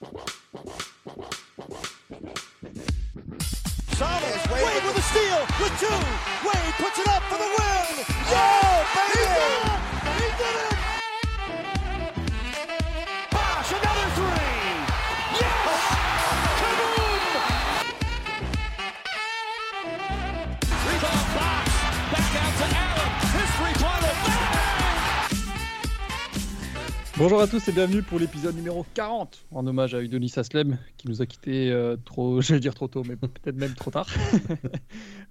Wade, Wade with a steal, with two. Wade puts it up for the win. Yeah, baby! Bonjour à tous et bienvenue pour l'épisode numéro 40 en hommage à Udonis Aslem qui nous a quitté euh, trop, j'allais dire trop tôt, mais peut-être même trop tard.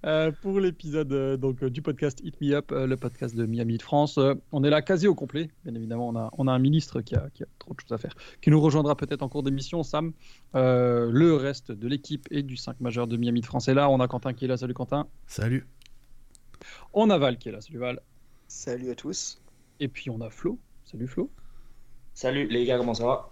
Euh, pour l'épisode euh, donc euh, du podcast Hit Me Up, euh, le podcast de Miami de France. Euh, on est là quasi au complet, bien évidemment. On a, on a un ministre qui a, qui a trop de choses à faire, qui nous rejoindra peut-être en cours d'émission, Sam. Euh, le reste de l'équipe et du 5 majeur de Miami de France est là. On a Quentin qui est là. Salut Quentin. Salut. On a Val qui est là. Salut Val. Salut à tous. Et puis on a Flo. Salut Flo. Salut les gars, comment ça va?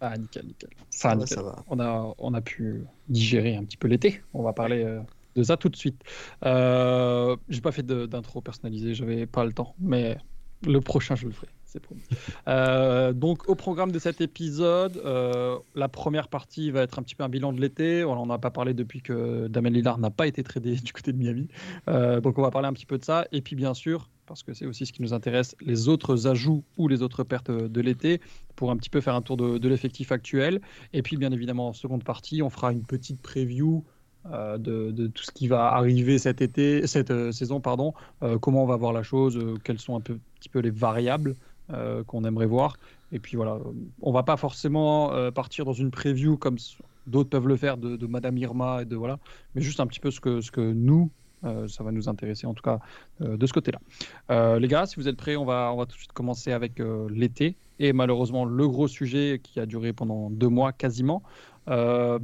Ah, nickel, nickel. Ça nickel. ça va. On, a, on a pu digérer un petit peu l'été. On va parler euh, de ça tout de suite. Euh, J'ai pas fait d'intro personnalisé, j'avais pas le temps, mais le prochain, je le ferai. C'est promis. Euh, donc, au programme de cet épisode, euh, la première partie va être un petit peu un bilan de l'été. On n'en a pas parlé depuis que Damien Lillard n'a pas été tradé du côté de Miami. Euh, donc, on va parler un petit peu de ça. Et puis, bien sûr, parce que c'est aussi ce qui nous intéresse, les autres ajouts ou les autres pertes de l'été pour un petit peu faire un tour de, l'effectif actuel. Et puis, bien évidemment, en seconde partie, on fera une petite preview euh, de, tout ce qui va arriver cet été, cette euh, saison, pardon. Euh, comment on va voir la chose, quelles sont un petit peu les variables qu'on aimerait voir. Et puis voilà, on va pas forcément partir dans une preview comme d'autres peuvent le faire de, de Madame Irma et de voilà, mais juste un petit peu ce que, nous, ça va nous intéresser en tout cas euh, de ce côté-là. Euh, les gars, si vous êtes prêts, on va, tout de suite commencer avec euh, l'été et malheureusement le gros sujet qui a duré pendant deux mois quasiment. Euh,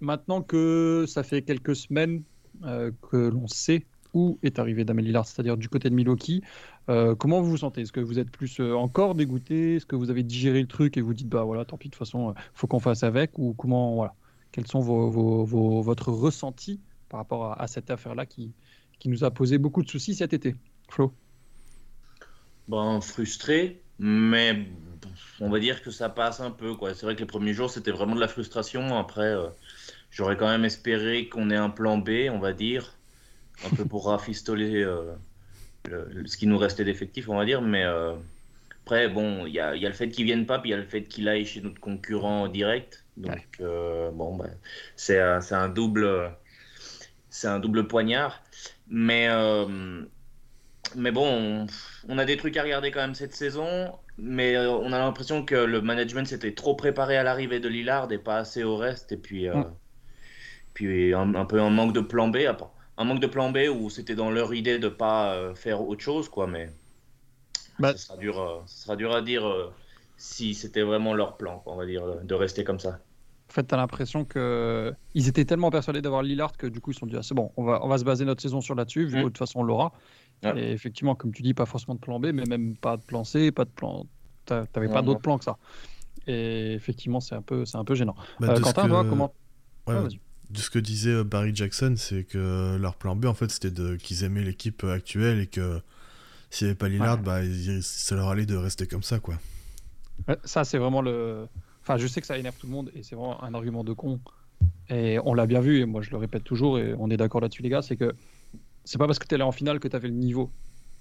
maintenant que ça fait quelques semaines euh, que l'on sait où est arrivé Damien Lillard, c'est-à-dire du côté de Milwaukee, euh, comment vous vous sentez? Est-ce que vous êtes plus euh, encore dégoûté? Est-ce que vous avez digéré le truc et vous dites bah voilà, tant pis, de toute façon, euh, faut qu'on fasse avec? Ou comment voilà Quels sont vos, vos, vos- votre ressenti par rapport à, à cette affaire-là qui, qui nous a posé beaucoup de soucis cet été Flo Ben frustré, mais bon, on va dire que ça passe un peu quoi. C'est vrai que les premiers jours c'était vraiment de la frustration. Après, euh, j'aurais quand même espéré qu'on ait un plan B, on va dire, un peu pour rafistoler euh, le- le- ce qui nous restait d'effectifs, on va dire. Mais euh, après, bon, il y a, il y a le fait qu'il vienne pas, puis il y a le fait qu'il aille chez notre concurrent direct. Donc bon, ben, c'est un double, c'est un double poignard. Mais euh, mais bon, on, on a des trucs à regarder quand même cette saison, mais euh, on a l'impression que le management s'était trop préparé à l'arrivée de Lillard et pas assez au reste. Et puis, euh, Mm. puis un, un peu un manque de plan B. Un manque de plan B où c'était dans leur idée de pas faire autre chose, quoi. Mais Bah- ça, sera dur, ça sera dur à dire si c'était vraiment leur plan, on va dire, de rester comme ça. En fait, tu as l'impression que ils étaient tellement persuadés d'avoir Lillard que du coup, ils se sont dit ah, c'est bon, on va, on va se baser notre saison sur là-dessus, vu Mm. que de toute façon, on l'aura. Ouais. Et effectivement, comme tu dis, pas forcément de plan B, mais même pas de plan C, pas de plan. t'a- T'avais pas d'autre plan que ça. Et effectivement, c'est un peu, c'est un peu gênant. Bah, Euh, de ce Quentin, que- toi, comment ouais, Ah, de ce que disait euh, Barry Jackson, c'est que leur plan B, en fait, c'était de... qu'ils aimaient l'équipe actuelle et que s'il n'y avait pas Lillard, Ouais. bah, ça leur allait de rester comme ça, quoi. Ouais, Ça, c'est vraiment le. Enfin, je sais que ça énerve tout le monde et c'est vraiment un argument de con. Et on l'a bien vu, et moi je le répète toujours, et on est d'accord là-dessus, les gars, c'est que c'est pas parce que tu es en finale que tu avais le niveau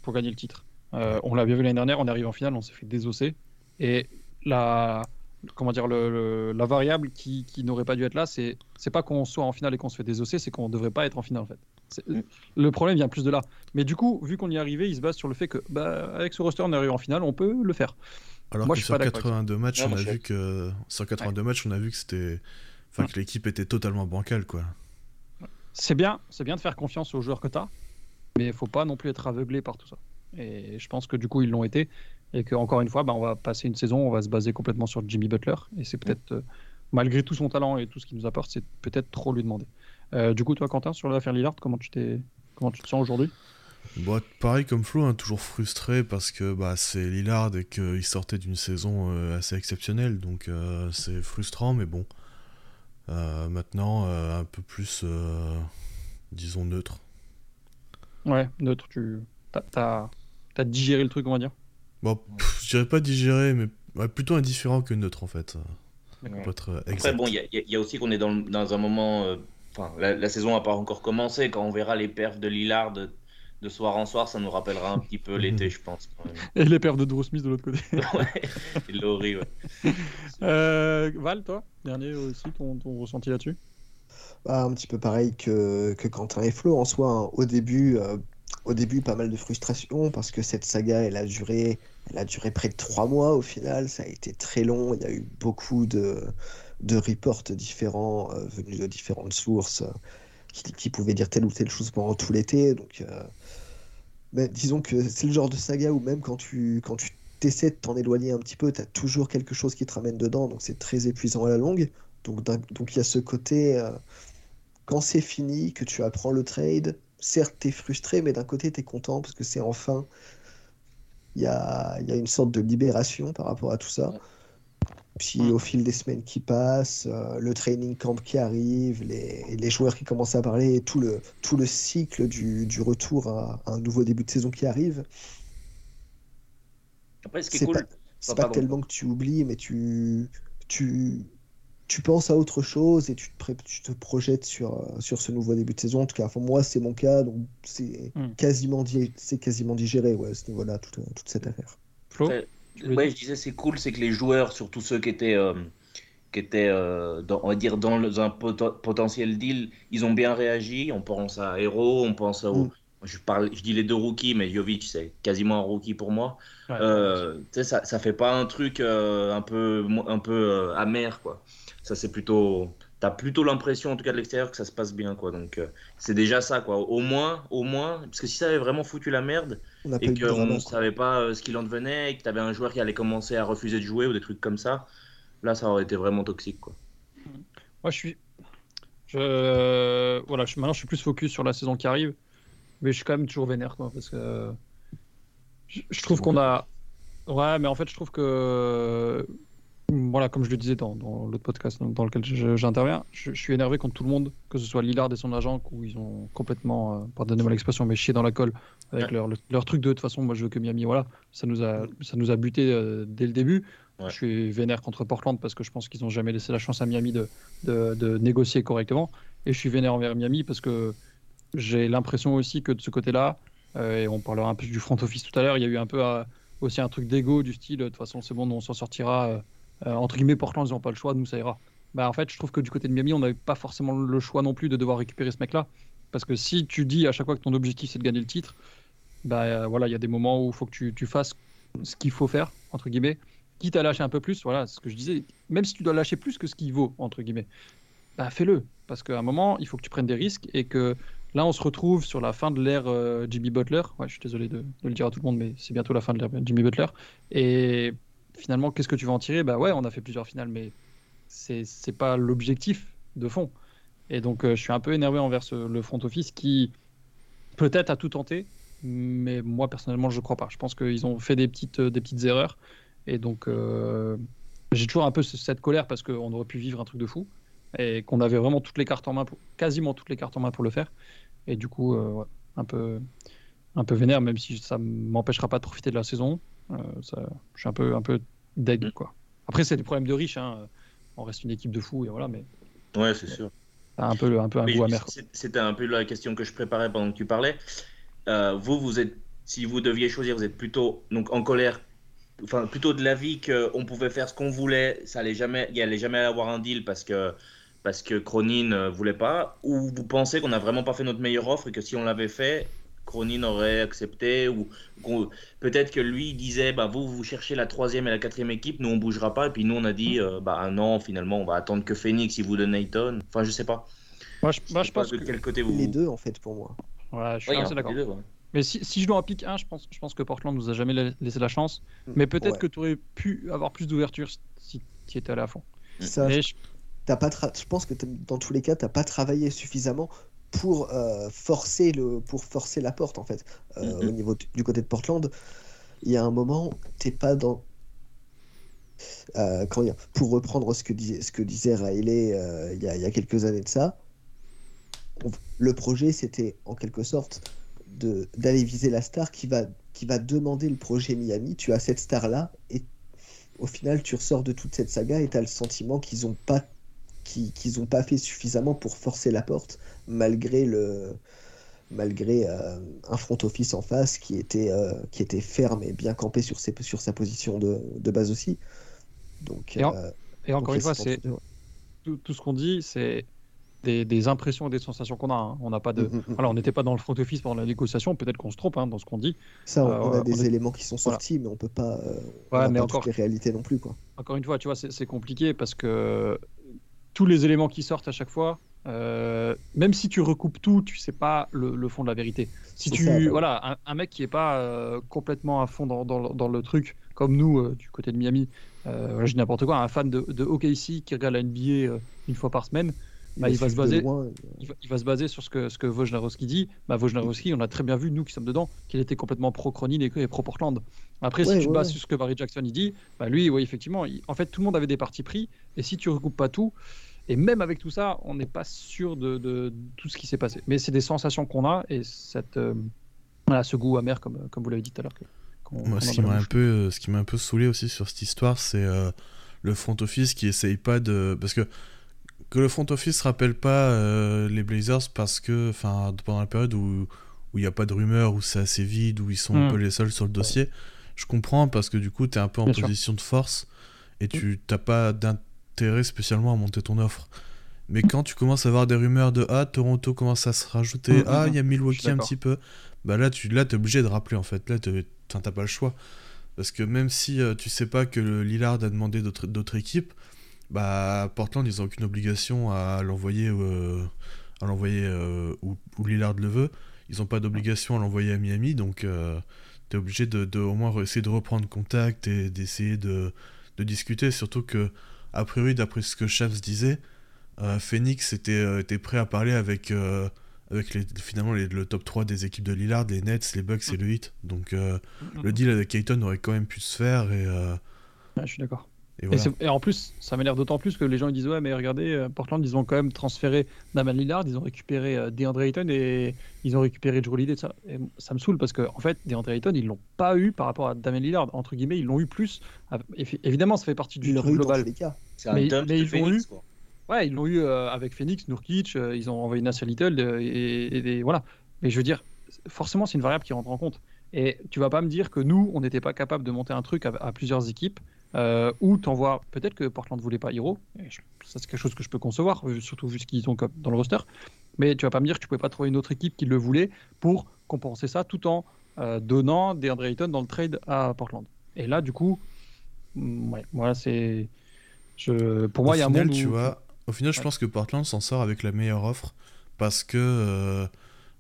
pour gagner le titre. Euh, on l'a bien vu l'année dernière, on arrive en finale, on s'est fait désosser. Et la, comment dire, la variable qui, qui n'aurait pas dû être là, c'est pas qu'on soit en finale et qu'on se fait désosser, c'est qu'on devrait pas être en finale en fait. Le problème vient plus de là. Mais du coup, vu qu'on y est arrivé, il se base sur le fait que, bah, avec ce roster, on arrive en finale, on peut le faire. Alors Moi, que je suis sur pas d'accord avec 82 matchs, on a vu que sur 82 matchs, on a vu que c'était, enfin, que l'équipe était totalement bancale, quoi. c'est bien, c'est bien de faire confiance aux joueurs que tu as, mais il faut pas non plus être aveuglé par tout ça. Et je pense que du coup ils l'ont été, et que encore une fois, bah, on va passer une saison, on va se baser complètement sur Jimmy Butler, et c'est peut-être euh, malgré tout son talent et tout ce qu'il nous apporte, c'est peut-être trop lui demander. Euh, du coup, toi, Quentin, sur l'affaire Lillard, comment tu t'es, comment tu te sens aujourd'hui? Bon, pareil comme Flo, hein, toujours frustré parce que bah, c'est Lillard et qu'il sortait d'une saison euh, assez exceptionnelle, donc euh, c'est frustrant, mais bon. Euh, maintenant, euh, un peu plus, euh, disons, neutre. Ouais, neutre, tu as, as digéré le truc, on va dire. Bon, pff, je dirais pas digéré, mais ouais, plutôt indifférent que neutre en fait. Pour être Après, bon, il y, a- il y a aussi qu'on est dans, dans un moment. euh, Enfin, la, la saison n'a pas encore commencé. Quand on verra les perfs de Lillard de, soir en soir, ça nous rappellera un petit peu l'été, je pense. Quand même. Et les paires de Drew Smith de l'autre côté. ouais, Laurie, ouais. Euh, Val, toi, dernier aussi, ton, ton ressenti là-dessus? Bah, un petit peu pareil que, que Quentin et Flo en soi. hein. Au début, euh, au début, pas mal de frustration parce que cette saga, elle a duré, elle a duré près de trois mois au final. Ça a été très long. Il y a eu beaucoup de, de reports différents euh, venus de différentes sources euh, qui, pouvaient dire telle ou telle chose pendant tout l'été. Donc, euh, mais disons que c'est le genre de saga où même quand tu, quand de t'en éloigner un petit peu, tu toujours quelque chose qui te ramène dedans. Donc, c'est très épuisant à la longue. Donc, donc il y a ce côté. euh, quand c'est fini, que tu apprends le trade, certes, tu es frustré, mais d'un côté, tu es content parce que c'est enfin. Il y a une sorte de libération par rapport à tout ça. Puis Mm. au fil des semaines qui passent, euh, le training camp qui arrive, les, les joueurs qui commencent à parler, tout le, tout le cycle du, du retour à, à un nouveau début de saison qui arrive, Après, ce qui est c'est cool. pas, c'est Oh, pas pardon. tellement que tu oublies, mais tu, tu, tu penses à autre chose et tu te, tu te projettes sur, euh, sur ce nouveau début de saison. En tout cas, pour moi, c'est mon cas, donc c'est Hmm. quasiment, di- c'est quasiment digéré ouais, à ce niveau-là, toute, toute cette affaire. Flo? Ouais, dire je disais, c'est cool, c'est que les joueurs, surtout ceux qui étaient, euh, qui étaient euh, dans, on va dire, dans un potentiel deal, ils ont bien réagi. On pense à Hero, on pense à. Mm. Je, parle, je dis les deux rookies, mais Jovic, c'est quasiment un rookie pour moi. Ouais. Euh, tu sais, ça, ça fait pas un truc euh, un peu, un peu euh, amer, quoi. Ça, c'est plutôt. T'as plutôt l'impression, en tout cas de l'extérieur, que ça se passe bien, quoi. Donc, euh, c'est déjà ça, quoi. Au moins, au moins, parce que si ça avait vraiment foutu la merde, On et qu'on ne savait pas euh, ce qu'il en devenait, et que tu avais un joueur qui allait commencer à refuser de jouer ou des trucs comme ça, là, ça aurait été vraiment toxique, quoi. Moi, je suis. Je... Voilà, je... maintenant, je suis plus focus sur la saison qui arrive. Mais je suis quand même toujours vénère, quoi. Parce que. Je, je trouve qu'on a. Ouais, mais en fait, je trouve que. Voilà, comme je le disais dans, dans l'autre podcast dans, lequel j'interviens, je, je suis énervé contre tout le monde, que ce soit Lillard et son agent, où ils ont complètement, euh, pardonnez-moi l'expression, mais chié dans la colle avec Ouais. leur, leur truc de toute façon. Moi, je veux que Miami, voilà, ça nous a, ça nous a buté euh, dès le début. Ouais. Je suis vénère contre Portland parce que je pense qu'ils n'ont jamais laissé la chance à Miami de, de, de négocier correctement. Et je suis vénère envers Miami parce que j'ai l'impression aussi que de ce côté-là, euh, et on parlera un peu du front office tout à l'heure, il y a eu un peu euh, aussi un truc d'ego du style, de toute façon c'est bon, on s'en sortira. Euh, entre guillemets, Portland, ils n'ont pas le choix, nous ça ira. Bah, en fait, je trouve que du côté de Miami, on n'avait pas forcément le choix non plus de devoir récupérer ce mec-là. Parce que si tu dis à chaque fois que ton objectif c'est de gagner le titre, bah euh, voilà, il y a des moments où il faut que tu, fasses ce qu'il faut faire, entre guillemets, quitte à lâcher un peu plus, voilà, ce que je disais, même si tu dois lâcher plus que ce qu'il vaut, entre guillemets, bah fais-le. Parce qu'à un moment, il faut que tu prennes des risques et que là, on se retrouve sur la fin de l'ère euh, Jimmy Butler. Ouais, je suis désolé de, de le dire à tout le monde, mais c'est bientôt la fin de l'ère Jimmy Butler. Et finalement, qu'est-ce que tu vas en tirer? Bah ouais, on a fait plusieurs finales, mais c'est c'est pas l'objectif de fond. Et donc, euh, je suis un peu énervé envers le front office qui peut-être a tout tenté, mais moi personnellement, je crois pas. Je pense qu'ils ont fait des petites, euh, des petites erreurs. Et donc, euh, j'ai toujours un peu ce- cette colère parce qu'on aurait pu vivre un truc de fou et qu'on avait vraiment toutes les cartes en main, quasiment toutes les cartes en main pour le faire. Et du coup, un peu, un peu vénère, même si ça m'empêchera pas de profiter de la saison. Euh, ça, je suis un peu, un peu deg, quoi. Après, c'est des problèmes de riches. Hein. On reste une équipe de fous et voilà, mais Ouais, c'est sûr. un peu, un peu un Mais goût amer. C'était un peu la question que je préparais pendant que tu parlais. Euh, vous, vous êtes, si vous deviez choisir, vous êtes plutôt donc en colère, enfin plutôt de l'avis qu'on pouvait faire ce qu'on voulait, ça allait jamais, il allait jamais avoir un deal parce que parce que Cronin ne voulait pas, ou vous pensez qu'on n'a vraiment pas fait notre meilleure offre et que si on l'avait fait, Cronin aurait accepté, ou qu'on- peut-être que lui disait, bah vous vous cherchez la troisième et la quatrième équipe, nous on bougera pas, et puis nous on a dit, euh, bah non finalement on va attendre que Phoenix il vous donne Ayton, enfin je sais pas. Moi, je, moi, Je je sais pas pense de que. quel côté vous. Les deux, en fait, pour moi. Ouais, je suis Ouais, d'accord. les deux, ouais. Mais si, si je dois en pick 1, je pense, je pense que Portland nous a jamais la- laissé la chance. Mais peut-être Ouais. que tu aurais pu avoir plus d'ouverture si- tu étais allé à fond. Ça, Mais je- t'as pas tra- je pense que dans tous les cas, t'as pas travaillé suffisamment pour euh, forcer le pour forcer la porte en fait Euh, Mhm. au niveau du- côté de Portland. Il y a un moment, t'es pas dans Euh, comment dire, pour reprendre ce que disait ce que disait Riley il y, y a quelques années de ça. on- le projet c'était en quelque sorte d'aller viser la star qui va qui va demander le projet Miami. Tu as cette star là et au final, tu ressors de toute cette saga et tu as le sentiment qu'ils n'ont pas, qu'ils, ont pas fait suffisamment pour forcer la porte, malgré, le, malgré euh, un front office en face qui était, euh, qui était ferme et bien campé sur, ses, sur sa position de, de base aussi. Donc, et, euh, et encore une fois, c'est tout, tout ce qu'on dit, c'est des, des impressions et des sensations qu'on a. hein. On n'a pas de, Mm, mm, mm. voilà, on n'était pas dans le front office pendant la négociation. Peut-être qu'on se trompe hein, dans ce qu'on dit. Ça, on, Euh, on a on des est- éléments qui sont Voilà. sortis, mais on peut pas. euh, on Ouais, n'a mais pas encore- toutes les réalités non plus, quoi. Encore une fois, tu vois, c'est c'est compliqué parce que tous les éléments qui sortent à chaque fois, euh, même si tu recoupes tout, tu sais pas le, le fond de la vérité. Si tu, ça, voilà, un, un mec qui est pas euh, complètement à fond dans, dans- dans le truc, comme nous euh, du côté de Miami, je dis n'importe quoi, un fan de, de OKC qui regarde la NBA une fois par semaine, Bah, il va se baser- loin, il va, il va se baser sur ce que, ce que Wojnarowski dit. Bah, Wojnarowski, on a très bien vu, nous qui sommes dedans, qu'il était complètement pro-Cronin et, et pro-Portland. Après, Ouais, si tu ouais, bases ouais. sur ce que Barry Jackson il dit, bah, lui, oui, effectivement, il- en fait, tout le monde avait des partis pris. Et si tu recoupes pas tout, et même avec tout ça, on n'est pas sûr de, de- de tout ce qui s'est passé. Mais c'est des sensations qu'on a et cette, euh, voilà, ce goût amer, comme, comme vous l'avez dit tout à l'heure. Moi, qu'on ce qui m'a un peu, euh, ce qui m'a un peu saoulé aussi sur cette histoire, c'est euh, le front office qui essaye pas de, parce que que le front office rappelle pas euh, les Blazers parce que, enfin, pendant la période où où il n'y a pas de rumeurs, où c'est assez vide, où ils sont un Mm. peu les seuls sur le dossier, je comprends parce que du coup, tu es un peu en Bien sûr. position de force et tu t'as pas d'intérêt spécialement à monter ton offre. Mais quand tu commences à avoir des rumeurs de ah Toronto commence à se rajouter, Mm, ah il y a Milwaukee un petit peu, bah là tu là t'es obligé de rappeler en fait, là enfin, t'as pas le choix. Parce que même si euh, tu sais pas que le Lillard a demandé d'autres équipes, bah Portland ils ont aucune obligation à l'envoyer euh, à l'envoyer euh, où, où Lillard le veut. Ils ont pas d'obligation à l'envoyer à Miami, donc euh, t'es obligé de, au moins essayer de reprendre contact et d'essayer de, discuter. Surtout que a priori d'après ce que Shams disait, euh, Phoenix était, était prêt à parler avec avec finalement le top 3 des équipes de Lillard, les Nets, les Bucks et le Heat. Donc le deal avec Ayton aurait quand même pu se faire et, je suis d'accord. Et voilà. en plus, ça m'énerve d'autant plus que les gens ils disent Ouais, mais regardez, euh, Portland, ils ont quand même transféré Damon Lillard, ils ont récupéré euh, DeAndre Ayton et ils ont récupéré Drew Holiday. Ça, et ça me saoule parce que, en fait, DeAndre Ayton, ils l'ont pas eu par rapport à Damon Lillard. Entre guillemets, ils l'ont eu plus. Ah, Évi- Évidemment, ça fait partie du truc global. les cas. C'est un Mais- mais ils l'ont eu. quoi. Ouais, ils l'ont eu euh, avec Phoenix, Nurkic, euh, ils ont envoyé Nasser Little euh, et, et- et voilà. Mais je veux dire, forcément, c'est une variable qui rentre en compte. Et tu vas pas me dire que nous, on n'était pas capable de monter un truc à, à plusieurs équipes euh, où t'envoies. Peut-être que Portland voulait pas Hero. je- ça, c'est quelque chose que je peux concevoir, euh, surtout vu ce qu'ils ont dans le roster. Mais tu vas pas me dire que tu pouvais pas trouver une autre équipe qui le voulait pour compenser ça tout en euh, donnant DeAndre Ayton dans le trade à Portland. Et là, du coup, mm, ouais, voilà, c'est. Je... Pour moi, il y a un final, monde tu où- vois, au final, je Ouais. pense que Portland s'en sort avec la meilleure offre parce que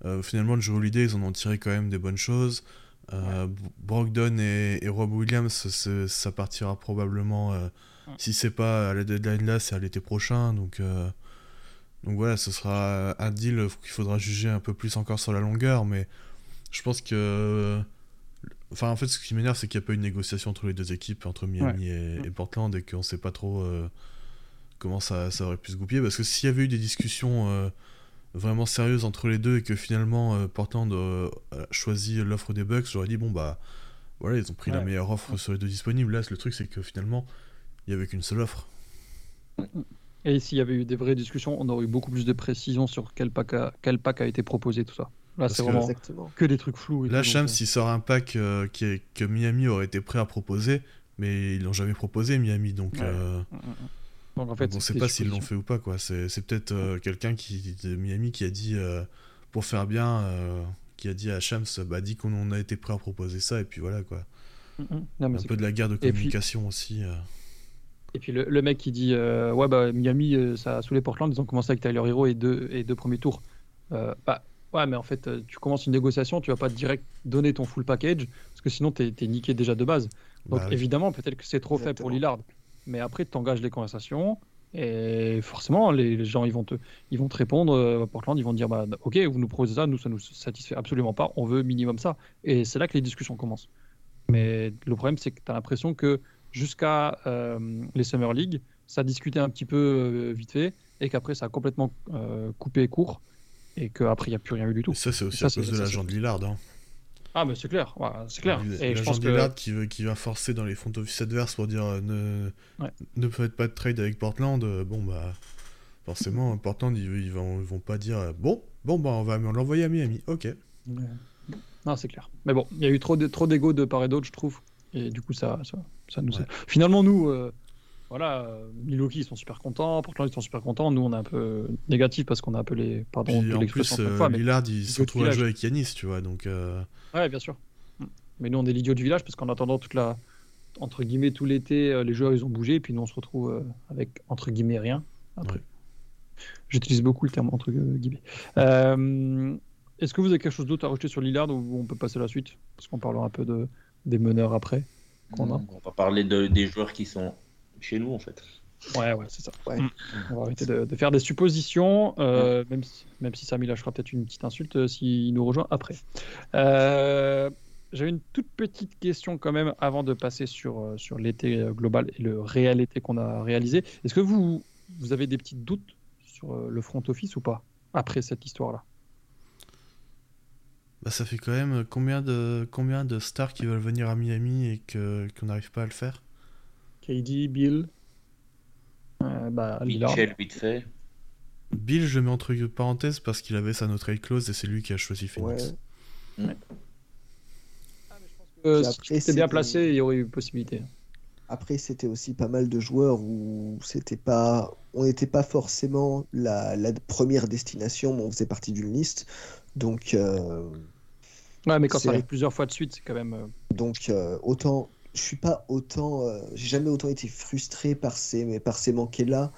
euh, finalement, Joe Holiday, ils en ont tiré quand même des bonnes choses. Euh, Brogdon et, et Rob Williams, ça partira probablement, euh, Ouais. si c'est pas à la deadline là, c'est à l'été prochain. Donc, euh, donc voilà, ce sera un deal qu'il faudra juger un peu plus encore sur la longueur. Mais je pense que. Enfin, en fait, ce qui m'énerve, c'est qu'il n'y a pas eu de négociation entre les deux équipes, entre Miami et, et Portland, et qu'on sait pas trop euh, comment ça, ça aurait pu se goupiller. Parce que s'il y avait eu des discussions vraiment sérieuses entre les deux et que finalement euh, Portland euh, a choisi l'offre des Bucks, j'aurais dit bon bah voilà, ils ont pris la meilleure offre sur les deux disponibles. Là, le truc, c'est que finalement, il y avait qu'une seule offre. Et s'il y avait eu des vraies discussions, on aurait eu beaucoup plus de précision sur quel pack a, quel pack a été proposé, tout ça. Là, c'est vraiment Exactement. que des trucs flous. et Là, Shams, donc, il sort un pack euh, qui est- que Miami aurait été prêt à proposer, mais ils l'ont jamais proposé, Miami. Donc, Ouais. Donc en fait, donc on c'est sait pas s'ils l'ont fait ou pas. quoi. C'est c'est peut-être euh, quelqu'un qui de Miami qui a dit, euh, pour faire bien, euh, qui a dit à Shams, bah, dit qu'on a été prêt à proposer ça, et puis voilà quoi. Mm. Non, mais Un c'est peu de la guerre de puis- communication aussi. euh. Et puis le, le mec qui dit euh, ouais bah Miami euh, ça a saoulé Portland ils ont commencé avec Tyler Hero et deux et deux premiers tours. Euh, bah ouais mais en fait tu commences une négociation tu vas pas direct donner ton full package parce que sinon t'es es niqué déjà de base. Donc Bah oui. évidemment peut-être que c'est trop fait pour. Lillard mais après tu engages les conversations et forcément les, gens ils vont te ils vont te répondre euh, à Portland ils vont te dire bah ok vous nous proposez ça nous ça nous satisfait absolument pas on veut minimum ça et c'est là que les discussions commencent. Mais le problème, c'est que tu as l'impression que jusqu'à euh, les Summer League, ça discutait un petit peu euh, vite fait, et qu'après, ça a complètement euh, coupé court, et qu'après, il n'y a plus rien eu du tout. Et ça, c'est aussi Ça, à c'est- cause de ça, l'agent Lillard. hein. Ah, mais c'est clair, ouais, c'est clair. Et Et je pense que. Qui, veut- qui va forcer dans les front office adverses pour dire euh, ne, Ouais. ne faites pas de trade avec Portland, euh, bon bah forcément Portland ils, ils vont, ils vont pas dire euh, bon bon bah on va l'envoyer à Miami, ok. Ouais. Non, c'est clair. Mais bon, il y a eu trop de- trop d'ego de part et d'autre, je trouve. Et du coup, ça, ça, ça nous. Finalement, nous, euh, voilà, euh, Milwaukee, ils sont super contents, Portland, ils sont super contents. Nous, on est un peu négatif parce qu'on a un peu les. Pardon Puis de en plus euh, fois, mais- Lillard il se retrouve à village. jouer avec Yanis, tu vois donc euh, Ouais, bien sûr. Mais nous, on est l'idiot du village parce qu'en attendant toute la. Entre guillemets, tout l'été, euh, les joueurs, ils ont bougé. Et puis nous, on se retrouve euh, avec, entre guillemets, rien. Truc. J'utilise beaucoup le terme entre guillemets. Euh, Est-ce que vous avez quelque chose d'autre à rajouter sur Lillard ou on peut passer à la suite? Parce qu'on parlera un peu de, des meneurs après. qu'on a. On va parler de- des joueurs qui sont chez nous en fait. Ouais, ouais, c'est ça. Ouais. Mm. On va arrêter de, de faire des suppositions, euh, même, si, même si Samy lâchera peut-être une petite insulte euh, s'il nous rejoint après. Euh, J'avais une toute petite question quand même avant de passer sur, euh, sur l'été global et le réel été qu'on a réalisé. Est-ce que vous, vous avez des petits doutes sur le front office ou pas après cette histoire-là? Bah, ça fait quand même combien de combien de stars qui veulent venir à Miami et que qu'on n'arrive pas à le faire? KD, Bill, euh, bah. Mitchell vite fait. Bill, je mets entre parenthèses parce qu'il avait sa no trade clause et c'est lui qui a choisi Phoenix. Ouais. Si après, c'était bien placé, il y aurait eu possibilité. Après, c'était aussi pas mal de joueurs où c'était pas, on n'était pas forcément la, la première destination, mais on faisait partie d'une liste. Donc, euh, Ouais, mais quand ça arrive plusieurs fois de suite, c'est quand même. euh, donc euh, autant, je suis pas autant, euh, j'ai jamais autant été frustré par ces, par ces manqués-là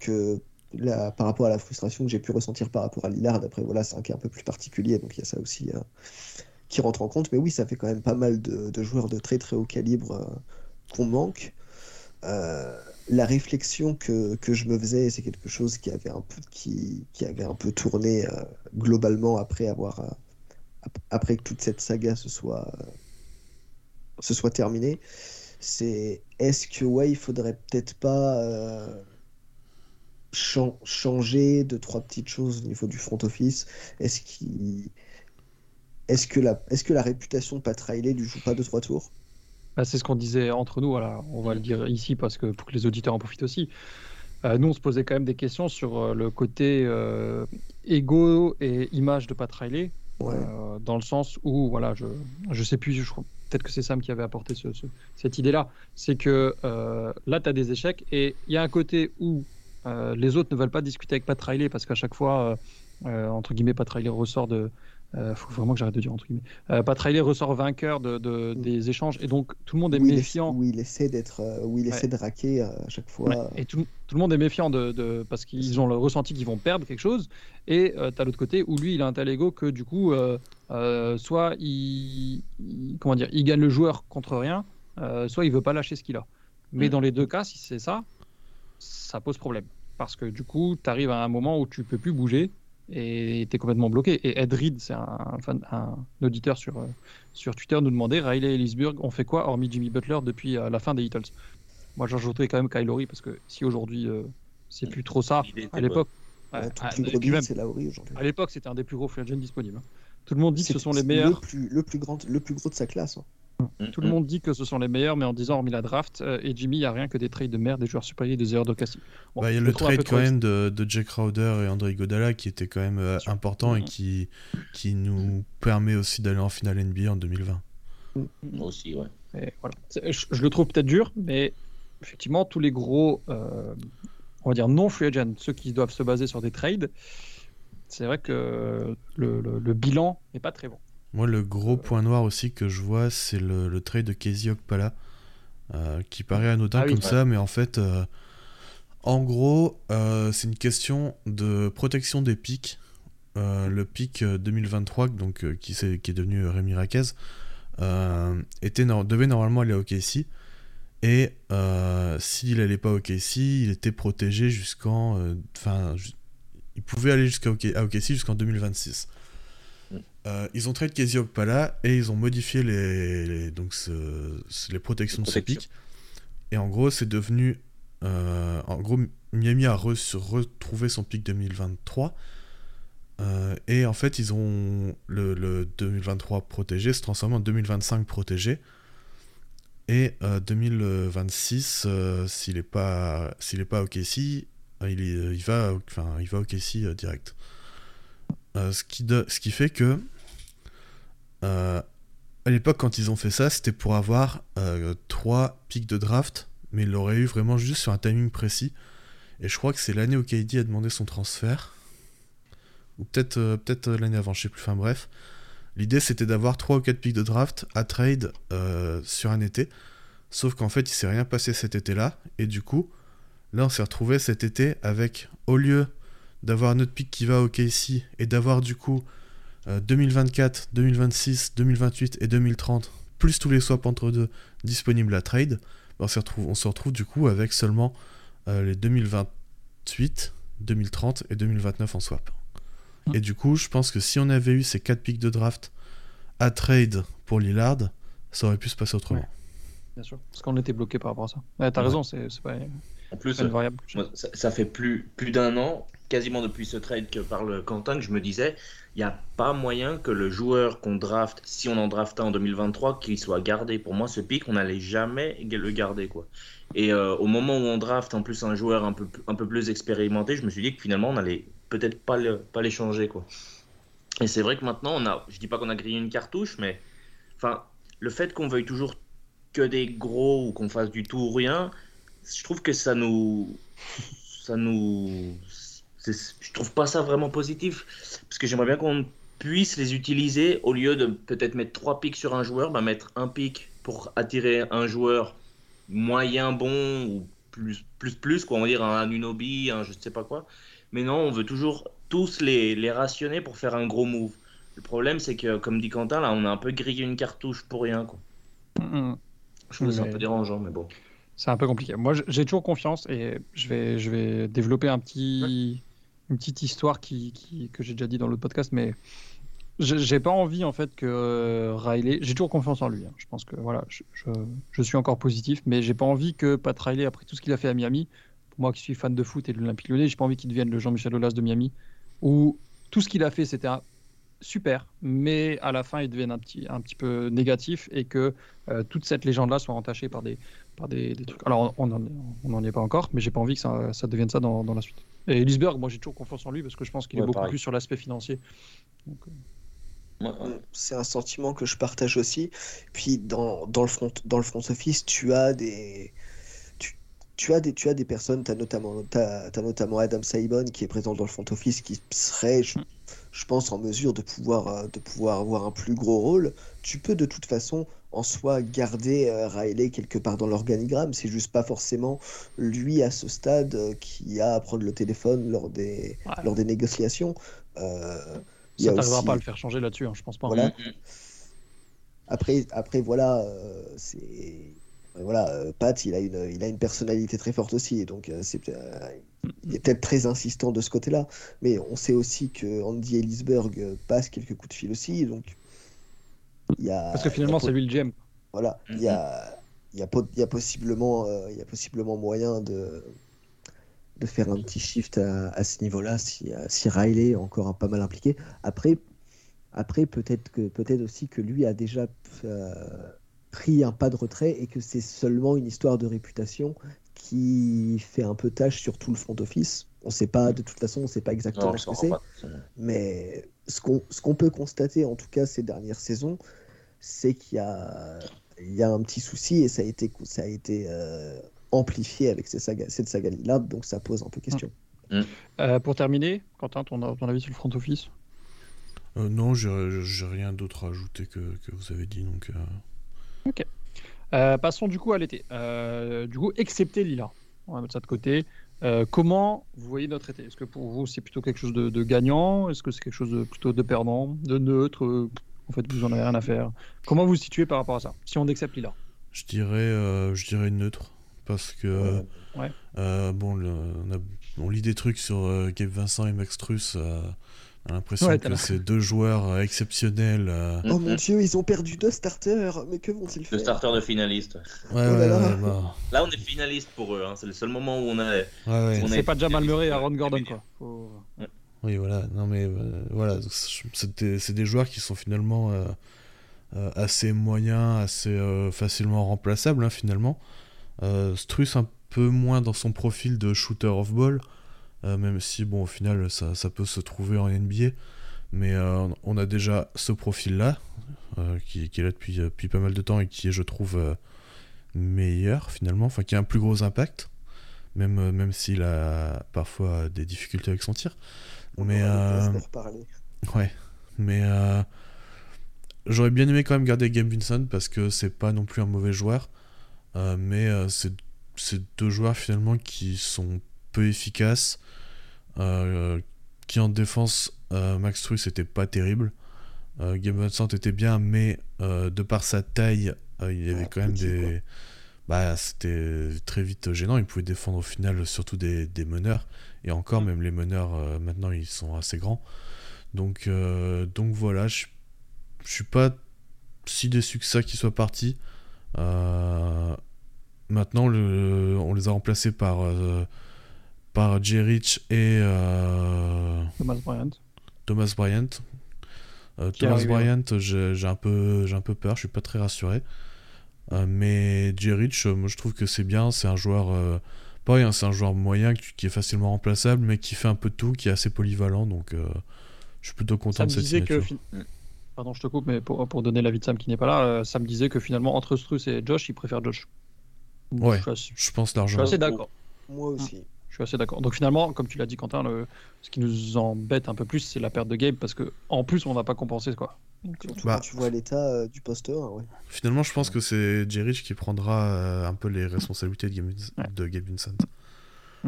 que par rapport à la frustration que j'ai pu ressentir par rapport à Lillard. Après, voilà, c'est un cas un peu plus particulier, donc il y a ça aussi euh, qui rentre en compte. Mais oui, ça fait quand même pas mal de, joueurs de très très haut calibre euh, qu'on manque. La réflexion que, je me faisais, c'est quelque chose qui avait un peu, qui, avait un peu tourné globalement après avoir, ap- après que toute cette saga se soit, se soit terminée. C'est est-ce que ouais, il faudrait peut-être pas euh, chan- changer deux trois petites choses au niveau du front office? Est-ce qu'il est-ce que la est-ce que la réputation de Pat Riley lui joue pas deux trois tours? bah, c'est ce qu'on disait entre nous. Voilà, on va le dire ici parce que pour que les auditeurs en profitent aussi. Euh, nous, on se posait quand même des questions sur euh, le côté euh, ego et image de Pat Riley, Ouais. dans le sens où, voilà, je je sais plus, je crois peut-être que c'est Sam qui avait apporté ce- ce- cette idée-là. C'est que euh, là, tu as des échecs et il y a un côté où euh, les autres ne veulent pas discuter avec Pat Riley parce qu'à chaque fois, euh, entre guillemets, Pat Riley ressort de. Il faut vraiment que j'arrête de dire entre guillemets. Euh, Pat Riley ressort vainqueur de, de- Mm. des échanges et donc tout le monde est Où il, essa- méfiant. où il essaie d'être euh, où il Ouais. essaie de raquer euh, à chaque fois. Ouais, Et tout, tout le monde est méfiant de, de- parce qu'ils ont le ressenti qu'ils vont perdre quelque chose. Et tu as l'autre côté où lui, il a un tel ego que du coup, euh, euh, soit il, comment dire, il gagne le joueur contre rien, euh, soit il veut pas lâcher ce qu'il a. Mais Mm. dans les deux cas, si c'est ça, ça pose problème. Parce que du coup, tu arrives à un moment où tu peux plus bouger et es complètement bloqué. Et Ed Reed, c'est un, fan- un auditeur sur, euh, sur Twitter, nous demandait Riley et Ellisburg, on fait quoi hormis Jimmy Butler depuis euh, la fin des Beatles Moi, j'ajouterais quand même Kyle Lowry parce que si aujourd'hui euh, c'est plus trop ça, était à l'époque, Ouais, ouais, ah, aujourd'hui. à l'époque, c'était un des plus gros free agents disponibles. hein. Tout le monde dit que ce sont les le meilleurs. plus, le plus grand, le plus gros de sa classe. hein. Tout le monde dit que ce sont les meilleurs, mais en disant hormis la draft euh, et Jimmy, il n'y a rien que des trades de merde, des joueurs supérieurs, des erreurs. Bon, Bah, il y a le trade quand même de, de Jack Crowder et André Godala qui était quand même euh, important et Mhm. qui, qui nous permet aussi d'aller en finale NBA en 2020. Aussi, ouais. Et voilà. Je, je le trouve peut-être dur, mais effectivement, tous les gros, euh, on va dire non free agents, ceux qui doivent se baser sur des trades, c'est vrai que le, le- le bilan n'est pas très bon. Moi, le gros point noir aussi que je vois, c'est le, le trade de Casey Okpala, euh, qui paraît anodin Ah oui, comme ouais. ça, mais en fait, euh, en gros, euh, c'est une question de protection des pics. Le pic euh, 2023, donc, qui, s'est- qui est devenu Rémi Raquez, était, devait normalement aller à OKC. Et s'il allait pas à OKC, il était protégé jusqu'en. Enfin, il pouvait aller jusqu'à OKC jusqu'en 2026. Euh, ils ont trade Casey Okpala et ils ont modifié les, les- donc ce- ce- les protections de ce pic. Et en gros, c'est devenu. euh, en gros, Miami a re- retrouvé son pic 2023. Euh, et en fait, ils ont le, le 2023 protégé se transforme en 2025 protégé. Et 2026, s'il n'est pas s'il est pas au KC, il, est, il va enfin il va au KC direct. ce qui ce qui fait que à l'époque quand ils ont fait ça, c'était pour avoir trois pics de draft, mais il l'aurait eu vraiment juste sur un timing précis. Et je crois que c'est l'année où KD a demandé son transfert. Ou peut-être euh, peut-être l'année avant, je sais plus. Enfin bref. L'idée c'était d'avoir 3 ou 4 pics de draft à trade euh, sur un été. Sauf qu'en fait il s'est rien passé cet été-là. Et du coup, là on s'est retrouvé cet été avec, au lieu d'avoir notre pic qui va au KC et d'avoir du coup 2024, 2026, 2028 et 2030, plus tous les swaps entre deux disponibles à trade, ben, on, se retrouve, on se retrouve du coup avec seulement euh, les 2028, 2030 et 2029 en swap. Mmh. Et du coup, je pense que si on avait eu ces 4 pics de draft à trade pour Lillard, ça aurait pu se passer autrement. Bien sûr, parce qu'on était bloqué par rapport à ça. Ouais, T'as raison, c'est pas, en plus, une variable. ça, ça, fait plus, plus d'un an, quasiment depuis ce trade que parle Quentin, que je me disais, il n'y a pas moyen que le joueur qu'on draft, si on en draft un en 2023, qu'il soit gardé. Pour moi, ce pic, on n'allait jamais le garder. quoi. Et euh, au moment où on draft en plus un joueur un peu, un peu plus expérimenté, je me suis dit que finalement on allait peut-être pas, le, pas. Quoi. Et c'est vrai que maintenant, on a, je dis pas qu'on a grillé une cartouche, mais enfin, le fait qu'on veuille toujours que des gros ou qu'on fasse du tout ou rien, je trouve que ça nous. Ça nous. Je trouve pas ça vraiment positif. Parce que j'aimerais bien qu'on puisse les utiliser au lieu de peut-être mettre trois pics sur un joueur, bah mettre un pic pour attirer un joueur moyen bon ou plus plus plus quoi on va dire un Unobi un je sais pas quoi. Mais non on veut toujours tous les, les rationner pour faire un gros move. Le problème c'est que comme dit Quentin là on a un peu grillé une cartouche pour rien quoi. Mm-hmm. je trouve c'est un peu dérangeant mais bon. c'est un peu compliqué. Moi j'ai toujours confiance et je vais je vais développer un petit une petite histoire qui, que j'ai déjà dit dans l'autre podcast mais j'ai pas envie en fait que euh, Riley. J'ai toujours confiance en lui. Hein. Je pense que voilà, je, suis encore positif, mais j'ai pas envie que Pat Riley, après tout ce qu'il a fait à Miami, pour moi qui suis fan de foot et de l'Olympique Lyonnais, j'ai pas envie qu'il devienne le Jean-Michel Aulas de Miami, où tout ce qu'il a fait c'était super, mais à la fin il devienne un petit, un petit peu négatif et que euh, toute cette légende-là soit entachée par des, par des trucs. Alors on n'en est pas encore, mais j'ai pas envie que ça, ça devienne ça dans, dans la suite. Et Lisberg, moi j'ai toujours confiance en lui parce que je pense qu'il est beaucoup plus sur l'aspect financier. Donc, euh, c'est un sentiment que je partage aussi. Puis dans, dans, le, front, dans le front office, tu as des, tu, as des, tu as des personnes, tu as notamment, as, notamment Adam Saibon qui est présent dans le front office qui serait, je, pense, en mesure de pouvoir, euh, de pouvoir avoir un plus gros rôle. Tu peux de toute façon en soi garder euh, Riley quelque part dans l'organigramme. C'est juste pas forcément lui à ce stade euh, qui a à prendre le téléphone lors des, lors des négociations. Ça t'arrivera pas à le faire changer là-dessus, hein, je pense pas. Voilà. Après, après, voilà, euh, c'est voilà, euh, Pat, il a une, il a une personnalité très forte aussi, donc euh, c'est, il est peut-être très insistant de ce côté-là. Mais on sait aussi que Andy Ellisberg passe quelques coups de fil aussi, donc il y a. Parce que finalement, c'est lui le GM. Voilà, il y a, il y a, il y a possiblement, il y a possiblement moyen de de faire un petit shift à, ce niveau-là si, si Riley est encore pas mal impliqué. Après, après peut-être que peut-être aussi que lui a déjà euh, pris un pas de retrait et que c'est seulement une histoire de réputation qui fait un peu tâche sur tout le front office. On sait pas, de toute façon, on sait pas exactement ce que c'est. Mais ce qu'on ce qu'on peut constater, en tout cas ces dernières saisons, c'est qu'il y a, il y a un petit souci et ça a été, ça a été euh, amplifié avec cette saga, cette saga là, donc ça pose un peu question. Mm. Euh, pour terminer, Quentin, ton, ton, avis sur le front office? Euh, Non, j'ai rien d'autre à ajouter que, que, vous avez dit. Donc, euh. Ok. Passons du coup à l'été. du coup, excepté Lila, on va mettre ça de côté. comment vous voyez notre été? Est-ce que pour vous c'est plutôt quelque chose de, de gagnant? Est-ce que c'est quelque chose de plutôt de perdant, de neutre? En fait, vous en avez rien à faire. Comment vous vous situez par rapport à ça? Si on accepte Lila Je dirais, je dirais neutre parce que euh, bon, on, lit des trucs sur euh, Gabe Vincent et Max Truss. Euh, on a l'impression que c'est deux joueurs exceptionnels. Oh mon dieu, ils ont perdu deux starters, mais que vont-ils faire Deux starters de finalistes. Ouais, oh là, là, on est finaliste pour eux, hein. c'est le seul moment où on a. c'est pas déjà Murray et Aaron Gordon quoi. Oui, voilà. Non, mais euh, voilà, c'est des, c'est des joueurs qui sont finalement euh, euh, assez moyens, assez euh, facilement remplaçables, hein, finalement. Euh, Struss un peu moins dans son profil de shooter off ball, euh, même si, bon, au final, ça, ça peut se trouver en NBA. Mais euh, on a déjà ce profil-là, euh, qui, qui est là depuis, euh, depuis pas mal de temps et qui est, je trouve, euh, meilleur, finalement, enfin, qui a un plus gros impact, même, euh, même s'il a parfois des difficultés avec son tir. On Mais, euh. Ouais, mais euh, j'aurais bien aimé quand même garder Gabe Vincent parce que c'est pas non plus un mauvais joueur, euh, mais euh, c'est c'est deux joueurs finalement qui sont peu efficaces, euh, qui en défense, euh, Max Truss était pas terrible, euh, Gabe Vincent était bien, mais euh, de par sa taille, euh, il y avait Ouais, quand même des... quoi. Bah, c'était très vite gênant, il pouvait défendre au final surtout des, des meneurs, et encore même les meneurs euh, maintenant ils sont assez grands. Donc, euh, donc voilà, je je suis pas si déçu que ça qu'il soit parti. Euh, maintenant, le, on les a remplacés par, euh, par Jay Rich et euh, Thomas Bryant. Thomas Bryant. Euh, Thomas arrivé, Bryant, j'ai un, peu, j'ai un peu peur, je suis pas très rassuré. Euh, mais Jay Rich, euh, moi je trouve que c'est bien, c'est un joueur. euh, hein, c'est un joueur moyen qui, est facilement remplaçable, mais qui fait un peu de tout, qui est assez polyvalent, donc euh, je suis plutôt content Ça me de cette disait que. signature. fin- Pardon, je te coupe, mais pour, pour donner l'avis de Sam qui n'est pas là, euh, ça me disait que finalement, entre Struss et Josh, il préfère Josh. Ouais. Je suis assez, Je pense je suis largement. assez d'accord. Moi aussi. Suis assez d'accord. Donc finalement, comme tu l'as dit, Quentin, le... ce qui nous embête un peu plus, c'est la perte de game parce que en plus, on va pas compenser quoi. Donc, Surtout Bah. quand tu vois l'état euh, du poste 1, ouais. Finalement, je pense que c'est Jay Rich qui prendra euh, un peu les responsabilités de, Ouais. de Gabe Vincent.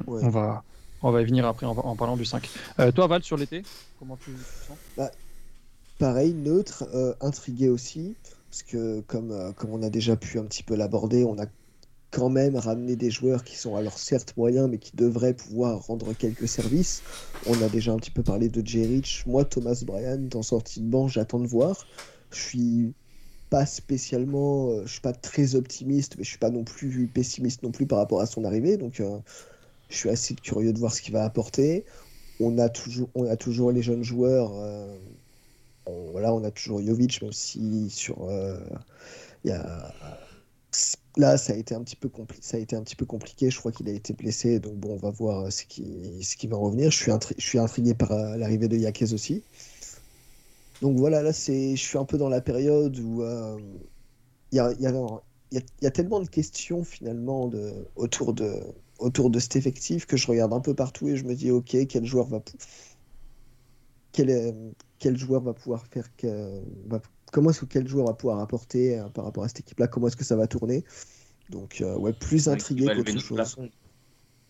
Ouais. on va, on va y venir après en, en parlant du 5. Euh, toi, Val, sur l'été, comment tu, tu sens? Pareil, neutre, euh, intrigué aussi, parce que comme, euh, comme on a déjà pu un petit peu l'aborder, on a quand même ramené des joueurs qui sont alors certes moyens, mais qui devraient pouvoir rendre quelques services. On a déjà un petit peu parlé de Jay Rich. Moi, Thomas Bryan, en sortie de banc, j'attends de voir. Je suis pas spécialement, euh, je suis pas très optimiste, mais je suis pas non plus pessimiste non plus par rapport à son arrivée, donc euh, je suis assez curieux de voir ce qu'il va apporter. On a toujours, on a toujours les jeunes joueurs. euh, on- voilà, on a toujours Jovic, même si sur, euh, il y a, là, ça a été un petit peu compli- ça a été un petit peu compliqué. Je crois qu'il a été blessé, donc bon, on va voir euh, ce qui, ce qui va revenir. Je suis, intri- je suis intrigué par euh, l'arrivée de Yakez aussi. Donc voilà, là, c'est, je suis un peu dans la période où euh, il y a, y a- y y a tellement de questions finalement de, autour de, autour de cet effectif que je regarde un peu partout et je me dis, ok, quel joueur va, quel, quel joueur va pouvoir faire que, va- comment est-ce que quel joueur va pouvoir apporter euh, par rapport à cette équipe-là, comment est-ce que ça va tourner. Donc ouais, ouais, plus intrigué qu'autre chose.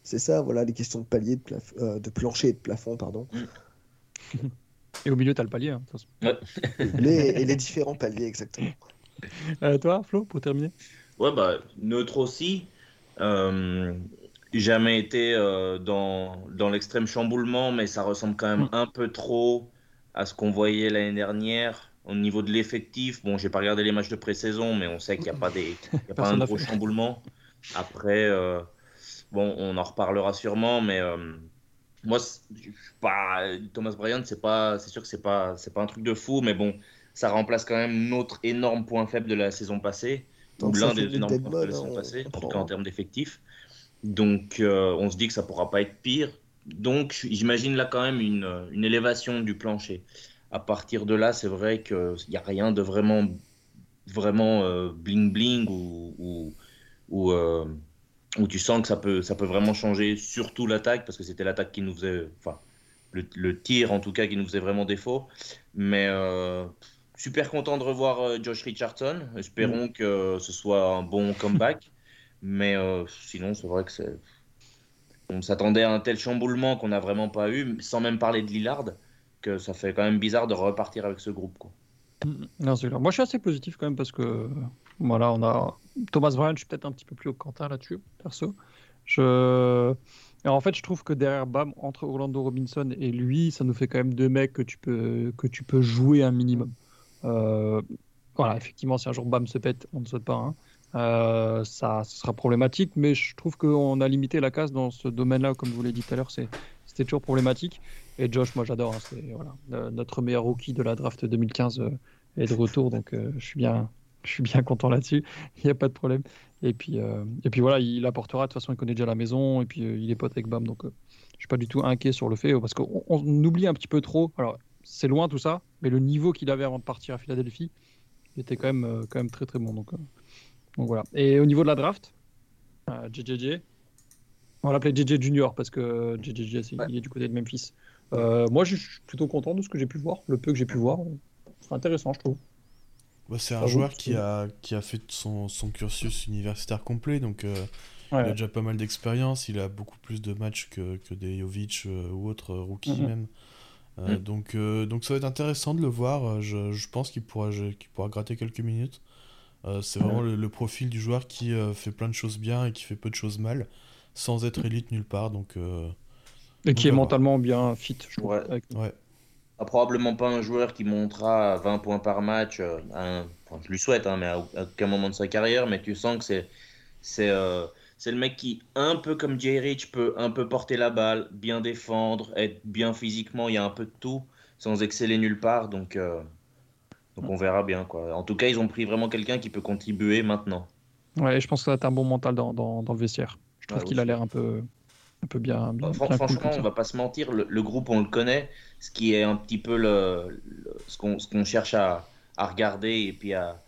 C'est ça, voilà, les questions de palier, de, plaf- euh, de plancher et de plafond, pardon. Et au milieu, t'as le palier. hein. Les, et les différents paliers, exactement. Euh, toi, Flo, pour terminer Ouais, bah, neutre aussi. Euh, jamais été euh, dans, dans l'extrême chamboulement, mais ça ressemble quand même Mm. un peu trop à ce qu'on voyait l'année dernière au niveau de l'effectif. Bon, j'ai pas regardé les matchs de pré-saison, mais on sait qu'il n'y a pas, des, y a pas un gros fait. chamboulement. Après, euh, bon, on en reparlera sûrement, mais euh, moi, pas, Thomas Bryant, c'est pas, c'est sûr que c'est pas, c'est pas un truc de fou, mais bon, ça remplace quand même notre énorme point faible de la saison passée ou l'un des énormes points de la saison passée, en tout cas en termes d'effectifs. Donc, euh, on se dit que ça pourra pas être pire. Donc, j'imagine là quand même une, une élévation du plancher. À partir de là, c'est vrai qu'il n'y a rien de vraiment, vraiment euh, bling bling ou, ou, ou, euh, où tu sens que ça peut, ça peut vraiment changer, surtout l'attaque, parce que c'était l'attaque qui nous faisait, enfin, le, le tir en tout cas qui nous faisait vraiment défaut. Mais euh, super content de revoir Josh Richardson. Espérons que ce soit un bon comeback. Mais sinon, c'est vrai que c'est. On s'attendait à un tel chamboulement qu'on n'a vraiment pas eu, sans même parler de Lillard, que ça fait quand même bizarre de repartir avec ce groupe. Quoi. Non, c'est clair. Moi, je suis assez positif quand même parce que voilà, on a Thomas Bryant. Je suis peut-être un petit peu plus au Quentin là-dessus, perso. Je... En fait, je trouve que derrière Bam, entre Orlando Robinson et lui, ça nous fait quand même deux mecs que tu peux, que tu peux jouer un minimum. Euh, Voilà, effectivement, si un jour Bam se pète, on ne saute pas. hein. Euh, ça, ce sera problématique, mais je trouve qu'on a limité la casse dans ce domaine-là, comme vous l'avez dit tout à l'heure, c'était toujours problématique. Et Josh, moi j'adore, hein, c'est notre meilleur rookie de la draft 2015 est de retour, donc je suis bien, je suis bien content là-dessus. Il n'y a pas de problème. Et puis, et puis voilà, il apportera. De toute façon, il connaît déjà la maison et puis il est pote avec Bam, donc je suis pas du tout inquiet sur le fait parce qu'on oublie un petit peu trop. Alors c'est loin tout ça, mais le niveau qu'il avait avant de partir à Philadelphie, il était quand même, quand même très très bon. Donc, donc voilà. Et au niveau de la draft, JJJ, on va l'appeler JJ Junior parce que JJJ, il est du côté de Memphis. Euh, moi, je suis plutôt content de ce que j'ai pu voir, le peu que j'ai pu voir. C'est intéressant, je trouve. Bah, c'est un joueur qui a, qui a fait son, son cursus universitaire complet, donc euh, il a déjà pas mal d'expérience. Il a beaucoup plus de matchs que, que des Jovic euh, ou autres rookies, même. Mm. donc, donc ça va être intéressant de le voir. Je, je pense qu'il pourra, qu'il pourra gratter quelques minutes. C'est vraiment le, le, profil du joueur qui fait plein de choses bien et qui fait peu de choses mal sans être élite nulle part. Donc, euh, et qui est mentalement bien fit, je. Ouais. Ah, probablement pas un joueur qui montera 20 points par match, euh, je lui souhaite, hein, mais à, aucun moment de sa carrière, mais tu sens que c'est c'est euh, c'est le mec qui, un peu comme Jay Rich, peut un peu porter la balle, bien défendre, être bien physiquement, il y a un peu de tout, sans exceller nulle part, donc, donc on verra bien. Quoi. En tout cas, ils ont pris vraiment quelqu'un qui peut contribuer maintenant. Ouais, je pense que ça être un bon mental dans, dans, dans le vestiaire. Je trouve qu'il a l'air un peu, un peu bien. bien, franchement, on va pas se mentir, le, groupe, on le connaît. Ce qui est un petit peu le, ce qu'on cherche à, à, regarder et puis à,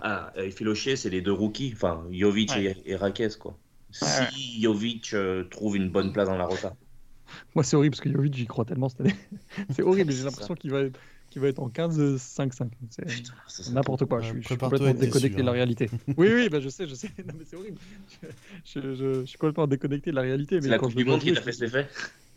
à, effilocher, c'est les deux rookies, enfin Jovic et, et Raquez. Quoi. Si Jovic euh, trouve une bonne place dans la rota. Moi, c'est horrible parce que Jovic, j'y crois tellement cette année. c'est horrible, j'ai l'impression qu'il va être qui va être en 15-5-5. C'est n'importe quoi. Je, suis complètement déconnecté de la réalité. oui, oui, bah, je sais, je sais. Non, mais c'est horrible. Je, je, suis complètement déconnecté de la réalité. C'est la Coupe du Monde qui t'a fait cet effet?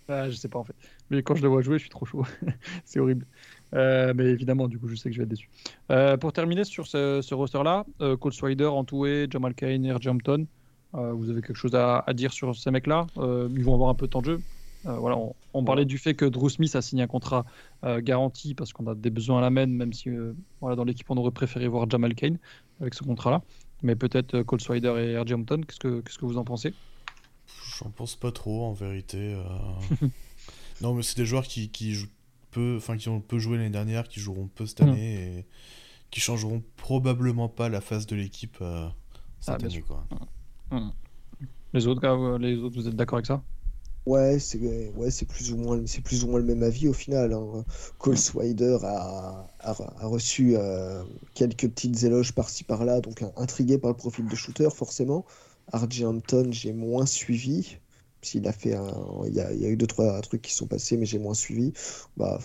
Ah, Je sais pas en fait. Mais quand je le vois jouer, je suis trop chaud. c'est horrible. Euh, mais évidemment, du coup, je sais que je vais être déçu. Euh, pour terminer sur ce, ce roster-là, euh, Cole Swider, Antoué, Jamal Kane et Jumpton, euh, vous avez quelque chose à, à dire sur ces mecs-là? Ils vont avoir un peu de temps de jeu voilà, on, parlait du fait que Drew Smith a signé un contrat euh, garanti parce qu'on a des besoins à la main, même si euh, voilà, dans l'équipe on aurait préféré voir Jamal Kane avec ce contrat-là. Mais peut-être Cole Swider et R.J. Hampton, qu'est-ce que, qu'est-ce que vous en pensez? J'en pense pas trop en vérité. non, mais c'est des joueurs qui, qui jouent peu, enfin qui ont peu joué l'année dernière, qui joueront peu cette mm. année et qui changeront probablement pas la face de l'équipe cette ah, année. Quoi. Mm. Mm. Les autres gars, les autres, vous êtes d'accord avec ça? Ouais, c'est ouais, c'est plus ou moins c'est plus ou moins le même avis au final. Hein. Cole Swider a, a, reçu euh, quelques petites éloges par-ci par-là, donc intrigué par le profil de shooter forcément. R.J. Hampton, j'ai moins suivi. S'il a fait un, il y a, il y a eu deux trois trucs qui sont passés, mais j'ai moins suivi. Bah,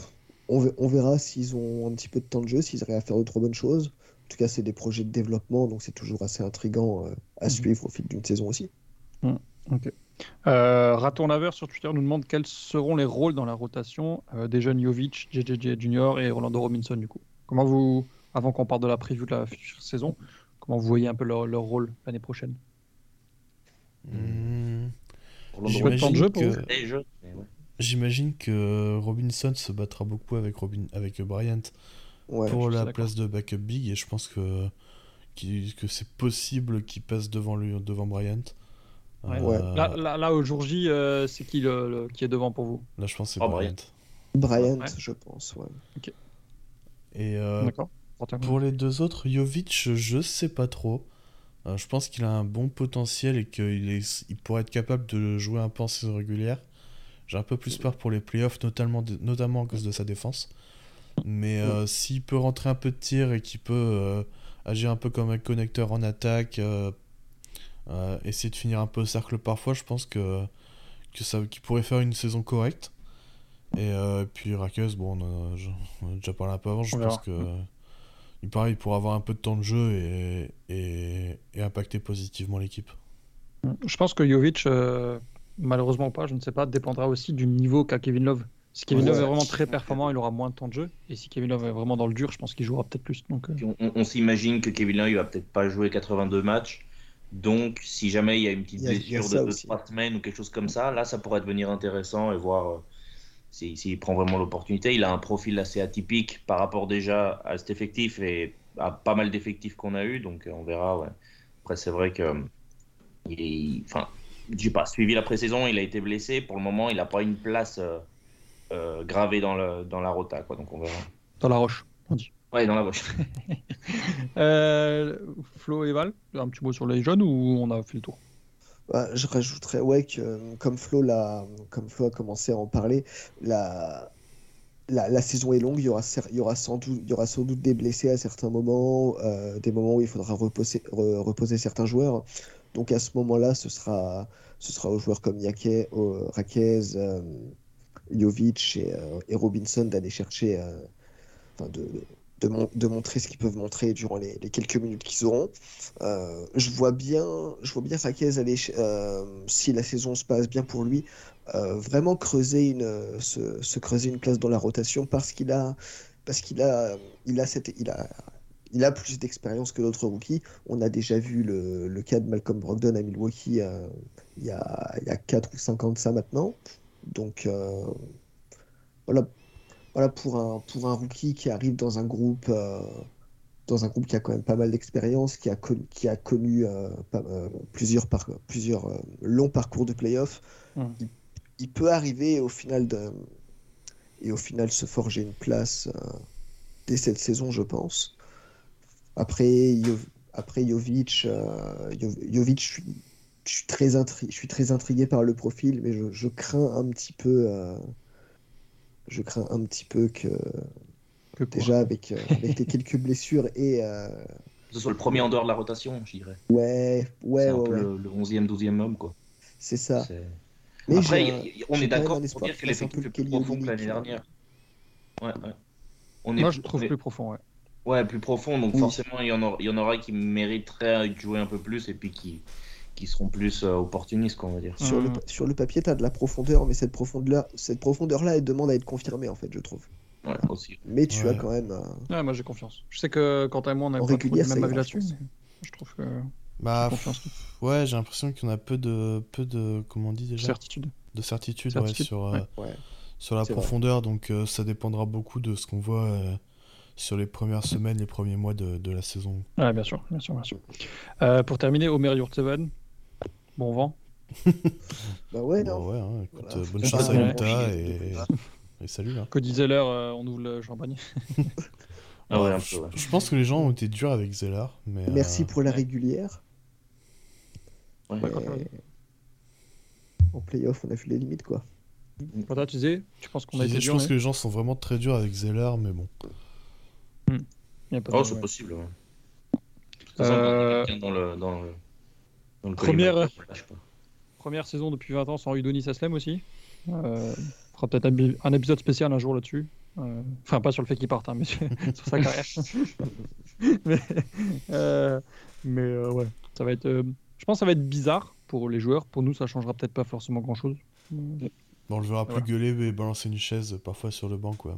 on, on verra s'ils ont un petit peu de temps de jeu, s'ils arrivent à faire de trop bonnes choses. En tout cas, c'est des projets de développement, donc c'est toujours assez intrigant euh, à mmh suivre au fil d'une saison aussi. Mmh, ok. Euh, Raton Laveur sur Twitter nous demande quels seront les rôles dans la rotation euh, des jeunes Jovic, JJJ Junior et Rolando Robinson du coup. Comment vous, avant qu'on parte de la preview de la future saison, comment vous voyez un peu leur, leur rôle l'année prochaine? Mmh. J'imagine que... Robinson se battra beaucoup avec, Robin... avec Bryant pour la place de backup big et je pense que, que c'est possible qu'il passe devant, lui, devant Bryant. Euh, là, là, au jour J, euh, c'est qui le, qui est devant pour vous? Là, je pense que c'est oh, Bryant. Bryant, je pense, ouais. Ok. Et euh, pour les deux autres, Jovic, je sais pas trop. je pense qu'il a un bon potentiel et qu'il est... il pourrait être capable de jouer un peu en saison régulière. J'ai un peu plus peur pour les playoffs, notamment, notamment à cause de sa défense. Mais s'il peut rentrer un peu de tir et qu'il peut agir un peu comme un connecteur en attaque, euh, essayer de finir un peu au cercle parfois, je pense que, que ça, qu'il pourrait faire une saison correcte. Et, euh, puis Raquez, bon, on a, déjà parlé un peu avant, je pense que il paraît, il pourra avoir un peu de temps de jeu et, et, et impacter positivement l'équipe. Je pense que Jovic, euh, malheureusement ou pas, je ne sais pas, dépendra aussi du niveau qu'a Kevin Love. Si Kevin Love est vraiment très performant, il aura moins de temps de jeu. Et si Kevin Love est vraiment dans le dur, je pense qu'il jouera peut-être plus. Donc, On, on s'imagine que Kevin Love, il va peut-être pas jouer 82 matchs. Donc, si jamais il y a une petite blessure de 2-3 semaines ou quelque chose comme ça, là, ça pourrait devenir intéressant et voir euh, s'il prend vraiment l'opportunité. Il a un profil assez atypique par rapport déjà à cet effectif et à pas mal d'effectifs qu'on a eu, donc euh, on verra. Ouais. Après, c'est vrai que il est, enfin, j'ai pas suivi la pré-saison, il a été blessé. Pour le moment, il n'a pas une place gravée dans, le, dans la rota, quoi. Donc on verra. Dans la roche, on dit. Ouais, dans la roche. Flo et Val, un petit mot sur les jeunes ou on a fait le tour? Bah, je rajouterais ouais que comme Flo l'a comme Flo a commencé à en parler, la la, saison est longue, il y, aura, il, y aura sans doute, il y aura sans doute des blessés à certains moments, euh, des moments où il faudra reposer, reposer certains joueurs. Donc à ce moment-là, ce sera, ce sera aux joueurs comme Yake, Raquez, euh, Jovic et, euh, et, Robinson d'aller chercher, de, de, montrer ce qu'ils peuvent montrer durant les, quelques minutes qu'ils auront. Euh, je vois bien, je vois bien aller, euh, si la saison se passe bien pour lui, euh, vraiment creuser une, se, creuser une place dans la rotation parce qu'il a, parce qu'il a, il a cette, il a, il a plus d'expérience que d'autres rookies. On a déjà vu le, le cas de Malcolm Brogdon à Milwaukee il, y a, il y a 4 ou 5 ans de ça maintenant. Donc voilà, voilà, pour un, pour un rookie qui arrive dans un groupe, euh, dans un groupe qui a quand même pas mal d'expérience, qui a, connu, qui a connu euh, euh, plusieurs, par, plusieurs longs parcours de playoff, hum. il, peut arriver au final de, et au final se forger une place dès cette saison, je pense. Après, après Jovic, Jovic je, suis, je, suis très je suis très intrigué par le profil, mais je, je crains un petit peu je crains un petit peu que, déjà avec, euh, avec les quelques blessures et. Euh, que ce soit le premier en dehors de la rotation, je dirais. Ouais, ouais, ouais. Le, le 11e, 12e homme, quoi. C'est ça. Mais Après, on est d'accord pour dire que l'effectif est plus profond que l'année dernière. Ouais, ouais. On est Moi, je trouve plus profond, ouais. Ouais, plus profond, donc forcément, il y, en aura, il y en aura qui mériteraient de jouer un peu plus et puis qui, qui seront plus euh, opportunistes, on va dire. Sur, le, mm. sur le papier, tu as de la profondeur, mais cette profondeur-là, cette profondeur -là, elle demande à être confirmée, en fait, je trouve. Ouais, aussi. Mais tu as quand même. Euh, ouais, moi j'ai confiance. Je sais que quand et moi on a pas trop même avis là-dessus. Je trouve que. Bah, ouais, j'ai l'impression qu'on a peu de, peu de, comment on dit déjà? Certitude. De certitude, Ouais, sur, euh, sur la profondeur. Donc ça dépendra beaucoup de ce qu'on voit sur les premières semaines, les premiers mois de, de la saison. Ouais, bien sûr, bien sûr, bien sûr. pour terminer, Omer Yurtseven, Bon vent. bah ouais, non. ouais, hein, écoute, bonne chance à Utah et... et, salut. Hein. Cody Zeller, euh, on ouvre le champagne. ah ouais, je, je, pense que les gens ont été durs avec Zeller. Mais, Merci euh, pour la régulière. Ouais. En playoff, on a vu les limites, quoi. Quand tu disais, tu penses qu'on a été Je pense que les gens sont vraiment très durs avec Zeller, mais bon. Hmm. oh, c'est possible. Ouais. De toute façon, euh... dans le, dans le première, première saison depuis 20 ans sans Udonis Aslem aussi. Euh, on fera peut-être un, épisode spécial un jour là-dessus. Euh, enfin, pas sur le fait qu'il parte, hein, mais sur, sa carrière. mais euh, mais ouais, ça va être. je pense que ça va être bizarre pour les joueurs. Pour nous, ça changera peut-être pas forcément grand-chose. Bon, on le verra plus gueuler et balancer une chaise parfois sur le banc, quoi.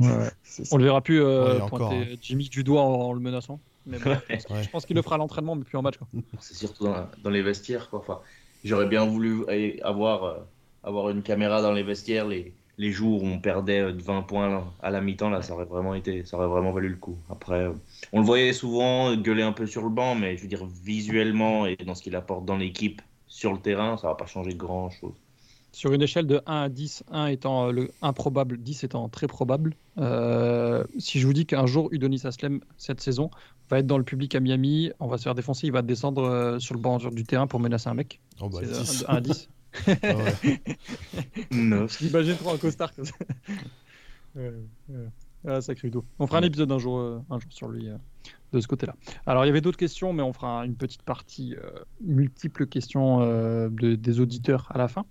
Mais... Ouais, on le verra plus pointer hein. Jimmy du doigt en le menaçant. Mais je pense qu'il le fera à l'entraînement, mais plus en match. C'est surtout dans, les vestiaires. Quoi. Enfin, J'aurais bien voulu avoir, euh, avoir une caméra dans les vestiaires les, les jours où on perdait 20 points à la mi-temps. Là, ça aurait vraiment été, ça aurait vraiment valu le coup. Après, euh, on le voyait souvent gueuler un peu sur le banc, mais je veux dire visuellement et dans ce qu'il apporte dans l'équipe sur le terrain, ça va pas changer grand chose. Sur une échelle de 1 à 10, 1 étant le improbable, 10 étant très probable, euh, si je vous dis qu'un jour Udonis Aslem, cette saison, va être dans le public à Miami, on va se faire défoncer, il va descendre euh, sur le banc du terrain pour menacer un mec. Oh bah, 10. 1 à 10. ah ouais. J'imagine trop un costard comme ça. ouais, ouais. Ah, sacré dos. On fera un épisode un jour, euh, un jour sur lui euh, de ce côté-là. Alors, il y avait d'autres questions, mais on fera une petite partie euh, multiples questions de, des auditeurs à la fin.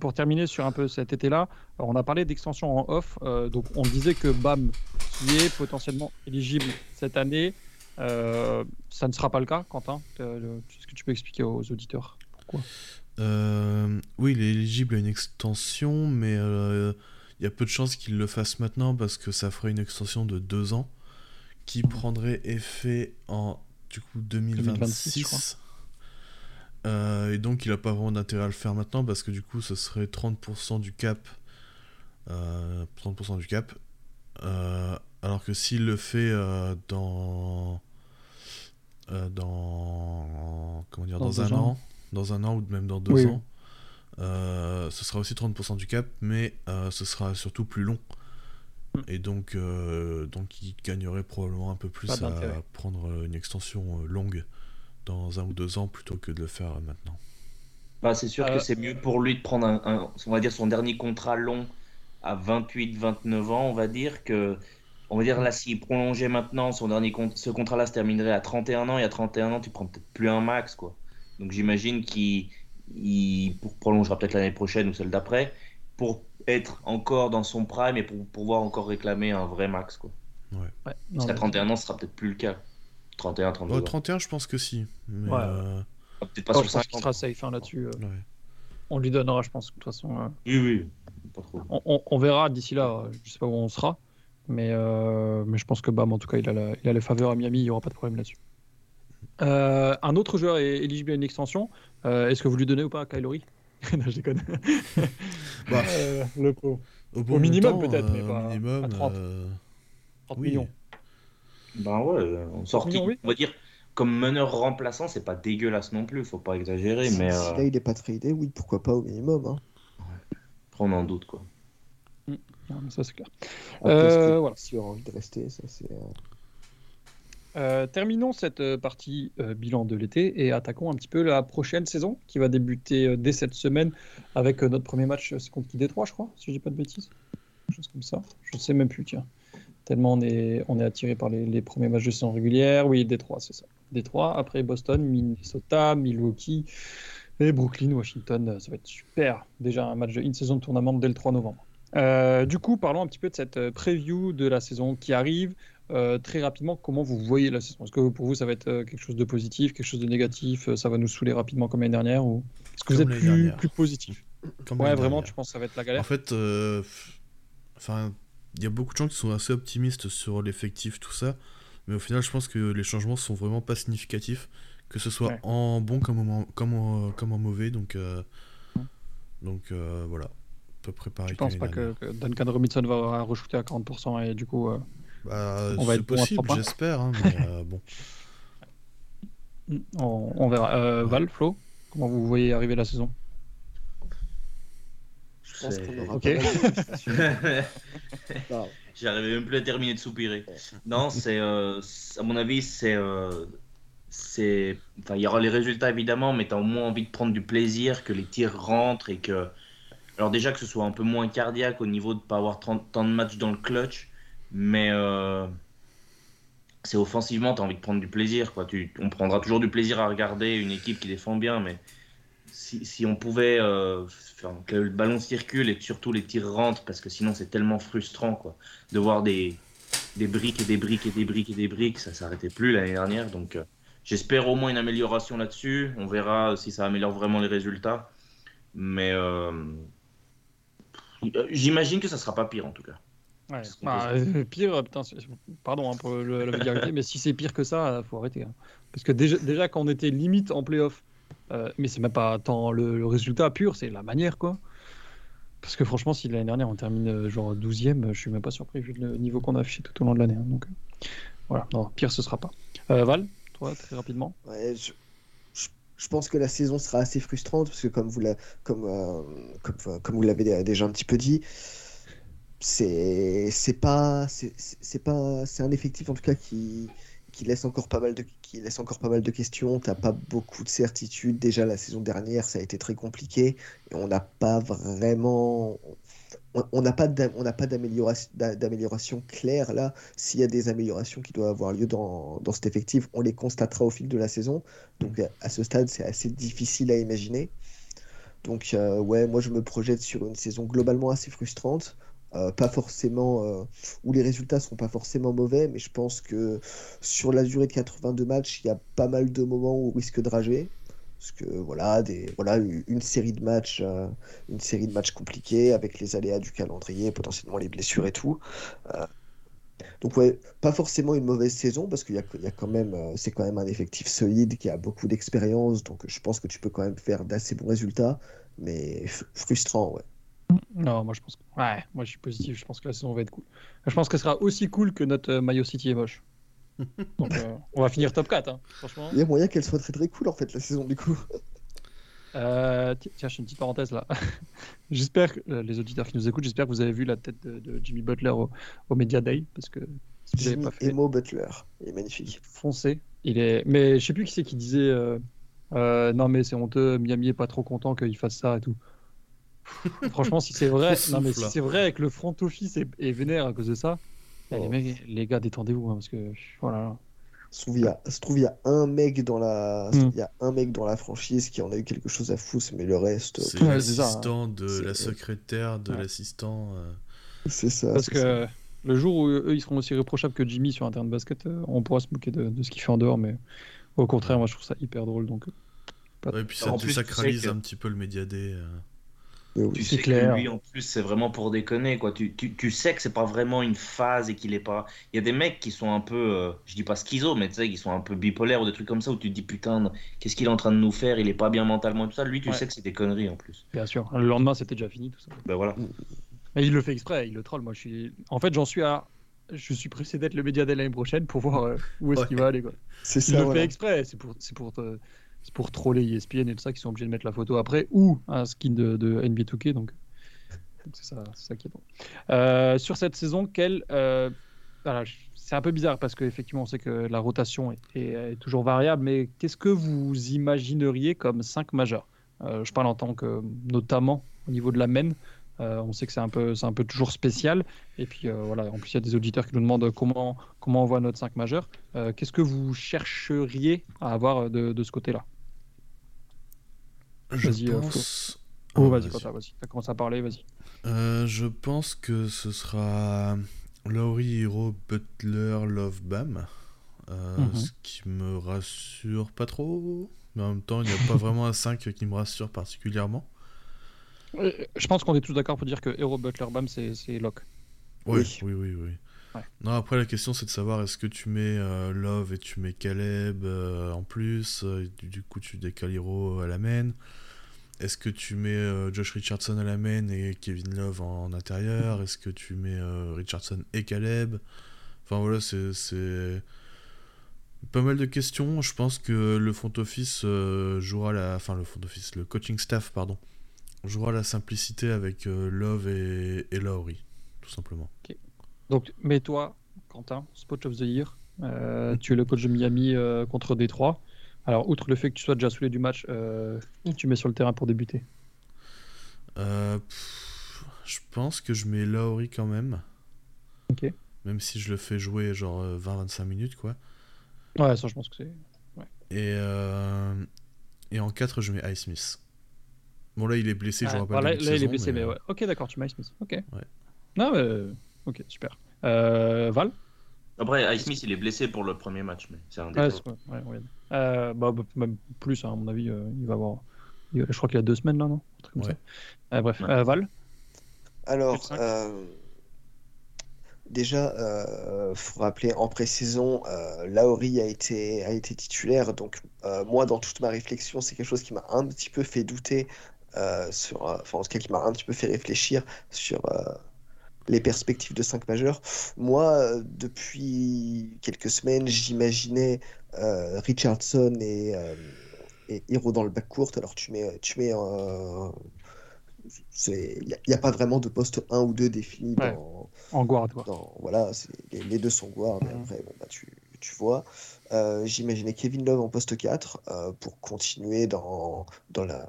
pour terminer sur un peu cet été-là, on a parlé d'extension en off. donc, on disait que BAM, qui est potentiellement éligible cette année, ça ne sera pas le cas, Quentin. Est-ce que tu peux expliquer aux auditeurs pourquoi? Oui, il est éligible à une extension, mais il y a peu de chances qu'il le fasse maintenant parce que ça ferait une extension de deux ans qui prendrait effet en du coup 2026. Euh, et donc il n'a pas vraiment d'intérêt à le faire maintenant parce que du coup ce serait 30% du cap. 30% euh, du cap. Euh, alors que s'il le fait dans. dans. comment dire, dans, un, an. dans un an ou même dans deux Oui. ans. Ce sera aussi 30% du cap, mais ce sera surtout plus long. Mm. Et donc, euh, donc il gagnerait probablement un peu plus à prendre une extension euh, longue dans un ou deux ans plutôt que de le faire maintenant. Bah, c'est sûr Euh, que c'est mieux pour lui de prendre un, un- on va dire son dernier contrat long à 28-29 ans, on va dire que on va dire là s'il prolongeait maintenant son dernier compte, ce contrat-là se terminerait à 31 ans et à 31 ans tu prends peut-être plus un max quoi. Donc j'imagine qu'il il prolongera peut-être l'année prochaine ou celle d'après pour être encore dans son prime et pour pouvoir encore réclamer un vrai max quoi. Ouais, non, Parce qu'à mais- 31 ans ce sera peut-être plus le cas. 31 32 Oh, ans. 31, je pense que si. Mais, Ouais. euh, Peut-être pas Oh, sur je pense qu'il 50. sera safe hein, là-dessus. euh. ouais. On lui donnera, je pense. De toute façon, euh, Oui oui, pas trop. on, on- on verra d'ici là. Je sais pas où on sera. Mais, euh, mais je pense que Bam, en tout cas, il a, la- il a les faveurs à Miami. Il n'y aura pas de problème là-dessus. Euh, un autre joueur est éligible à une extension. Euh, Est-ce que vous lui donnez ou pas à Kylori Non, je déconne. Bah, Euh, le au, bon minimum, peut-être, mais euh, pas au minimum, à 30. euh, 30 oui. millions. Ben ouais, sortie, millions, oui. on va dire, comme meneur remplaçant, c'est pas dégueulasse non plus, faut pas exagérer, Si, mais si euh, là il est pas tradé, oui, pourquoi pas au minimum. Hein. on en doute quoi. Non, mais ça, c'est clair. Après, Euh, si- voilà. S'il aura envie de rester, ça c'est. Euh, terminons cette euh, partie euh, bilan de l'été et attaquons un petit peu la prochaine saison qui va débuter dès cette semaine avec notre premier match. C'est contre Détroit, je crois, si je dis pas de bêtises. Chose comme ça. Je ne sais même plus, tiens. Tellement on est, on est attiré par les, les premiers matchs de saison régulière. Oui, Détroit, c'est ça. Détroit, après Boston, Minnesota, Milwaukee et Brooklyn, Washington. Ça va être super. Déjà un match de in-season tournament dès le 3 novembre. Du coup, parlons un petit peu de cette preview de la saison qui arrive. Euh, très rapidement, comment vous voyez la saison Est-ce que pour vous, ça va être euh, quelque chose de positif, quelque chose de négatif euh, Ça va nous saouler rapidement comme l'année dernière ou est-ce que vous êtes plus, positif? Comme Ouais, vraiment, tu penses que ça va être la galère? En fait, enfin, il y a beaucoup de gens qui sont assez optimistes sur l'effectif, tout ça, mais au final, je pense que les changements sont vraiment pas significatifs, que ce soit Ouais. en bon comme en, comme en, comme en mauvais, donc, Ouais. donc voilà, peu près pareil. Je pense pas que, que Duncan Robinson va re-shooter à 40% et du coup. Bah, on va c'est possible, j'espère, hein, euh, bon. on, on verra. Euh, Val, Flo, comment vous voyez arriver la saison? Je pense qu'on aura Ok. pas mal de frustration. Non, J'arrivais même plus à terminer de soupirer. Non, c'est euh, à mon avis, c'est euh, c'est enfin il y aura les résultats évidemment, mais t'as au moins envie de prendre du plaisir, que les tirs rentrent et que alors déjà que ce soit un peu moins cardiaque au niveau de pas avoir 30 tant de matchs dans le clutch, mais euh, c'est offensivement, tu as envie de prendre du plaisir. Quoi. On prendra toujours du plaisir à regarder une équipe qui défend bien, mais si, on pouvait euh, que le ballon circule et surtout les tirs rentrent, parce que sinon c'est tellement frustrant quoi, de voir des, briques et des briques et des briques et des briques, ça s'arrêtait plus l'année dernière. Donc euh, j'espère au moins une amélioration là-dessus. On verra si ça améliore vraiment les résultats. Mais j'imagine que ça sera pas pire en tout cas. Ouais. Bah, euh, pire, putain, c'est- pardon hein, pour le- la vulgarité, mais si c'est pire que ça, euh, faut arrêter. hein. Parce que déjà, déjà quand on était limite en playoff, euh, mais c'est même pas tant le, le résultat pur, c'est la manière quoi. Parce que franchement, si l'année dernière on termine euh, genre 12ème, je suis même pas surpris vu le niveau qu'on a affiché tout au long de l'année. hein, donc euh, voilà, non, pire ce sera pas. Euh, Val, toi, très rapidement. Ouais, je, pense que la saison sera assez frustrante parce que comme vous la- comme, euh, comme, euh, comme vous l'avez dé- déjà un petit peu dit, c'est pas c'est pas c'est un effectif en tout cas qui qui laisse encore pas mal de qui laisse encore pas mal de questions. T'as pas beaucoup de certitudes. Déjà la saison dernière, ça a été très compliqué on n'a pas vraiment on n'a pas on n'a pas d'amélioration d'a- d'amélioration claire là. S'il y a des améliorations qui doivent avoir lieu dans, dans cet effectif, on les constatera au fil de la saison. Donc à- à ce stade, c'est assez difficile à imaginer. Donc euh, ouais, moi je me projette sur une saison globalement assez frustrante. Euh, pas forcément euh, où les résultats sont pas forcément mauvais, mais je pense que sur la durée de 82 matchs, il y a pas mal de moments où on risque de rager. Parce que voilà, des, voilà une série de matchs, euh, une série de matchs compliqués avec les aléas du calendrier, potentiellement les blessures et tout. Donc ouais, pas forcément une mauvaise saison parce qu'il y a, quand c'est quand même un effectif solide qui a beaucoup d'expérience, donc je pense que tu peux quand même faire d'assez bons résultats, mais frustrant, ouais. Non, moi je pense que... Ouais, moi je suis positif, je pense que la saison va être cool. Je pense qu'elle sera aussi cool que notre euh, Mayo City est moche. Donc euh, on va finir top 4, hein, franchement. Il y a moyen qu'elle soit très très cool en fait la saison du coup. Euh, ti- tiens, je fais une petite parenthèse là. j'espère que euh, les auditeurs qui nous écoutent, j'espère que vous avez vu la tête de, de Jimmy Butler au, au Media Day parce que si vous Jimmy pas fait, Emo Butler, il est magnifique. foncez. Il est, mais je sais plus qui c'est qui disait euh, euh, non mais c'est honteux, Miami est pas trop content qu'il fasse ça et tout. Franchement, si c'est vrai, On non mais si c'est vrai avec le front office est, est vénère à cause de ça. eh, les, mecs, les gars, détendez-vous hein, parce que voilà. Se trouve, il y a, se trouve, il y a un mec dans la, Hmm. il y a un mec dans la franchise qui en a eu quelque chose à foutre, mais le reste, C'est Ouais, c'est ça, hein. l'assistant de la secrétaire de Ouais. l'assistant. euh, c'est ça. Parce que ça. le jour où eux ils seront aussi reprochables que Jimmy sur de basket, euh, on pourra se moquer de, de ce qu'il fait en dehors, mais au contraire, moi je trouve ça hyper drôle donc. euh, pas- Ouais, et puis ça En plus, tu sais désacralise que- un petit peu le média euh. Tu C'est sais clair. que lui, en plus, c'est vraiment pour déconner, quoi. Tu, tu, tu sais que c'est pas vraiment une phase et qu'il est pas. Il y a des mecs qui sont un peu, euh, je dis pas schizo, mais tu sais, qui sont un peu bipolaires ou des trucs comme ça où tu te dis putain, qu'est-ce qu'il est en train de nous faire? Il est pas bien mentalement, tout ça. Lui, tu Ouais. sais que c'est des conneries en plus. Bien sûr. Le lendemain, c'était déjà fini tout ça. Ben voilà. Mais il le fait exprès, il le troll. Moi, je suis. En fait, j'en suis à. Je suis pressé d'être le média de l'année prochaine pour voir euh, où est-ce Ouais. qu'il va aller. Quoi. C'est Il ça, le voilà. fait exprès. C'est pour, c'est pour, te- pour troller ESPN et tout ça qui sont obligés de mettre la photo après ou un skin de, de NBA 2K. Donc, c'est ça, c'est ça qui est bon. Euh, sur cette saison, quel. euh, voilà, c'est un peu bizarre parce qu'effectivement, on sait que la rotation est, toujours variable, mais qu'est-ce que vous imagineriez comme 5 majeurs? Euh, Je parle en tant que, notamment au niveau de la main. Euh, on sait que c'est un peu, c'est un peu toujours spécial. Et puis voilà, en plus il y a des auditeurs qui nous demandent comment, comment on voit notre 5 majeur. Qu'est-ce que vous chercheriez à avoir de ce côté-là? Je Vas-y, euh, pense. Oh, vas-y, vas-y. Quentin, vas-y. T'as commencé à parler, vas-y. Euh, je pense que ce sera Laurie Hero Butler Love Bam. Euh, Mhm. Ce qui me rassure pas trop. Mais en même temps, il n'y a pas vraiment un 5 qui me rassure particulièrement. Euh, Je pense qu'on est tous d'accord pour dire que Hero Butler Bam, c'est c'est lock. Oui, Oui. oui, oui, oui. Ouais. Non, après, la question, c'est de savoir est-ce que tu mets euh, Love et tu mets Caleb euh, en plus euh, et du, coup, tu décales Hero à la main. Est-ce que tu mets Josh Richardson à la main et Kevin Love en, intérieur? Est-ce que tu mets Richardson et Caleb? Enfin voilà, c'est- pas mal de questions. Je pense que le front office euh, jouera la. Enfin, le front office, le coaching staff, pardon, jouera la simplicité avec euh, Love et, et Lowry, tout simplement. Donc, mais toi, Quentin, Spot of the Year, euh, tu es le coach de Miami euh, contre Détroit. Alors, outre le fait que tu sois déjà saoulé du match, euh, qui tu mets sur le terrain pour débuter Euh, pff, je pense que je mets Lowry quand même. Ok. Même si je le fais jouer genre euh, 20-25 minutes, quoi. Ouais, ça, je pense que c'est. Et, et en 4, je mets Ice Smith. Bon, là, il est blessé, je Ah, vois pas bon, le là, là, il est blessé, mais, mais, ouais. Ok, d'accord, tu mets Smith. Ok. Ouais. Non, mais. Ok, super. Euh, Val? Après, Ice Smith, il est blessé pour le premier match, mais c'est un Ouais, ouais, ouais. Euh, bah, bah, même plus, hein, à mon avis, euh, il va avoir. il- Je crois qu'il y a deux semaines là, non? Un truc comme Ouais. ça. Euh, bref, Ouais. Euh, Val? Alors, euh, déjà, euh, faut rappeler en pré-saison, euh, Lauri a été, a été titulaire. Donc, euh, moi, dans toute ma réflexion, c'est quelque chose qui m'a un petit peu fait douter euh, sur, euh, enfin, en tout cas, qui m'a un petit peu fait réfléchir sur euh, les perspectives de 5 majeurs. Moi, euh, depuis quelques semaines, j'imaginais euh, Richardson et, euh, et Hero dans le backcourt. Alors, tu mets, tu mets euh, il n'y a, pas vraiment de poste 1 ou 2 défini Ouais. dans, en guard, quoi. dans- voilà, les, les deux sont guard, mais Mhm. après, bon, bah, tu, tu vois. Euh, J'imaginais Kevin Love en poste 4 euh, pour continuer dans, dans, la,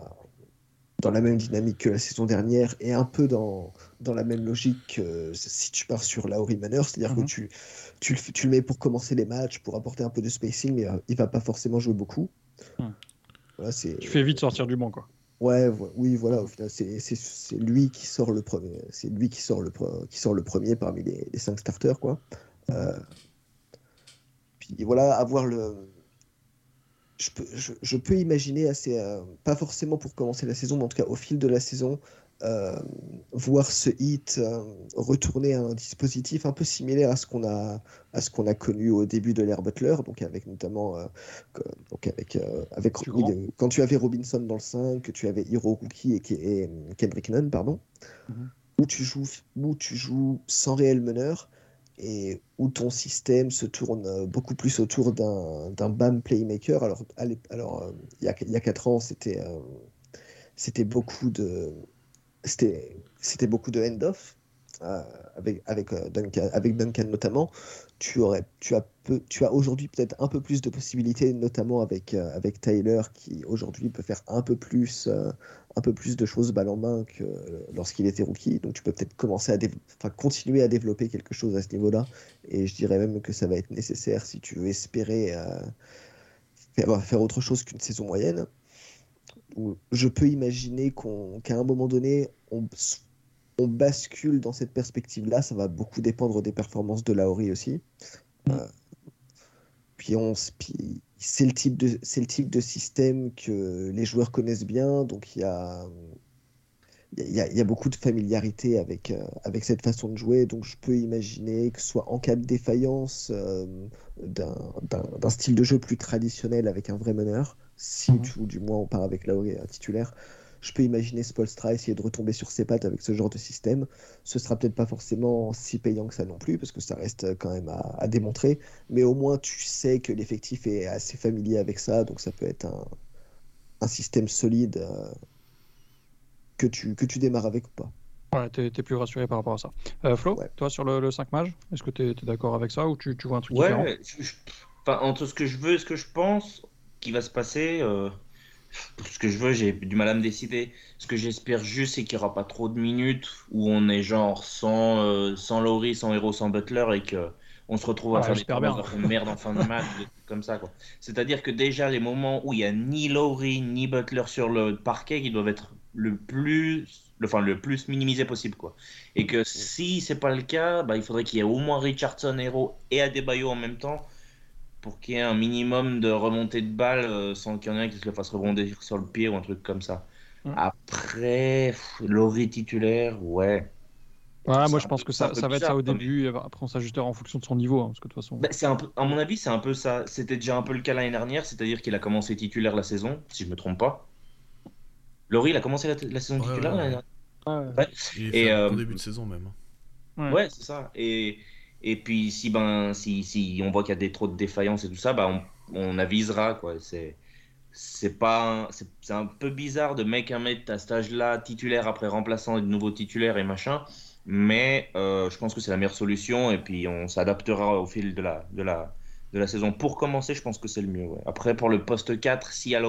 dans la même dynamique que la saison dernière et un peu dans, dans la même logique que si tu pars sur Laurie Manor, c'est-à-dire Mhm. que tu, tu, le, tu le mets pour commencer les matchs, pour apporter un peu de spacing, mais euh, il va pas forcément jouer beaucoup. Mhm. Voilà, c'est... Tu fais vite sortir du banc, quoi. Ouais, oui, voilà, au final, c'est lui qui sort le premier, c'est lui qui sort le, qui sort le premier parmi les, les cinq starters, quoi. Euh, puis voilà, avoir le. Je peux, je, je peux imaginer assez, euh, pas forcément pour commencer la saison, mais en tout cas au fil de la saison, euh, voir ce hit euh, retourner à un dispositif un peu similaire à ce qu'on a, à ce qu'on a connu au début de l'ère Butler, donc avec notamment, euh, que- donc avec, avec oui, quand tu avais Robinson dans le 5, que tu avais Hiro Rookie et, et, Kendrick Nunn, pardon, Mhm. où tu joues, où tu joues sans réel meneur et où ton système se tourne euh, beaucoup plus autour d'un BAM playmaker. Alors, euh, il y a, y a 4 ans, c'était euh, c'était beaucoup de c'était beaucoup de end-off euh, Duncan, avec Duncan notamment. Tu as aujourd'hui peut-être un peu plus de possibilités, notamment avec euh, avec Tyler qui aujourd'hui peut faire un peu plus un peu plus de choses balle en main que lorsqu'il était rookie. Donc tu peux peut-être commencer à continuer à développer quelque chose à ce niveau-là. Et je dirais même que ça va être nécessaire si tu veux espérer faire, faire autre chose qu'une saison moyenne je peux imaginer qu'à un moment donné, on, bascule dans cette perspective-là. Ça va beaucoup dépendre des performances de Laori aussi. Mm. Euh, puis on, c'est le type de c'est le type de système que les joueurs connaissent bien, donc il y a il y, a beaucoup de familiarité avec, euh, avec cette façon de jouer, donc je peux imaginer que ce soit en cas de défaillance euh, d'un style de jeu plus traditionnel avec un vrai meneur, si ou du moins on part avec Lauri un titulaire, je peux imaginer Spolstra essayer de retomber sur ses pattes avec ce genre de système. Ce sera peut-être pas forcément si payant que ça non plus, parce que ça reste quand même à, démontrer, mais au moins tu sais que l'effectif est assez familier avec ça, donc ça peut être un, un système solide euh, que, tu, que tu démarres avec ou pas. Ouais, t'es es plus rassuré par rapport à ça. Euh, Flo, toi sur le, 5 mage, est-ce que tu es, d'accord avec ça ou tu, tu vois un truc différent? Ouais, entre ce que je veux et ce que je pense, qui va se passer. Euh, ce que je veux, j'ai du mal à me décider. Ce que j'espère juste, c'est qu'il n'y aura pas trop de minutes où on est genre sans, euh, sans Laurie, sans Hero, sans Butler et que on se retrouve à faire des merde en fin de match, comme ça. quoi. C'est-à-dire que déjà, les moments où il n'y a ni Laurie ni Butler sur le parquet, qui doivent être le plus, le, enfin, le plus minimisé possible. quoi. Et que si c'est pas le cas, bah, il faudrait qu'il y ait au moins Richardson, Hero et Adebayo en même temps pour qu'il y ait un minimum de remontée de balle euh, sans qu'il y en ait un qui se le fasse rebondir sur le pied ou un truc comme ça. Après, Laurie titulaire, ouais. Ouais, moi je pense que ça, ça va être ça au début, après on s'ajustera en fonction de son niveau. Hein, parce que, de toute façon... Bah, c'est un peu, à mon avis, c'est un peu ça. C'était déjà un peu le cas l'année dernière, c'est-à-dire qu'il a commencé titulaire la saison, si je me trompe pas. Laurie, il a commencé la, saison titulaire l'année dernière. Ouais. Et euh, au début de saison même. Hein. Ouais, c'est ça. Et et puis, si, ben, si, si on voit qu'il y a des, trop de défaillances et tout ça, ben, on, on avisera. Quoi. C'est, c'est, pas, c'est, un peu bizarre de mettre un mec à cet âge-là, titulaire après remplaçant de nouveaux titulaires et machin. Mais euh, je pense que c'est la meilleure solution. Et puis, on s'adaptera au fil de la, de la, de la saison. Pour commencer, je pense que c'est le mieux. Après, pour le poste 4, si à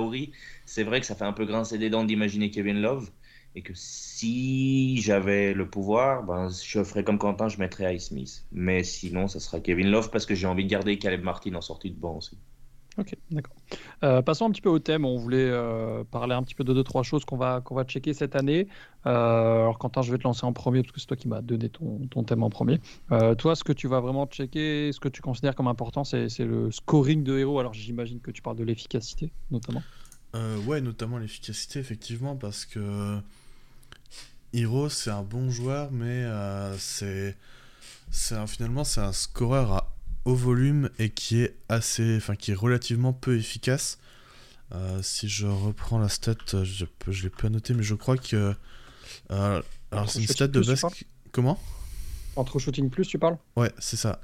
c'est vrai que ça fait un peu grincer des dents d'imaginer Kevin Love et que si j'avais le pouvoir, ben, je ferais comme Quentin, je mettrais Ice Smith. Mais sinon, ça sera Kevin Love parce que j'ai envie de garder Caleb Martin en sortie de banc aussi. Ok, d'accord. Euh, passons un petit peu au thème. On voulait euh, parler un petit peu de deux, trois choses qu'on va, qu'on va checker cette année. Euh, alors, Quentin, je vais te lancer en premier parce que c'est toi qui m'as donné ton, ton, thème en premier. toi, ce que tu vas vraiment checker, ce que tu considères comme important, c'est, c'est le scoring de héros. Alors, j'imagine que tu parles de l'efficacité, notamment. ouais, notamment l'efficacité, effectivement, parce que Hiro, c'est un bon joueur, mais euh, c'est, finalement c'est un scoreur à haut volume et qui est assez, enfin qui est relativement peu efficace. Euh, si je reprends la stat, je ne l'ai pas noté, mais je crois que euh, alors c'est une stat de base. Comment? En true shooting plus, tu parles? Ouais, c'est ça.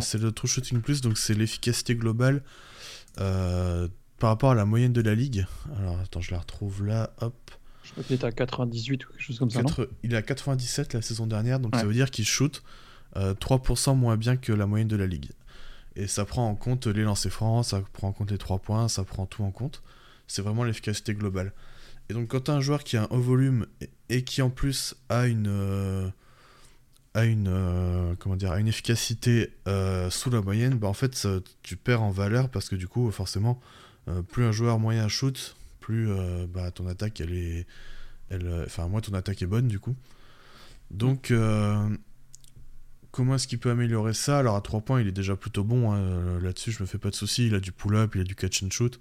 C'est le true shooting plus, donc c'est l'efficacité globale par rapport à la moyenne de la ligue. Alors attends, je la retrouve là. Hop. Je crois qu'il est à 98 ou quelque chose comme ça. il est à 97 la saison dernière, donc ça veut dire qu'il shoot 3% euh, moins bien que la moyenne de la ligue. Et ça prend en compte les lancers francs, ça prend en compte les 3 points, ça prend tout en compte. C'est vraiment l'efficacité globale. Et donc quand tu as un joueur qui a un haut volume et, qui en plus a une, euh, a une, euh, comment dire, une efficacité sous la moyenne, bah en fait tu perds en valeur parce que du coup forcément plus un joueur moyen shoot, plus euh, bah, ton attaque, elle est. Elle, euh, enfin, moi, ton attaque est bonne, du coup. Donc, euh, comment est-ce qu'il peut améliorer ça? Alors, à 3 points, il est déjà plutôt bon. Hein. Là-dessus, je me fais pas de soucis. Il a du pull-up, il a du catch and shoot.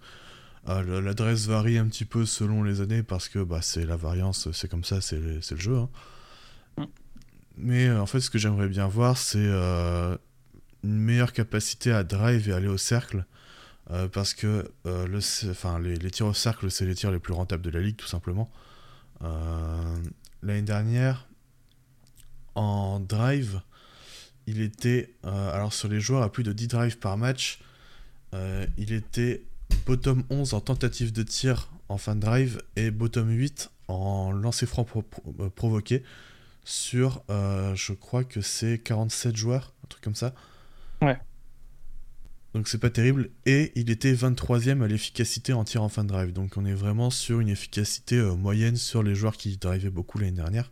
L'adresse varie un petit peu selon les années parce que bah, c'est la variance, c'est comme ça, c'est le jeu. Hein. Mm. Mais en fait, ce que j'aimerais bien voir, c'est une meilleure capacité à drive et aller au cercle euh, parce que euh, les, tirs au cercle, c'est les tirs les plus rentables de la ligue, tout simplement. Euh, l'année dernière, en drive, il était, alors sur les joueurs à plus de 10 drives par match, il était bottom 11 en tentative de tir en fin de drive et bottom 8 en lancer franc pro- pro- provoqué sur, je crois que c'est 47 joueurs, un truc comme ça. Ouais. Donc c'est pas terrible. Et il était 23ème à l'efficacité en tir en fin de drive. Donc on est vraiment sur une efficacité euh, moyenne sur les joueurs qui drivaient beaucoup l'année dernière.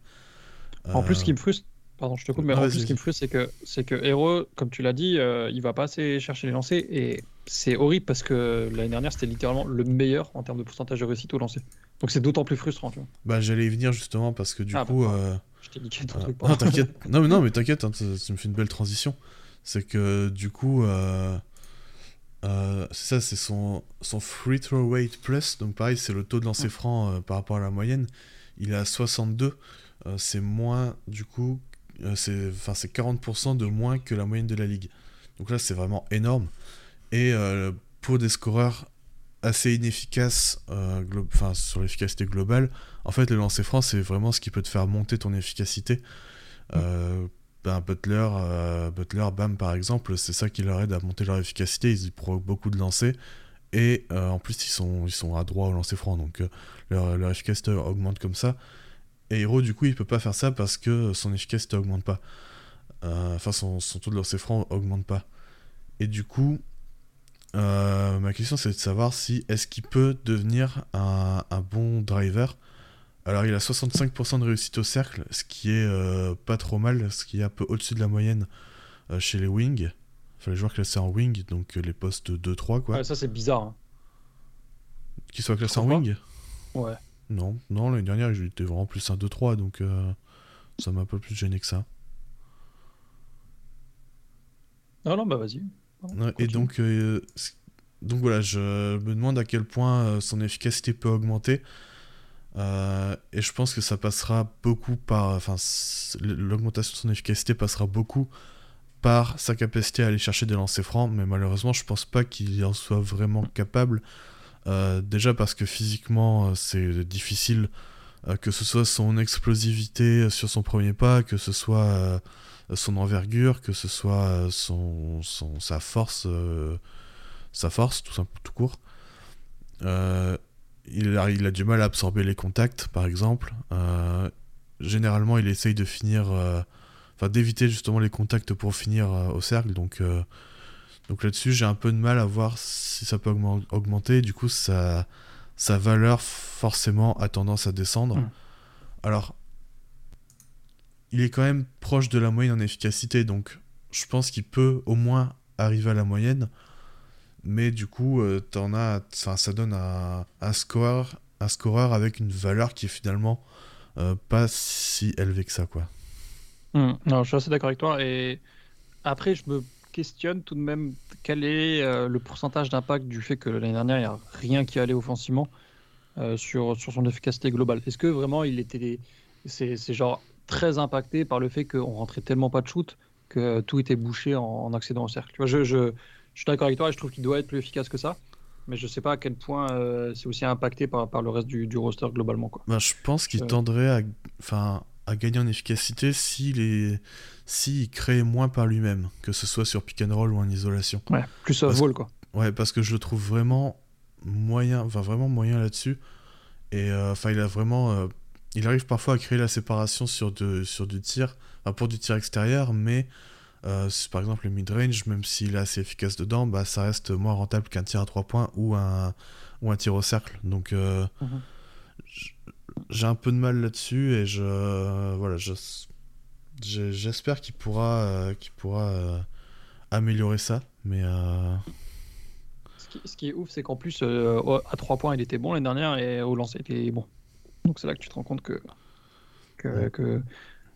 En plus, ce Euh, qui me frustre, pardon, je te coupe, mais Ah, en plus, ce qui me frustre, c'est que, c'est que Hero, comme tu l'as dit, euh, il va pas assez chercher les lancers et c'est horrible parce que l'année dernière, c'était littéralement le meilleur en termes de pourcentage de réussite au lancer. Donc c'est d'autant plus frustrant, tu vois. Bah j'allais y venir justement parce que du Ah, coup... bah, euh, Je t'ai niqué ton Euh, truc. non, t'inquiète. non, mais non, mais t'inquiète, hein, ça, ça me fait une belle transition. C'est que du coup, euh, euh, c'est ça, c'est son, son free throw rate plus. Donc pareil, c'est le taux de lancer franc euh, par rapport à la moyenne. Il est à 62. euh, c'est moins, du coup, euh, c'est enfin, c'est 40% de moins que la moyenne de la ligue. Donc là, c'est vraiment énorme. Et pour des scoreurs assez inefficaces glo- sur l'efficacité globale, en fait, le lancer franc, c'est vraiment ce qui peut te faire monter ton efficacité. Ben, Butler, euh, Butler, Bam, par exemple, c'est ça qui leur aide à monter leur efficacité. Ils provoquent beaucoup de lancers. Et euh, en plus, ils sont, ils sont à droit au lancer franc. Donc, euh, leur, efficacité augmente comme ça. Et Hero, du coup, il peut pas faire ça parce que son efficacité augmente pas. Enfin, son, taux de lancer franc augmente pas. Et du coup, ma question, c'est de savoir si est-ce qu'il peut devenir un bon driver. Alors, il a 65% de réussite au cercle, ce qui est euh, pas trop mal, ce qui est un peu au-dessus de la moyenne euh, chez les wings. Enfin, les joueurs classés en wing, donc euh, les postes 2-3, quoi. Ouais, ça, c'est bizarre. hein. Qu'ils soient classés en wing? Ouais. Non, non, l'année dernière, il était vraiment plus un 2-3, donc euh, ça m'a un peu plus gêné que ça. Non, non, bah vas-y. Ouais, et donc, euh, donc voilà, je me demande à quel point son efficacité peut augmenter. Euh, et je pense que ça passera beaucoup par. Enfin, l'augmentation de son efficacité passera beaucoup par sa capacité à aller chercher des lancers francs. Mais malheureusement, je pense pas qu'il en soit vraiment capable. Euh, déjà parce que physiquement, euh, c'est difficile. que ce soit son explosivité sur son premier pas, que ce soit son envergure, que ce soit son, son- sa force, sa force tout, simple, tout court. Il, a, il a du mal à absorber les contacts, par exemple. Euh, généralement, il essaye de finir, euh, enfin d'éviter justement les contacts pour finir euh, au cercle. Donc, donc là-dessus, j'ai un peu de mal à voir si ça peut augmen- augmenter. Du coup, sa, sa valeur forcément a tendance à descendre. Mm. Alors, il est quand même proche de la moyenne en efficacité, donc je pense qu'il peut au moins arriver à la moyenne. Mais du coup, euh, t'en as, ça donne un, scoreur, un scoreur avec une valeur qui est finalement euh, pas si élevée que ça, quoi. Hmm, Non, je suis assez d'accord avec toi. Et après, je me questionne tout de même quel est euh, le pourcentage d'impact du fait que l'année dernière, il n'y a rien qui allait offensivement euh, sur, sur son efficacité globale. Est-ce que vraiment il était. C'est genre très impacté par le fait qu'on rentrait tellement pas de shoot que tout était bouché en, en accédant au cercle? Tu vois, je, je, je suis d'accord avec toi je trouve qu'il doit être plus efficace que ça. Mais je sais pas à quel point euh, c'est aussi impacté par, par le reste du, du roster globalement. Quoi. Ben, je pense qu'il Euh. tendrait à, enfin, à gagner en efficacité s'il est, s'il crée moins par lui-même, que ce soit sur pick and roll ou en isolation. Ouais, plus Parce- off-ball quoi. Ouais, parce que je le trouve vraiment moyen, enfin vraiment moyen là-dessus. Et euh, enfin, il a vraiment, euh, il arrive parfois à créer la séparation sur de, sur du tir, enfin, pour du tir extérieur, mais euh, par exemple le mid-range, même s'il est assez efficace dedans, bah ça reste moins rentable qu'un tir à 3 points ou un ou un tir au cercle. Donc euh, Mhm. j'ai un peu de mal là-dessus et je voilà, je j'ai- j'espère qu'il pourra euh, qu'il pourra euh, améliorer ça, mais euh, Ce qui, ce qui est ouf, c'est qu'en plus, euh, à 3 points, il était bon l'année dernière et au lancer, il était bon. Donc c'est là que tu te rends compte que que- Ouais. que-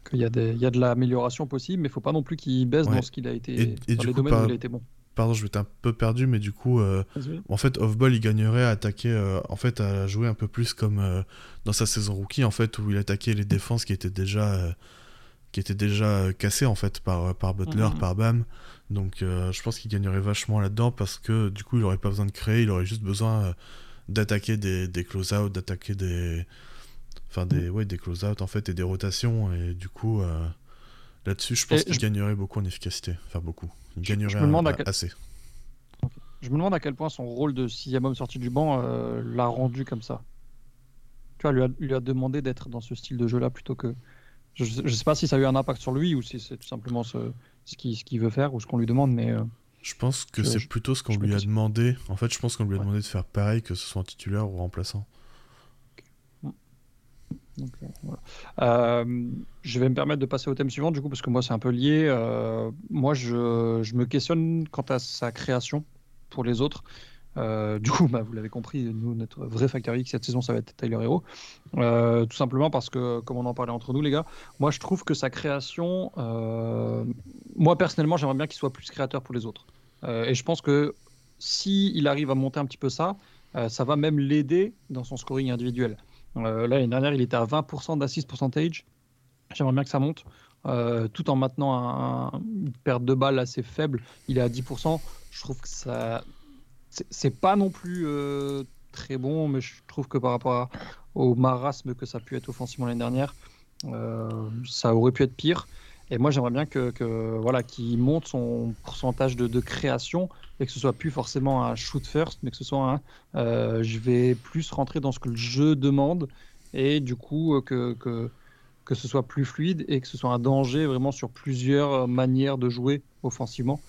qu'il y, a des- il y a de l'amélioration possible, mais il faut pas non plus qu'il baisse Ouais. dans ce qu'il a été, Et- et dans du les coup, domaines par- où il a été bon. pardon, je vais être un peu perdu, mais du coup, euh, en fait, off-ball, il gagnerait à attaquer, euh, en fait, à jouer un peu plus comme euh, dans sa saison rookie, en fait, où il attaquait les défenses qui étaient déjà, qui étaient déjà cassées, en fait, par, par Butler, Mhm. par Bam. Donc, je pense qu'il gagnerait vachement là-dedans parce que, du coup, il aurait pas besoin de créer, il aurait juste besoin d'attaquer des, des close-out, d'attaquer des. Enfin, des, ouais, des close-out, en fait, et des rotations, et du coup. euh, Là-dessus, je pense qu'il je- gagnerait beaucoup en efficacité. Enfin, beaucoup. Il Je- je gagnerait me demande à un- quel- assez. Je me demande à quel point son rôle de sixième homme sorti du banc euh, l'a rendu comme ça. Tu vois, lui a, lui a demandé d'être dans ce style de jeu-là plutôt que. Je ne sais pas si ça a eu un impact sur lui ou si c'est tout simplement ce, ce qu'il veut faire ou ce qu'on lui demande, mais. Euh, je pense que c'est plutôt ce qu'on lui a demandé. En fait, je pense qu'on lui a demandé de faire pareil, que ce soit un titulaire ou remplaçant. Euh, euh, je vais me permettre de passer au thème suivant, du coup, parce que moi, c'est un peu lié. Euh, moi, je, me questionne quant à sa création pour les autres. du coup, bah, vous l'avez compris, nous, notre vrai facteur X cette saison, ça va être Tyler Hero. tout simplement parce que, comme on en parlait entre nous, les gars, moi, je trouve que sa création, moi, personnellement, j'aimerais bien qu'il soit plus créateur pour les autres. et je pense que si il arrive à monter un petit peu ça, ça va même l'aider dans son scoring individuel. Euh, l'année dernière, il était à 20% d'assist percentage. J'aimerais bien que ça monte. Euh, tout en maintenant une perte de balle assez faible. Il est à 10%. Je trouve que ça. C'est pas non plus euh, très bon, mais je trouve que par rapport au marasme que ça a pu être offensivement l'année dernière, ça aurait pu être pire. Et moi, j'aimerais bien que, voilà, qu'il monte son pourcentage de, création et que ce soit plus forcément un shoot first, mais que ce soit un euh, je vais plus rentrer dans ce que le jeu demande et du coup euh, que, que, que ce soit plus fluide et que ce soit un danger vraiment sur plusieurs manières de jouer offensivement.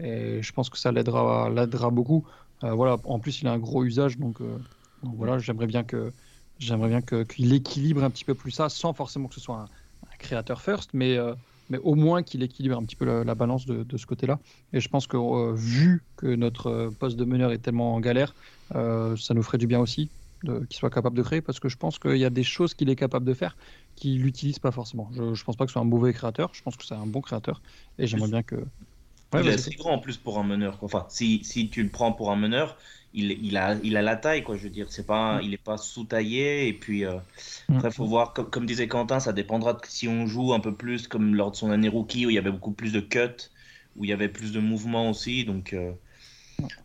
Et je pense que ça l'aidera, l'aidera beaucoup. Euh, voilà, en plus, il a un gros usage, donc, voilà, j'aimerais bien que j'aimerais bien qu'il équilibre un petit peu plus ça, sans forcément que ce soit un, un créateur first, mais mais au moins qu'il équilibre un petit peu la, balance de, ce côté-là. Et je pense que euh, vu que notre euh, poste de meneur est tellement en galère, euh, ça nous ferait du bien aussi qu'il soit capable de créer, parce que je pense qu'il y a des choses qu'il est capable de faire qu'il n'utilise pas forcément. Je ne pense pas que ce soit un mauvais créateur, je pense que c'est un bon créateur, et j'aimerais bien que... il est assez grand en plus pour un meneur. Enfin, si, si tu le prends pour un meneur, il, a, il a la taille, quoi. Je veux dire, c'est pas, mm. il n'est pas sous-taillé. Et puis, euh, mm. après, faut voir, comme, disait Quentin, ça dépendra de si on joue un peu plus comme lors de son année rookie où il y avait beaucoup plus de cuts, où il y avait plus de mouvements aussi. Donc, euh,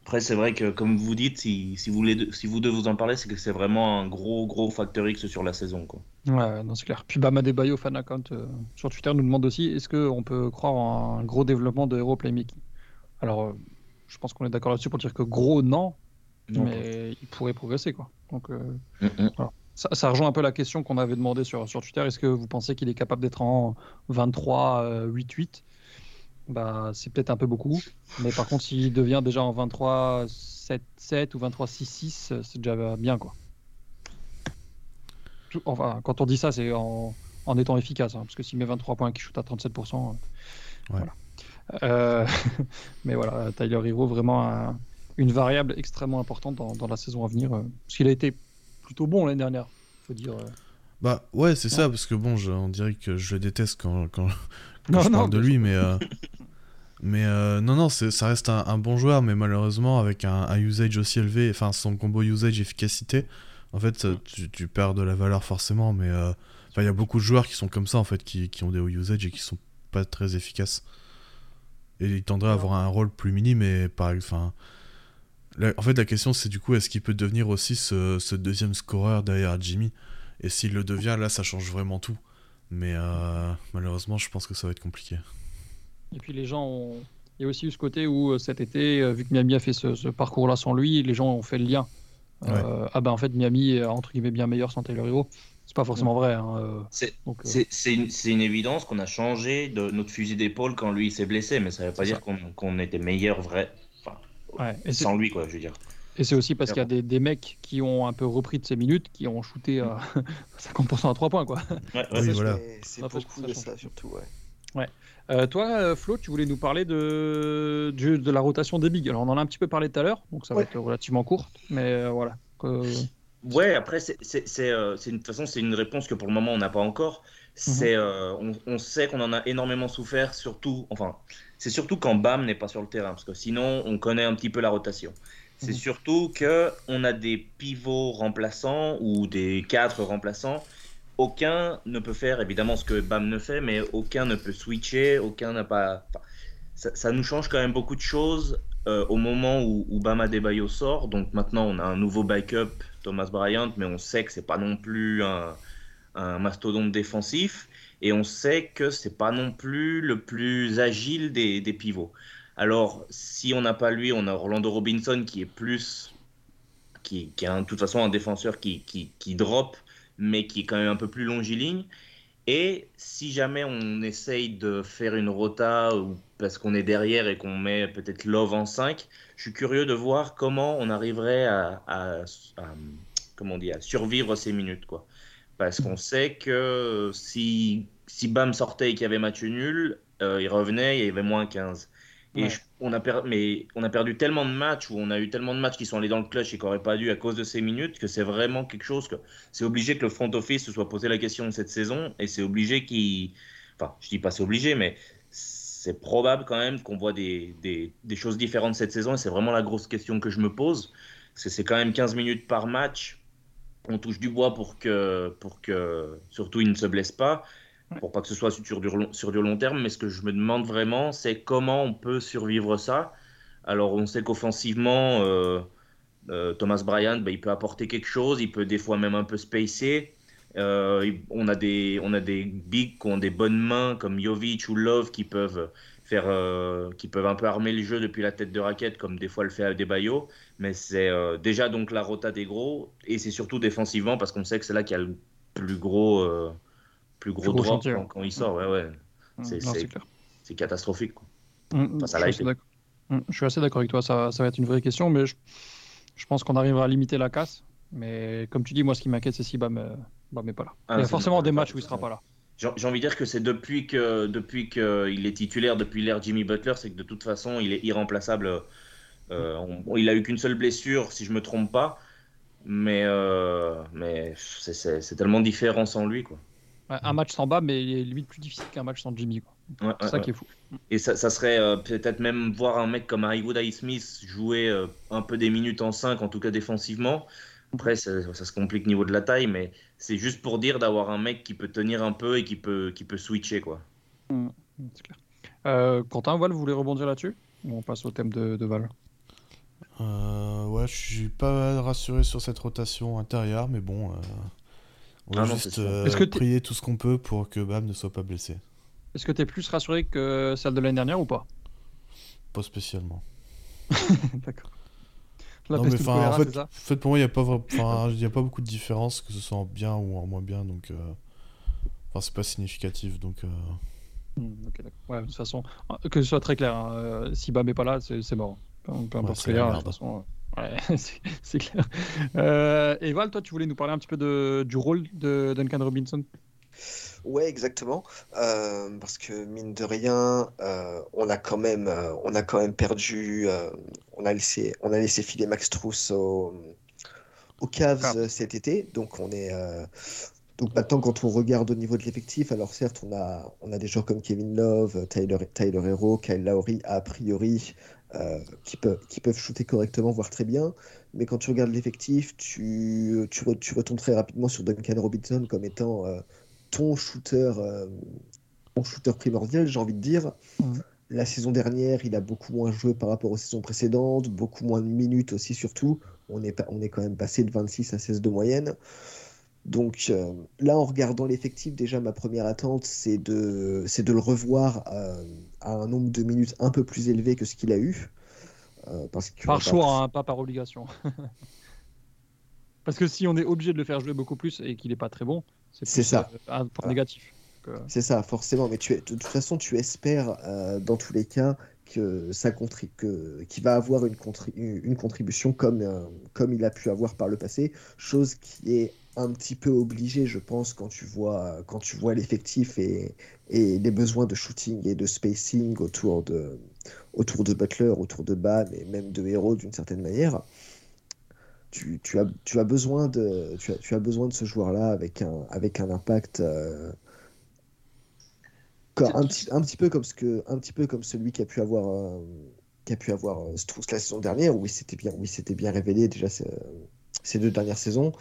après, c'est vrai que, comme vous dites, si, si, vous voulez, si vous deux vous en parler, c'est que c'est vraiment un gros, gros facteur X sur la saison, quoi. Ouais, non, c'est clair. Puis Bama Bayo fan account euh, sur Twitter nous demande aussi est-ce qu'on peut croire en un gros développement de Hero Playmaking? Alors, je pense qu'on est d'accord là-dessus pour dire que gros, non, mais il pourrait progresser. Quoi. Donc, euh, mm, mm. ça, rejoint un peu la question qu'on avait demandé sur, sur Twitter. Est-ce que vous pensez qu'il est capable d'être en 23-8-8 euh, bah, C'est peut-être un peu beaucoup. Mais par contre, s'il devient déjà en 23-7-7 ou 23-6-6, euh, c'est déjà bien. Quoi. Enfin, quand on dit ça, c'est en, en étant efficace. Hein, parce que s'il met 23 points et qu'il shoot à 37%, voilà. mais voilà, Tyler Hero, vraiment un une variable extrêmement importante dans, la saison à venir. Euh, parce qu'il a été plutôt bon l'année dernière, faut dire. Euh. Bah ouais, c'est ça, parce que bon, on dirait que je le déteste quand, quand, je parle de lui, mais. Euh, mais non, non, ça reste un, bon joueur, mais malheureusement, avec un, usage aussi élevé, enfin son combo usage-efficacité, en fait, tu, perds de la valeur forcément, mais il y a beaucoup de joueurs qui sont comme ça, en fait, qui, qui ont des hauts usage et qui sont pas très efficaces. Et il tendrait à avoir un rôle plus mini, mais par enfin, en fait, la question, c'est du coup, est-ce qu'il peut devenir aussi ce, deuxième scoreur derrière Jimmy? Et s'il le devient, là, ça change vraiment tout. Mais euh, malheureusement, je pense que ça va être compliqué. Et puis les gens ont... Il y a aussi eu ce côté où euh, cet été, euh, vu que Miami a fait ce, parcours-là sans lui, les gens ont fait le lien. ah ben en fait, Miami est entre guillemets bien meilleur sans Taylor Hero. C'est pas forcément vrai. Hein, c'est une, une, évidence qu'on a changé de notre fusil d'épaule quand lui s'est blessé, mais ça ne veut pas dire qu'on était meilleur vrai et sans lui, quoi, je veux dire. Et c'est aussi parce qu'il y a des, des, mecs qui ont un peu repris de ces minutes, qui ont shooté à 50% à 3 points, quoi. Ouais, oui, voilà. C'est beaucoup de ça, surtout, ouais. Ouais. Euh, toi, euh, Flo, tu voulais nous parler de, de, de la rotation des bigs. Alors, on en a un petit peu parlé tout à l'heure, donc ça va être relativement court, mais euh, voilà. Ouais, après, c'est, une, de toute façon, c'est une réponse que pour le moment, on n'a pas encore. Mhm. C'est, on, on, sait qu'on en a énormément souffert, surtout, enfin, c'est surtout quand Bam n'est pas sur le terrain, parce que sinon, on connaît un petit peu la rotation. C'est mhm. surtout que on a des pivots remplaçants ou des cadres remplaçants. Aucun ne peut faire évidemment ce que Bam ne fait, mais aucun ne peut switcher, aucun n'a pas. ça, nous change quand même beaucoup de choses euh, au moment où, où Bam Adebayo sort. Donc maintenant, on a un nouveau backup, Thomas Bryant, mais on sait que c'est pas non plus un, un mastodonte défensif et on sait que c'est pas non plus le plus agile des, pivots. Alors, si on n'a pas lui, on a Orlando Robinson qui est plus. qui, est de toute façon un défenseur qui, qui, qui drop, mais qui est quand même un peu plus longiligne. Et si jamais on essaye de faire une rota ou parce qu'on est derrière et qu'on met peut-être Love en 5, je suis curieux de voir comment on arriverait à, comment on dit, à survivre ces minutes. Quoi. Parce qu'on sait que si, si Bam sortait et qu'il y avait match nul, euh, il revenait, il y avait moins 15. Et on, a mais on a perdu tellement de matchs, ou on a eu tellement de matchs qui sont allés dans le clutch et qui n'auraient pas dû à cause de ces minutes, que c'est vraiment quelque chose que c'est obligé que le front office se soit posé la question de cette saison, et c'est obligé qu'il. Enfin, je dis pas c'est obligé, mais c'est probable quand même qu'on voit des, des, des, choses différentes cette saison, et c'est vraiment la grosse question que je me pose, parce que c'est quand même 15 minutes par match. On touche du bois pour que, pour que surtout il ne se blesse pas pour pas que ce soit sur du, long terme. Mais ce que je me demande vraiment, c'est comment on peut survivre ça. Alors, on sait qu'offensivement, euh, euh, Thomas Bryant, bah, il peut apporter quelque chose, il peut des fois même un peu spacer. Euh, on, a des, on a des bigs qui ont des bonnes mains comme Jovic ou Love qui peuvent faire, qui peuvent un peu armer le jeu depuis la tête de raquette comme des fois le fait Adebayo. Mais c'est déjà donc la rota des gros et c'est surtout défensivement parce qu'on sait que c'est là qu'il y a le plus gros plus gros, drop quand, il sort. Ouais, ouais. C'est catastrophique. Quoi. Mmh, je, suis mmh, je, suis assez d'accord avec toi. Ça, ça, va être une vraie question, mais je, je pense qu'on arrivera à limiter la casse. Mais comme tu dis, moi, ce qui m'inquiète, c'est si Bam n'est pas là. Ah, il y a forcément des matchs où il sera pas là. J'ai envie de dire que c'est depuis que depuis qu'il est titulaire, depuis l'ère Jimmy Butler, c'est que de toute façon, il est irremplaçable. Euh, il a eu qu'une seule blessure, si je me trompe pas, mais euh, mais c'est tellement différent sans lui, quoi. Un match sans bas, mais il est limite plus difficile qu'un match sans Jimmy. c'est ça qui est fou. Et ça, ça serait euh, peut-être même voir un mec comme Haywood I. Smith jouer euh, un peu des minutes en 5, en tout cas défensivement. Après, ça, ça se complique niveau de la taille, mais c'est juste pour dire d'avoir un mec qui peut tenir un peu et qui peut, qui peut switcher. quoi. Mmh, c'est clair. Euh, Quentin, Val, vous voulez rebondir là-dessus On passe au thème de, de Val? ouais, je suis pas rassuré sur cette rotation intérieure, mais bon. On va ah juste euh, prier tout ce qu'on peut pour que Bam ne soit pas blessé. Est-ce que tu es plus rassuré que celle de l'année dernière ou pas? Pas spécialement. D'accord. Non, mais en fait, pour moi, il n'y a, pas, a pas beaucoup de différence, que ce soit en bien ou en moins bien, donc. Euh... Enfin, c'est pas significatif, donc. Euh... Hmm. Ouais, de toute façon, que ce soit très clair, hein, euh, si Bam n'est pas là, c'est mort. Peu, importe ce qu'il y a, de toute façon. Ouais, c'est clair. Euh, et Val, toi, tu voulais nous parler un petit peu de, du rôle de Duncan Robinson? Ouais, exactement. Euh, parce que mine de rien, euh, on a quand même, on a quand même perdu. on a laissé, on a laissé filer Max Truss au, au Cavs cet été. Donc on est. donc maintenant, quand on regarde au niveau de l'effectif, alors certes, on a, on a des joueurs comme Kevin Love, Tyler, Tyler Hero, Kyle Lowry, a priori, euh, qui, peuvent, qui peuvent shooter correctement, voire très bien. Mais quand tu regardes l'effectif, tu, tu, tu, retournes très rapidement sur Duncan Robinson comme étant euh, ton shooter, euh, ton shooter primordial, j'ai envie de dire. La saison dernière, il a beaucoup moins joué par rapport aux saisons précédentes, beaucoup moins de minutes aussi surtout. On est, on est quand même passé de 26 à 16 de moyenne. Donc euh, là, en regardant l'effectif, déjà ma première attente, c'est de, le revoir euh, à un nombre de minutes un peu plus élevé que ce qu'il a eu. Euh, parce que, par choix, hein, pas par obligation. parce que si on est obligé de le faire jouer beaucoup plus et qu'il n'est pas très bon, c'est, ça. un point négatif. C'est ça, forcément. Mais tu de toute façon, tu espères dans tous les cas que ça que, qu'il va avoir une, une contribution comme, comme il a pu avoir par le passé, chose qui est un petit peu obligé, je pense, quand tu vois, quand tu vois l'effectif et, et, les besoins de shooting et de spacing autour de, autour de Butler, autour de Bam et même de Hero d'une certaine manière. Tu, tu, as, tu, as besoin de, tu, as, tu as besoin de ce joueur-là avec un, avec un impact euh, un, petit, un, petit peu comme ce que, un petit peu comme celui qui a pu avoir, euh, qui a pu avoir euh, la saison dernière, où il s'était bien, bien révélé déjà ces deux dernières saisons.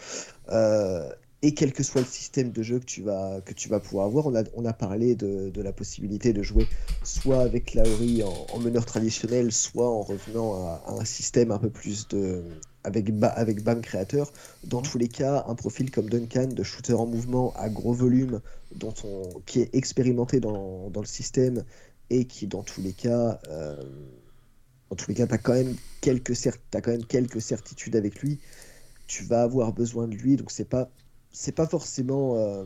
Euh, et quel que soit le système de jeu que tu vas, que tu vas pouvoir avoir, on a, on a parlé de, de la possibilité de jouer soit avec Lauri en, en, meneur traditionnel, soit en revenant à, un système un peu plus de. avec, avec BAM créateur. Dans tous les cas, un profil comme Duncan, de shooter en mouvement à gros volume, dont on, qui est expérimenté dans, dans le système et qui, dans tous les cas, euh, tous les cas, tu as, quand t'as quand même quelques certitudes avec lui. Tu vas avoir besoin de lui, donc c'est pas, c'est pas forcément, euh,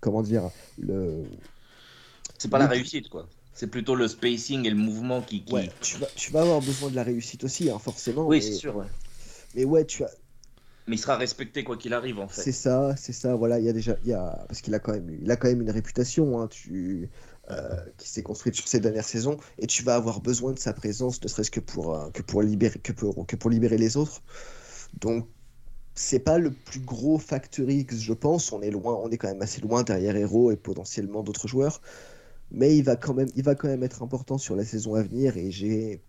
comment dire, le, C'est pas la réussite, quoi. C'est plutôt le spacing et le mouvement qui. qui- ouais, tu vas, tu vas avoir besoin de la réussite aussi, hein, forcément. Oui, mais, c'est sûr, ouais. mais ouais, tu as, Mais il sera respecté quoi qu'il arrive, en C'est fait. ça, c'est ça. Voilà, il y a déjà, il y a parce qu'il a quand même, il a quand même une réputation, hein, tu, euh, qui s'est construite sur ces dernières saisons, et tu vas avoir besoin de sa présence, ne serait-ce que pour, euh, que pour libérer, que pour, que pour libérer les autres. Donc, c'est pas le plus gros facteur X, je pense. On est loin, on est quand même assez loin derrière Hero et potentiellement d'autres joueurs, mais il va quand même, il va quand même être important sur la saison à venir, et j'ai,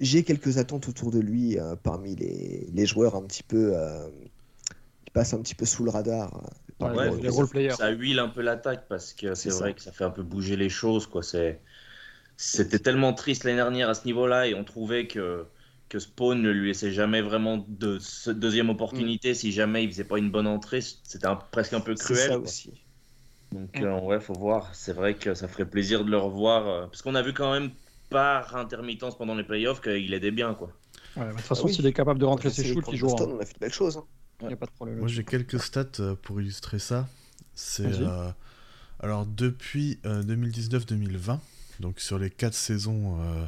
j'ai quelques attentes autour de lui euh, parmi les, les joueurs un petit peu euh, qui passent un petit peu sous le radar. euh, Ouais, les- les players. Ça huile un peu l'attaque parce que c'est C'est vrai ça. que ça fait un peu bouger les choses, quoi. C'est. C'était tellement triste l'année dernière à ce niveau-là et on trouvait que, que Spawn ne lui laissait jamais vraiment de deuxième opportunité si jamais il faisait pas une bonne entrée. C'était un- presque un peu C'est cruel. ça aussi. Donc Mm. euh, ouais, faut voir. C'est vrai que ça ferait plaisir de le revoir euh, parce qu'on a vu quand même par intermittence pendant les playoffs qu'il aidait bien quoi. Ouais, de toute façon, Ah oui. s'il est capable de rentrer ses shoots, il joue. Boston, on a fait de belles choses. hein. Il n'y a pas de problème. Moi j'ai quelques stats euh, pour illustrer ça. C'est euh, alors depuis euh, 2019-2020, donc sur les quatre saisons euh,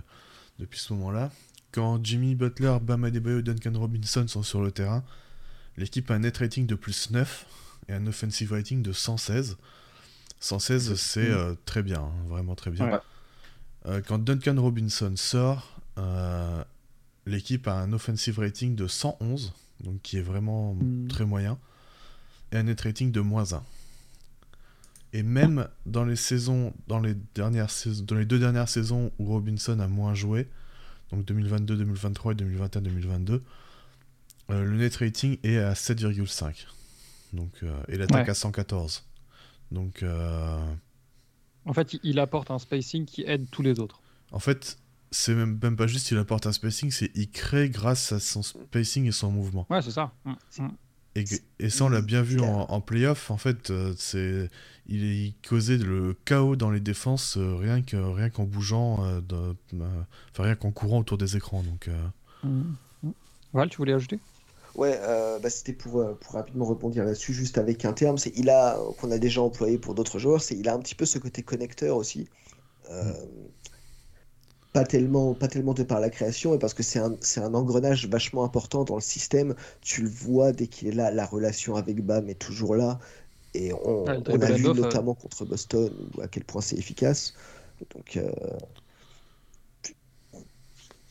depuis ce moment-là, quand Jimmy Butler, Bam Adebayo et Duncan Robinson sont sur le terrain, l'équipe a un net rating de plus 9 et un offensive rating de 116. 116 c'est euh, très bien, hein, vraiment très bien. Ouais. Euh, quand Duncan Robinson sort, euh, l'équipe a un offensive rating de 111, donc qui est vraiment Mm. très moyen, et un net rating de moins 1. Et même dans les saisons, dans les dernières saisons, dans les deux dernières saisons où Robinson a moins joué, donc 2022, 2023 et 2021, 2022, euh, le net rating est à 7,5. Donc euh, et l'attaque Ouais. à 114. Donc euh, En fait, il- apporte un spacing qui aide tous les autres. En fait, c'est même, même pas juste il apporte un spacing, c'est il crée grâce à son spacing et son mouvement. Ouais, c'est ça. Mm, mm. Et, et ça, on l'a bien vu en, en playoff. En fait, euh, c'est il, il causait le chaos dans les défenses euh, rien que rien qu'en bougeant, euh, de- euh, enfin rien qu'en courant autour des écrans. Donc, euh, Mm, mm. Val, tu voulais ajouter? Ouais, euh, bah, c'était pour, euh, pour rapidement rebondir là-dessus, juste avec un terme, c'est il a qu'on a déjà employé pour d'autres joueurs, c'est il a un petit peu ce côté connecteur aussi. Euh, Pas tellement, pas tellement de par la création, mais parce que c'est un, c'est un engrenage vachement important dans le système. Tu le vois dès qu'il est là, la relation avec Bam est toujours là. Et on, a vu handoff, euh. notamment contre Boston à quel point c'est efficace. Donc, euh,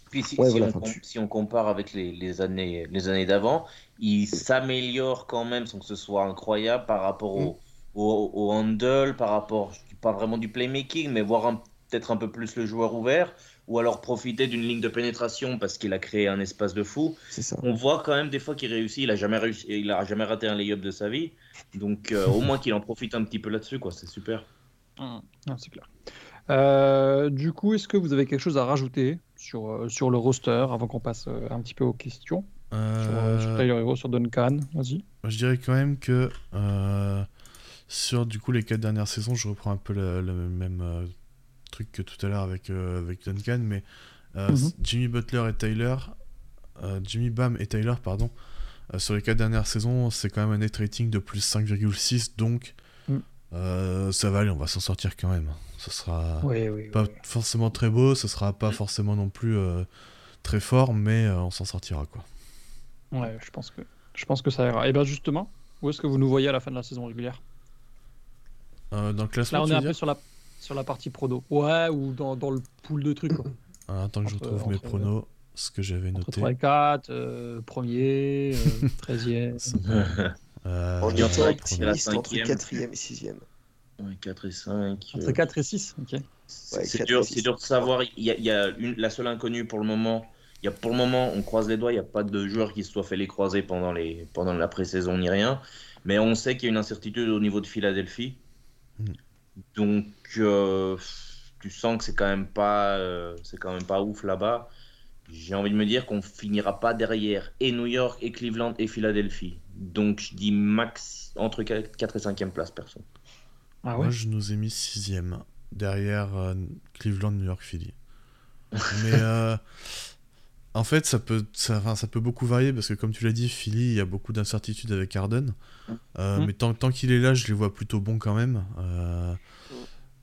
Puis si, Ouais, si voilà, on, enfin, com- tu- si on compare avec les, les années, les années d'avant, il s'améliore quand même sans que ce soit incroyable par rapport au, Mm. au, au handle, par rapport, je dis pas vraiment du playmaking, mais voir peut-être un peu plus le joueur ouvert, ou alors profiter d'une ligne de pénétration parce qu'il a créé un espace de fou. ça. On voit quand même des fois qu'il réussit, il a jamais réussi, il a jamais raté un lay-up de sa vie, donc euh, au moins qu'il en profite un petit peu là-dessus, quoi, c'est super. Mm. Non, c'est clair. Euh, du coup, est-ce que vous avez quelque chose à rajouter sur, euh, sur le roster avant qu'on passe un petit peu aux questions? Sur, euh, sur Tyler Hero, sur Duncan Vas-y. je dirais quand même que euh, sur du coup les quatre dernières saisons, je reprends un peu le, le même euh, truc que tout à l'heure avec, euh, avec Duncan, mais euh, Mhm. Jimmy Butler et Tyler, euh, Jimmy Bam et Tyler, pardon, euh, sur les quatre dernières saisons, c'est quand même un net rating de plus 5,6, donc Mm. euh, ça va aller, on va s'en sortir quand même. Ce sera Oui, oui. pas forcément très beau, ce sera pas forcément non plus euh, très fort, mais euh, on s'en sortira quoi. Ouais, je pense que, je pense que ça ira. Et bien justement, où est-ce que vous nous voyez à la fin de la saison régulière? Euh, dans le classement, Là, on est un peu sur la, sur la partie prono. Ouais, ou dans, dans le pool de trucs. quoi. Alors, attends que je entre- retrouve mes entre- pronos, ce que j'avais Entre noté. 3 et 4, euh, premier, euh, 13e. Euh, En je dirais étant que c'est la optimiste entre cinquième. 4 et 6 Ouais, 4 et 5. Entre 4 et 6, ok. C'est Ouais, dur, dur de savoir. Il y a, il y a une- la seule inconnue pour le moment. Il y a pour le moment, on croise les doigts. Il n'y a pas de joueur qui se soit fait les croiser pendant, les, pendant la pré-saison ni rien. Mais on sait qu'il y a une incertitude au niveau de Philadelphie. Donc, euh, tu sens que c'est quand même pas, euh, c'est quand même pas ouf là-bas. J'ai envie de me dire qu'on finira pas derrière et New York et Cleveland et Philadelphie. Donc, je dis max entre 4 et 5e place, perso. Ah ouais Moi, je nous ai mis sixième, derrière euh, Cleveland, New York, Philly. Mais euh, En fait, ça peut, ça, enfin, ça peut beaucoup varier parce que, comme tu l'as dit, Philly, il y a beaucoup d'incertitudes avec Harden. Euh, Mm. Mais tant, tant qu'il est là, je les vois plutôt bons quand même. Euh,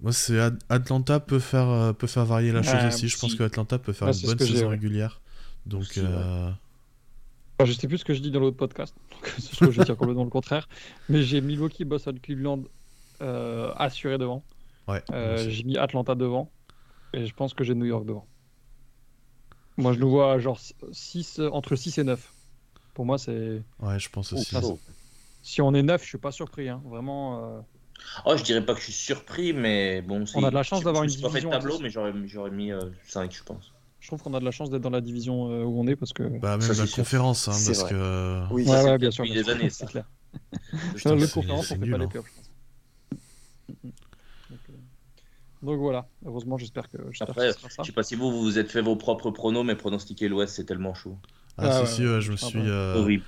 Moi, c'est Ad- Atlanta peut faire, euh, peut faire varier la chose Ouais, aussi. Je pense que Atlanta peut faire Ouais, une ce bonne que saison régulière. Donc, Aussi, ouais. euh, Enfin, je sais plus ce que je dis dans l'autre podcast, donc se trouve, je vais dire complètement le contraire. Mais j'ai Milwaukee, Boston, Cleveland assuré devant. ouais. J'ai mis Atlanta devant. Et je pense que j'ai New York devant. Moi, je le vois genre 6, entre 6 et 9. Pour moi, c'est. Ouais, je pense aussi. ça, c'est- Si on est 9, je suis pas surpris. hein. Vraiment. euh, Oh, je dirais pas que je suis surpris, mais bon. On a de la chance je- d'avoir je une me suis pas fait de division tableau, assez- mais j'aurais j'aurais mis 5, je pense. Je trouve qu'on a de la chance d'être dans la division euh, où on est parce que. Bah, même Ça, la conférence, hein, parce vrai. que. Oui, ouais, ouais, bien sûr. des années, c'est clair. Le conférence, on fait nul, pas les hein. playoffs, je pense. Donc, euh, Donc voilà, heureusement, j'espère que, Après, que ça. Je sais pas si vous vous vous êtes fait vos propres pronos, mais pronostiquer l'Ouest, c'est tellement chaud. Ah, Ah, si, ouais, si, ouais, je me suis. euh, Horrible.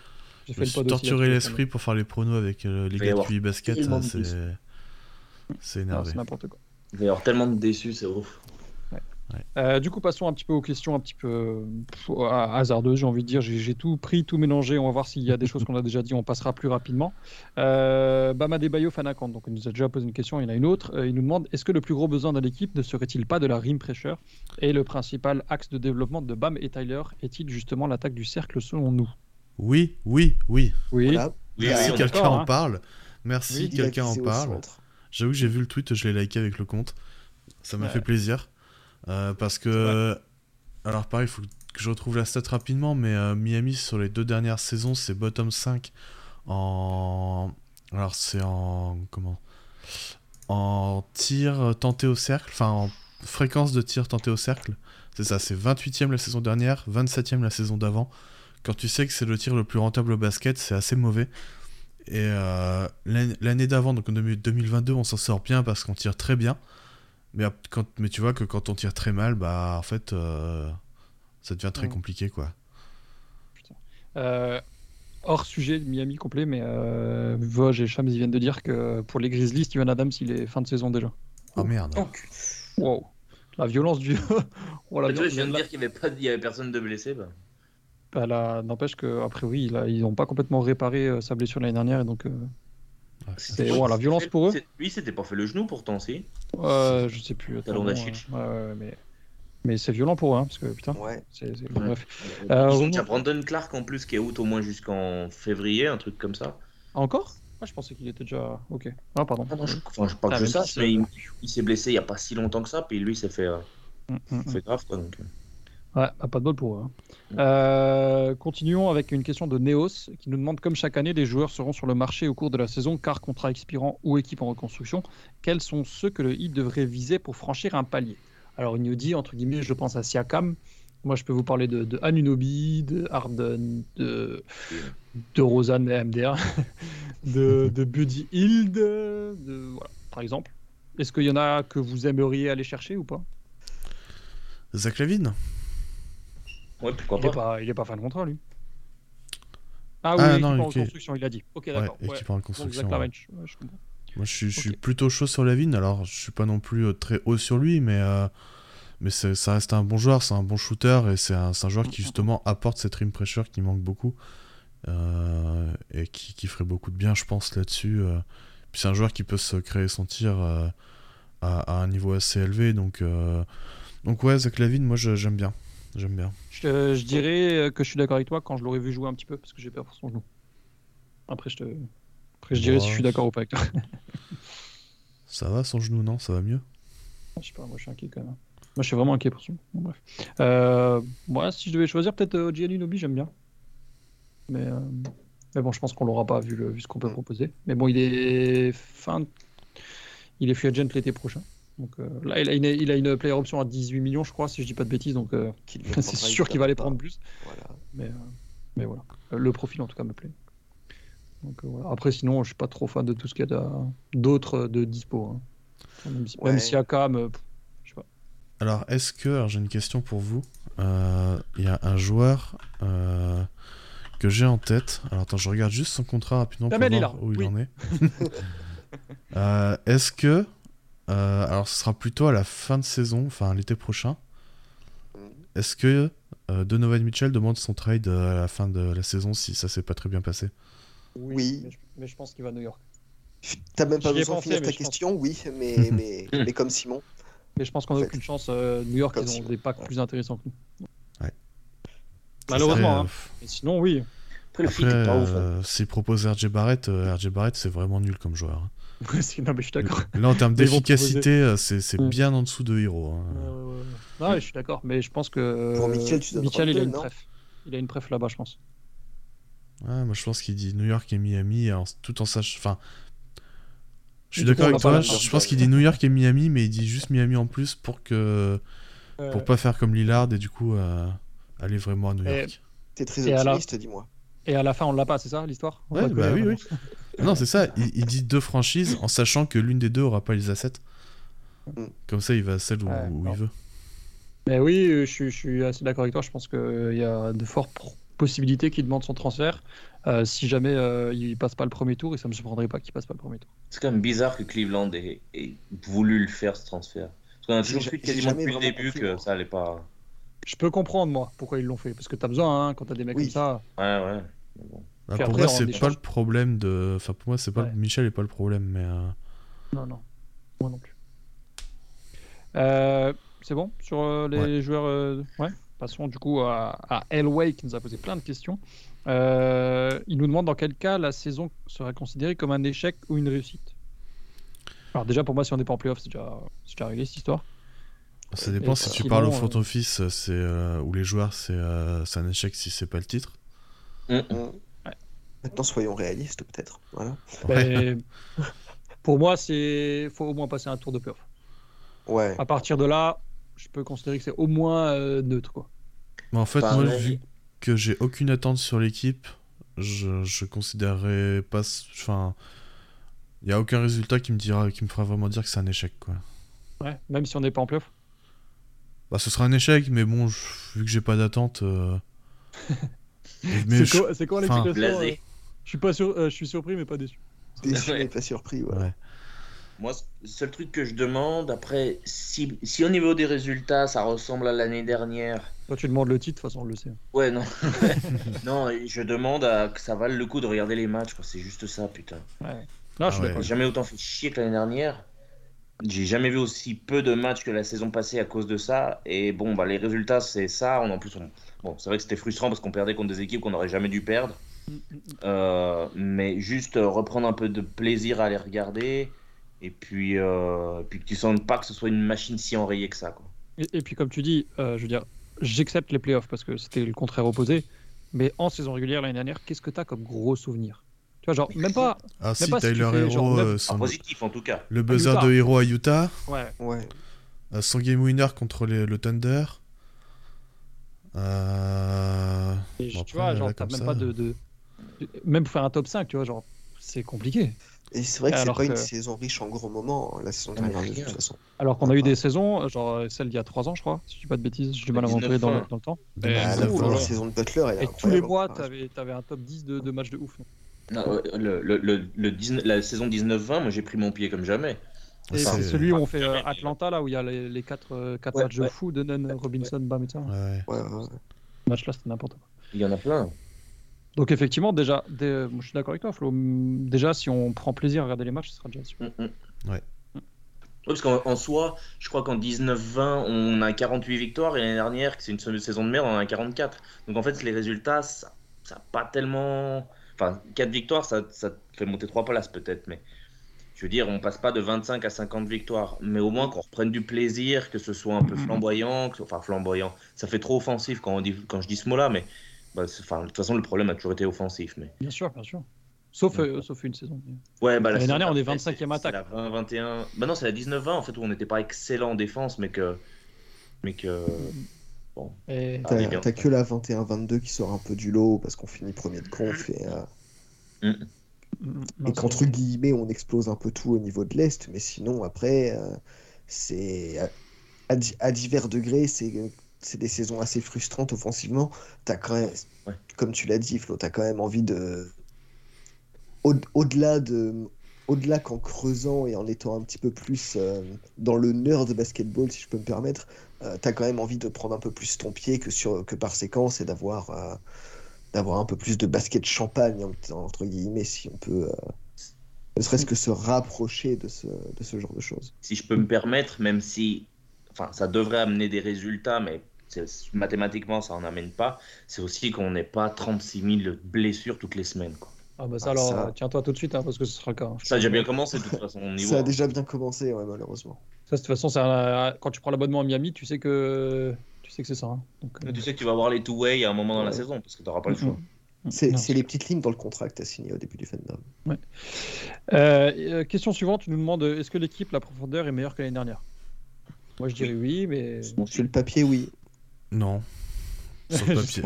Je me suis torturé l'esprit pour faire les pronos avec euh, les gars de Basket. de C'est énervé. C'est n'importe quoi. Il va y avoir tellement de déçus, c'est ouf. Euh, du coup, passons un petit peu aux questions un petit peu pff, ha- hasardeuses, j'ai envie de dire. J'ai j'ai tout pris, tout mélangé. On va voir s'il y a des choses qu'on a déjà dit. On passera plus rapidement. Euh, Bama Debayo Fanakant, donc il nous a déjà posé une question. Il y en a une autre. Euh, il nous demande est-ce que le plus gros besoin de l'équipe ne serait-il pas de la rim pressure? Et le principal axe de développement de Bam et Tyler est-il justement l'attaque du cercle selon nous? Oui, oui, oui. Oui. Voilà. Oui, Merci, quelqu'un en hein. parle. Merci, Oui, quelqu'un en parle. J'avoue que j'ai vu le tweet, je l'ai liké avec le compte. Ça m'a Ouais. fait plaisir. Euh, parce que. Alors, pareil, il faut que je retrouve la stat rapidement, mais euh, Miami, sur les deux dernières saisons, c'est bottom 5 en. Alors, c'est en. Comment? En tir tenté au cercle, enfin, en fréquence de tir tenté au cercle. C'est ça, c'est 28ème la saison dernière, 27ème la saison d'avant. Quand tu sais que c'est le tir le plus rentable au basket, c'est assez mauvais. Et euh, l'année l'année d'avant, donc en 2022, on s'en sort bien parce qu'on tire très bien. Mais, ap- quand, mais tu vois que quand on tire très mal, bah en fait, euh, ça devient très Mm. compliqué quoi. Euh, hors sujet, Miami complet, mais euh, Vosges et Shams ils viennent de dire que pour les Grizzlies, Steven Adams, il est fin de saison déjà. Oh merde. Wow. La violence du. oh, la Tu vois, je viens de dire qu'il n'y avait, pas- il y avait personne de blessé. Bah. bah, N'empêche que après oui, là, ils n'ont pas complètement réparé euh, sa blessure l'année dernière et donc euh, Ah, c'est ouais, la violence pour eux. Lui, c'était pas fait le genou pourtant, si. Euh, je sais plus. Talon bon, d'Achille. euh, ouais, ouais, mais mais c'est violent pour eux hein, parce que putain. Ouais. c'est- c'est- Ouais. Bref. Ils Euh, ont revenons- déjà Brandon Clark en plus qui est out au moins jusqu'en février, un truc comme ça. Encore? Ah, Je pensais qu'il était déjà. Ok. Ah pardon. Ah non, je, enfin, je parle Ah, que si c'est- mais il, il s'est blessé il y a pas si longtemps que ça, puis lui, c'est fait, euh, Mm, mm, mm. fait grave quoi. Donc. Ouais, bah, pas de bol pour eux. hein. Euh, continuons avec une question de Neos qui nous demande comme chaque année, les joueurs seront sur le marché au cours de la saison car contrat expirant ou équipe en reconstruction. Quels sont ceux que le Heat devrait viser pour franchir un palier? Alors il nous dit entre guillemets, je pense à Siakam. Moi, je peux vous parler de, de Anunoby, de Harden, de, de Rosanne MDR, de, de Buddy de, voilà, par exemple. Est-ce qu'il y en a que vous aimeriez aller chercher ou pas? Zach Lavine Ouais, pourquoi il pas. est pas, il est pas fin de contrat, lui. Ah oui, Ah, équipe non, en ok. reconstruction, il a dit. Ok, Ouais, d'accord. Ouais, équipe en Donc, reconstruction. Zach ouais. Ouais, je comprends. Moi, je suis, je suis Ok. plutôt chaud sur Lavine. Alors, je suis pas non plus euh, très haut sur lui, mais, euh, mais c'est- ça reste un bon joueur, c'est un bon shooter et c'est un, joueur qui, justement, apporte cette rim pressure qui manque beaucoup euh, et qui, qui ferait beaucoup de bien, je pense, là-dessus. euh. Puis c'est un joueur qui peut se créer son tir euh, à, à un niveau assez élevé. Donc, euh, donc ouais, Zach Lavine, moi, je- j'aime bien. J'aime bien. Je, je dirais euh, que je suis d'accord avec toi quand je l'aurais vu jouer un petit peu parce que j'ai peur pour son genou. Après, je te. Après, je dirais si je suis d'accord ou pas avec toi. Ça va, son genou, non? Ça va mieux? Je sais pas, moi je suis inquiet quand même. Moi je suis vraiment inquiet pour son. Bon, bref. Euh, moi, si je devais choisir, peut-être euh, Gianni j'aime bien. Mais, euh, mais bon, je pense qu'on l'aura pas vu, le, vu ce qu'on peut Mm. proposer. Mais bon, il est fin. Il est free agent l'été prochain. Donc euh, là, il a, une, il a une player option à 18 millions, je crois, si je dis pas de bêtises. Donc euh, c'est sûr qu'il va les pas. prendre plus. Voilà. Mais, euh, mais voilà. Le profil en tout cas me plaît. Donc, euh, voilà. Après, sinon, je suis pas trop fan de tout ce qu'il y a d'a- d'autres de dispo. hein. Même si, Ouais. même si Akam, euh, je sais pas. Alors, est-ce que, alors j'ai une question pour vous, Euh, il y a un joueur euh, que j'ai en tête. Alors attends, je regarde juste son contrat rapidement pour voir où il oui. en est. Euh, est-ce que, euh, alors ce sera plutôt à la fin de saison, enfin l'été prochain, est-ce que euh, Donovan Mitchell demande son trade à la fin de la saison si ça s'est pas très bien passé? Oui. Mais je, mais je pense qu'il va à New York. T'as même pas J'y besoin de finir ta pense- question, oui, mais, mais, mais comme Simon. Mais je pense qu'on n'a En fait, aucune chance. euh, New York, comme ils ont des packs plus intéressants que nous. Ouais. Malheureusement. Hein. Mais sinon, oui. Après, Après, hein. euh, s'il propose RJ Barrett, euh, RJ Barrett c'est vraiment nul comme joueur. hein. Non, mais je suis d'accord. Là en termes d'efficacité, euh, c'est c'est Mm. bien en dessous de Hero. hein. Ouais, ouais, ouais. Non, mais je suis d'accord. Mais je pense que. Pour euh, Mitchell, tu donnes Mitchell, il a une préf. Il a une préf là-bas, je pense. Ouais, moi je pense qu'il dit New York et Miami en- tout en sachant. Enfin, je suis d'accord avec toi. Je, pense qu'il dit New York et Miami, mais il dit juste Miami en plus pour que pour pas faire comme Lillard et du coup euh, aller vraiment à New Et- York. T'es très à la- optimiste, dis-moi. Et à la fin, on l'a pas, c'est ça l'histoire? On Ouais, bah oui, oui. Non, c'est ça. Il, il dit deux franchises en sachant que l'une des deux aura pas les assets. Mm. Comme ça, il va à celle où, Ouais, où non. il veut. Mais oui, euh, je, suis- je suis assez d'accord avec toi. Je pense qu'il y a de fortes possibilités qu'il demande son transfert. Euh, si jamais euh, il passe pas le premier tour, et ça me surprendrait pas qu'il passe pas le premier tour. C'est quand même bizarre que Cleveland ait, ait voulu le faire, ce transfert. Parce qu'on a toujours j'ai quasiment depuis le début que moi. ça allait pas. Je peux comprendre, moi, pourquoi ils l'ont fait. Parce que t'as besoin, hein, quand t'as des mecs Oui. comme ça. Ouais, ouais. Mais bon. Bah, pour après, moi, c'est pas le problème de. Enfin, pour moi, c'est pas Ouais. Michel est pas le problème, mais. euh, Non, non. Moi non plus. Euh, c'est bon sur euh, les joueurs euh, Ouais. Passons du coup à, à Elway qui nous a posé plein de questions. Euh, il nous demande dans quel cas la saison serait considérée comme un échec ou une réussite. Alors déjà pour moi si on n'est pas en playoff c'est déjà, c'est déjà réglé cette histoire. Ça Et dépend si tu sinon, parles au front office, c'est euh, ou les joueurs, c'est euh, c'est un échec si c'est pas le titre. Mm. Mm. Maintenant, soyons réalistes, peut-être. Voilà. Mais pour moi c'est faut au moins passer un tour de playoff. Ouais. À partir de là je peux considérer que c'est au moins euh, neutre quoi. Mais en fait, Pareil. moi, vu que j'ai aucune attente sur l'équipe, je, je considérerais pas. Enfin, il y a aucun résultat qui me dira, qui me fera vraiment dire que c'est un échec, quoi. Ouais. Même si on n'est pas en playoff. Bah, ce sera un échec, mais bon, je- vu que j'ai pas d'attente. euh, C'est je- quoi, quoi l'explication Je suis pas sûr, euh, je suis surpris mais pas déçu. Déçu, Ouais. mais pas surpris. Ouais. Ouais. Moi, le seul truc que je demande, après, si, si au niveau des résultats, ça ressemble à l'année dernière, Toi tu demandes le titre de toute façon on le sait. ouais, non. non, je demande à que ça vaille le coup de regarder les matchs, quoi. C'est juste ça, putain. Ouais. Non, Ah je suis ouais. jamais autant fait chier que l'année dernière. J'ai jamais vu aussi peu de matchs que la saison passée à cause de ça. Et bon, bah, les résultats, c'est ça. On, en plus, on- bon, c'est vrai que c'était frustrant parce qu'on perdait contre des équipes qu'on n'aurait jamais dû perdre. Euh, mais juste euh, reprendre un peu de plaisir à les regarder. Et puis, euh, puis que tu sens pas que ce soit une machine si enrayée que ça. Quoi. Et, et puis comme tu dis, euh, je veux dire, j'accepte les playoffs parce que c'était le contraire opposé. Mais en saison régulière l'année dernière, qu'est-ce que t'as comme gros souvenir? Tu vois, genre, même pas. Ah, si, tu Tyler Hero, neuf- euh, En son- positif, en tout cas. le buzzer Utah. de Hero à Utah, Ouais. Ouais. euh, son game winner contre les- le Thunder. Euh, Et Bon, tu après, vois, genre, t'as même ça, pas de, de- Même pour faire un top 5, tu vois, genre, c'est compliqué. Et c'est vrai que c'est Alors pas une saison riche en gros moments, hein, la saison dernière, de toute façon. Alors qu'on a eu des saisons, euh, genre euh, celle d'il y a 3 ans, je crois, si je dis pas de bêtises, j'ai du mal à 19 rentrer dans, dans le temps. Bah, la là, là. saison de Butler, elle est Et tous les mois, hein. t'avais avais un top 10 de, de matchs de ouf. non? Euh, le, le, le, le 19 la saison 19-20, moi j'ai pris mon pied comme jamais. Et c'est- c'est celui où on fait euh. Atlanta, là, où il y a les, les 4, Ouais, matchs de fou, Denon, Robinson, Bam et ça. Ouais, ouais. Ouais, ouais, ouais. Ce match-là, c'était n'importe quoi. Il y en a plein. Donc effectivement, déjà, dès- je suis d'accord avec toi, Flo. Déjà, si on prend plaisir à regarder les matchs, ce sera déjà super. Mm, mm. Ouais. Ouais, parce qu'en en soi, je crois qu'en 19-20, on a 48 victoires et l'année dernière, que c'est une saison de merde, on en a 44. Donc en fait, les résultats, ça n'a pas tellement. Enfin, 4 victoires, ça, ça te fait monter 3 places peut-être, mais je veux dire, on passe pas de 25 à 50 victoires. Mais au moins qu'on reprenne du plaisir, que ce soit un peu flamboyant, que- enfin flamboyant. Ça fait trop offensif quand, on dit, quand je dis ce mot-là, mais bah, enfin, de toute façon, le problème a toujours été offensif. Mais... Bien sûr, bien sûr. Sauf, euh, sauf une saison. Ouais, bah, la L'année saison dernière, on est d'après, 25e c'est- attaque. C'est la 20-21. Bah non, c'est la 19-20 en fait où on n'était pas excellent en défense, mais que. Mais que. Bon. Et... T'as que la 21-22 qui sort un peu du lot parce qu'on finit premier de conf et, euh, Hum, et qu'entre guillemets on explose un peu tout au niveau de l'Est, mais sinon après euh, c'est à divers degrés, c'est c'est des saisons assez frustrantes offensivement. T'as quand même, Ouais. comme tu l'as dit, Flo, t'as quand même envie de au- au-delà de au-delà qu'en creusant et en étant un petit peu plus euh, dans le nerd de basketball, si je peux me permettre, euh, tu as quand même envie de prendre un peu plus ton pied que, sur, que par séquence et d'avoir euh, d'avoir un peu plus de basket champagne, entre guillemets, si on peut, euh, ne serait-ce que se rapprocher de ce, de ce genre de choses. Si je peux me permettre, même si enfin, ça devrait amener des résultats, mais mathématiquement, ça n'en amène pas, c'est aussi qu'on n'ait pas 36 000 blessures toutes les semaines. Quoi. Ah bah ça ah, alors, tiens-toi tout de suite, hein, parce que ce sera le cas. Hein. Ça a déjà bien commencé de toute façon. ça a déjà bien commencé, ouais, malheureusement. Ça, de toute façon, quand tu prends l'abonnement à Miami, tu sais que tu sais que c'est ça. Hein. Donc, Tu sais que tu vas avoir les two-way à un moment dans la saison, parce que tu n'auras pas le choix. C'est les petites lignes dans le contrat que tu as signé au début du fandom. Ouais. Euh, euh, question suivante, tu nous demandes est-ce que l'équipe, la profondeur, est meilleure que l'année dernière? Moi je dirais oui, mais. Sur le papier, oui. Non. Sur le papier.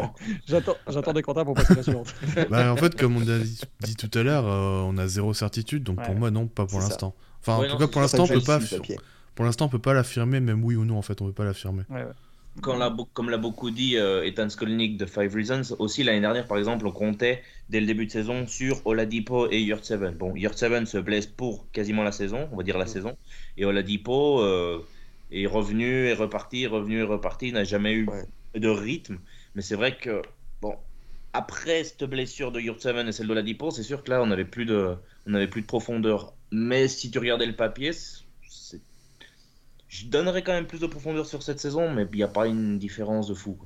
J'attends des comptables pour passer la suivante. bah, en fait, comme on a dit, tout à l'heure, euh, on a zéro certitude, donc pour moi, non, pas pour l'instant. Enfin, en tout cas, pour l'instant, on peut pas. Pour l'instant, on peut pas l'affirmer, même oui ou non, en fait, on peut pas l'affirmer. Ouais, comme l'a beaucoup dit euh, Ethan Skolnick de Five Reasons, aussi l'année dernière, par exemple, on comptait dès le début de saison sur Oladipo et Yurt7. Bon, Yurt7 se blesse pour quasiment la saison, on va dire la mm. saison, et Oladipo euh, est revenu, est reparti, revenu, et reparti, n'a jamais eu de rythme. Mais c'est vrai que, bon, après cette blessure de Yurt7 et celle d'Oladipo, c'est sûr que là, on n'avait plus, de, on avait plus de profondeur. Mais si tu regardais le papier, c'est je donnerais quand même plus de profondeur sur cette saison, mais il n'y a pas une différence de fou.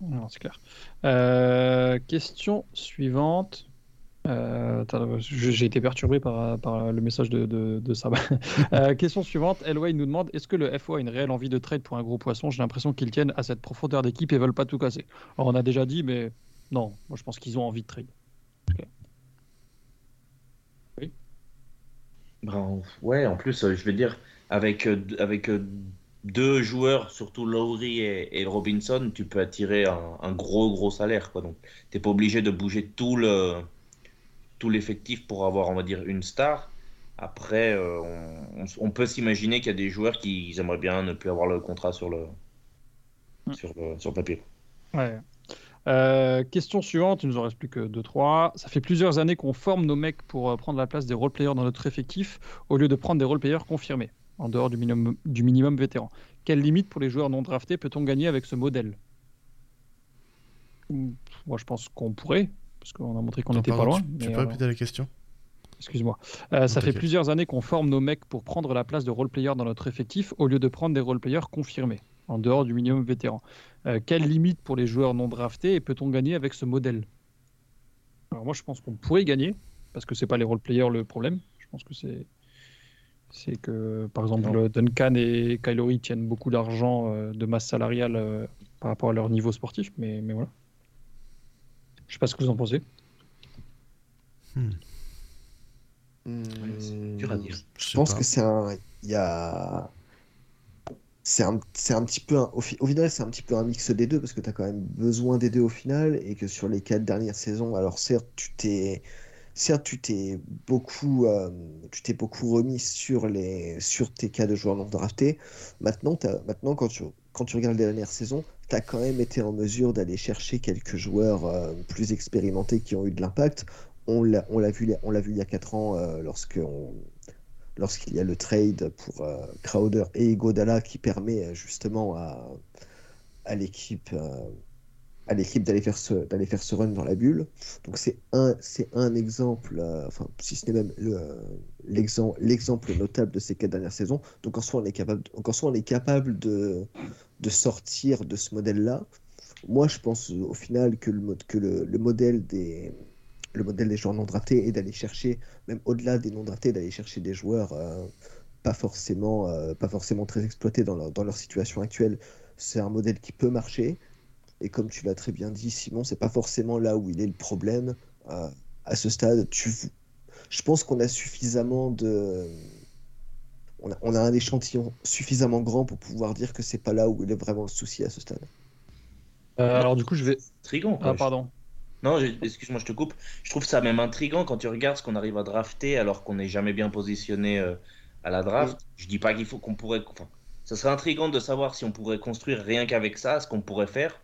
Non, c'est clair. Euh, question suivante. Euh, j'ai été perturbé par, par, le message de, de, de euh, question suivante. Elway nous demande est-ce que le FO a une réelle envie de trade pour un gros poisson? J'ai l'impression qu'ils tiennent à cette profondeur d'équipe et veulent pas tout casser. Alors, on a déjà dit, mais non, moi je pense qu'ils ont envie de trade. Oui. Ben, ouais, en plus, je vais dire, avec, euh, avec euh, deux joueurs, surtout Lowry et, Robinson, tu peux attirer un, gros gros salaire. Quoi. Donc, t'es pas obligé de bouger tout le tout l'effectif pour avoir, on va dire, une star. Après, euh, on, peut s'imaginer qu'il y a des joueurs qui aimeraient bien ne plus avoir le contrat sur le, mm. sur le, sur papier. Ouais. question suivante, il nous en reste plus que 2-3. Ça fait plusieurs années qu'on forme nos mecs pour prendre la place des role-players dans notre effectif au lieu de prendre des role-players confirmés en dehors du minimum, du minimum vétéran. Quelle limite pour les joueurs non draftés peut-on gagner avec ce modèle? Moi, je pense qu'on pourrait, parce qu'on a montré qu'on n'était pas loin. Tu, peux répéter la question? Excuse-moi. Euh, ça fait plusieurs années qu'on forme nos mecs pour prendre la place de role-player dans notre effectif au lieu de prendre des role-players confirmés, en dehors du minimum vétéran. Euh, quelle limite pour les joueurs non draftés peut-on gagner avec ce modèle? Alors moi, je pense qu'on pourrait gagner, parce que c'est pas les role-players le problème. Je pense que c'est c'est que, par exemple, Duncan et Kylori tiennent beaucoup d'argent euh, de masse salariale euh, par rapport à leur niveau sportif, mais, mais voilà. Je sais pas ce que vous en pensez. Hmm. dur à dire. Je, pense que c'est un. Il y a. C'est un, un, petit peu au, final c'est un petit peu un mix des deux parce que tu as quand même besoin des deux au final et que sur les quatre dernières saisons alors certes tu t'es certes, tu t'es beaucoup, euh, beaucoup remis sur, les, sur tes cas de joueurs non draftés. Maintenant, maintenant quand, tu, quand tu regardes les dernières saisons, tu as quand même été en mesure d'aller chercher quelques joueurs euh, plus expérimentés qui ont eu de l'impact. On l'a, vu, vu il y a 4 ans euh, lorsqu'il y a le trade pour Crowder et Godala qui permet justement à, à l'équipe à l'équipe d'aller faire ce d'aller faire ce run dans la bulle. Donc c'est un c'est un exemple, euh, enfin si ce n'est même l'exemple l'exemple notable de ces quatre dernières saisons. Donc en soi on est capable en soi on est capable de de sortir de ce modèle là. Moi je pense au final que le que le, le modèle des le modèle des joueurs non draftés est d'aller chercher même au-delà des non draftés d'aller chercher des joueurs euh, pas forcément euh, pas forcément très exploités dans leur, dans leur situation actuelle. C'est un modèle qui peut marcher et comme tu l'as très bien dit, Simon, c'est pas forcément là où il est le problème. Euh, à ce stade, tu... je pense qu'on a suffisamment de. On a, un échantillon suffisamment grand pour pouvoir dire que c'est pas là où il est vraiment le souci à ce stade. Euh, alors, du coup, je vais. Intrigant. Ah, pardon. Non, excuse-moi, je te coupe. Je trouve ça même intrigant quand tu regardes ce qu'on arrive à drafter alors qu'on n'est jamais bien positionné euh, à la draft. Je dis pas qu'il faut qu'on pourrait. Enfin, ça serait intrigant de savoir si on pourrait construire rien qu'avec ça, ce qu'on pourrait faire.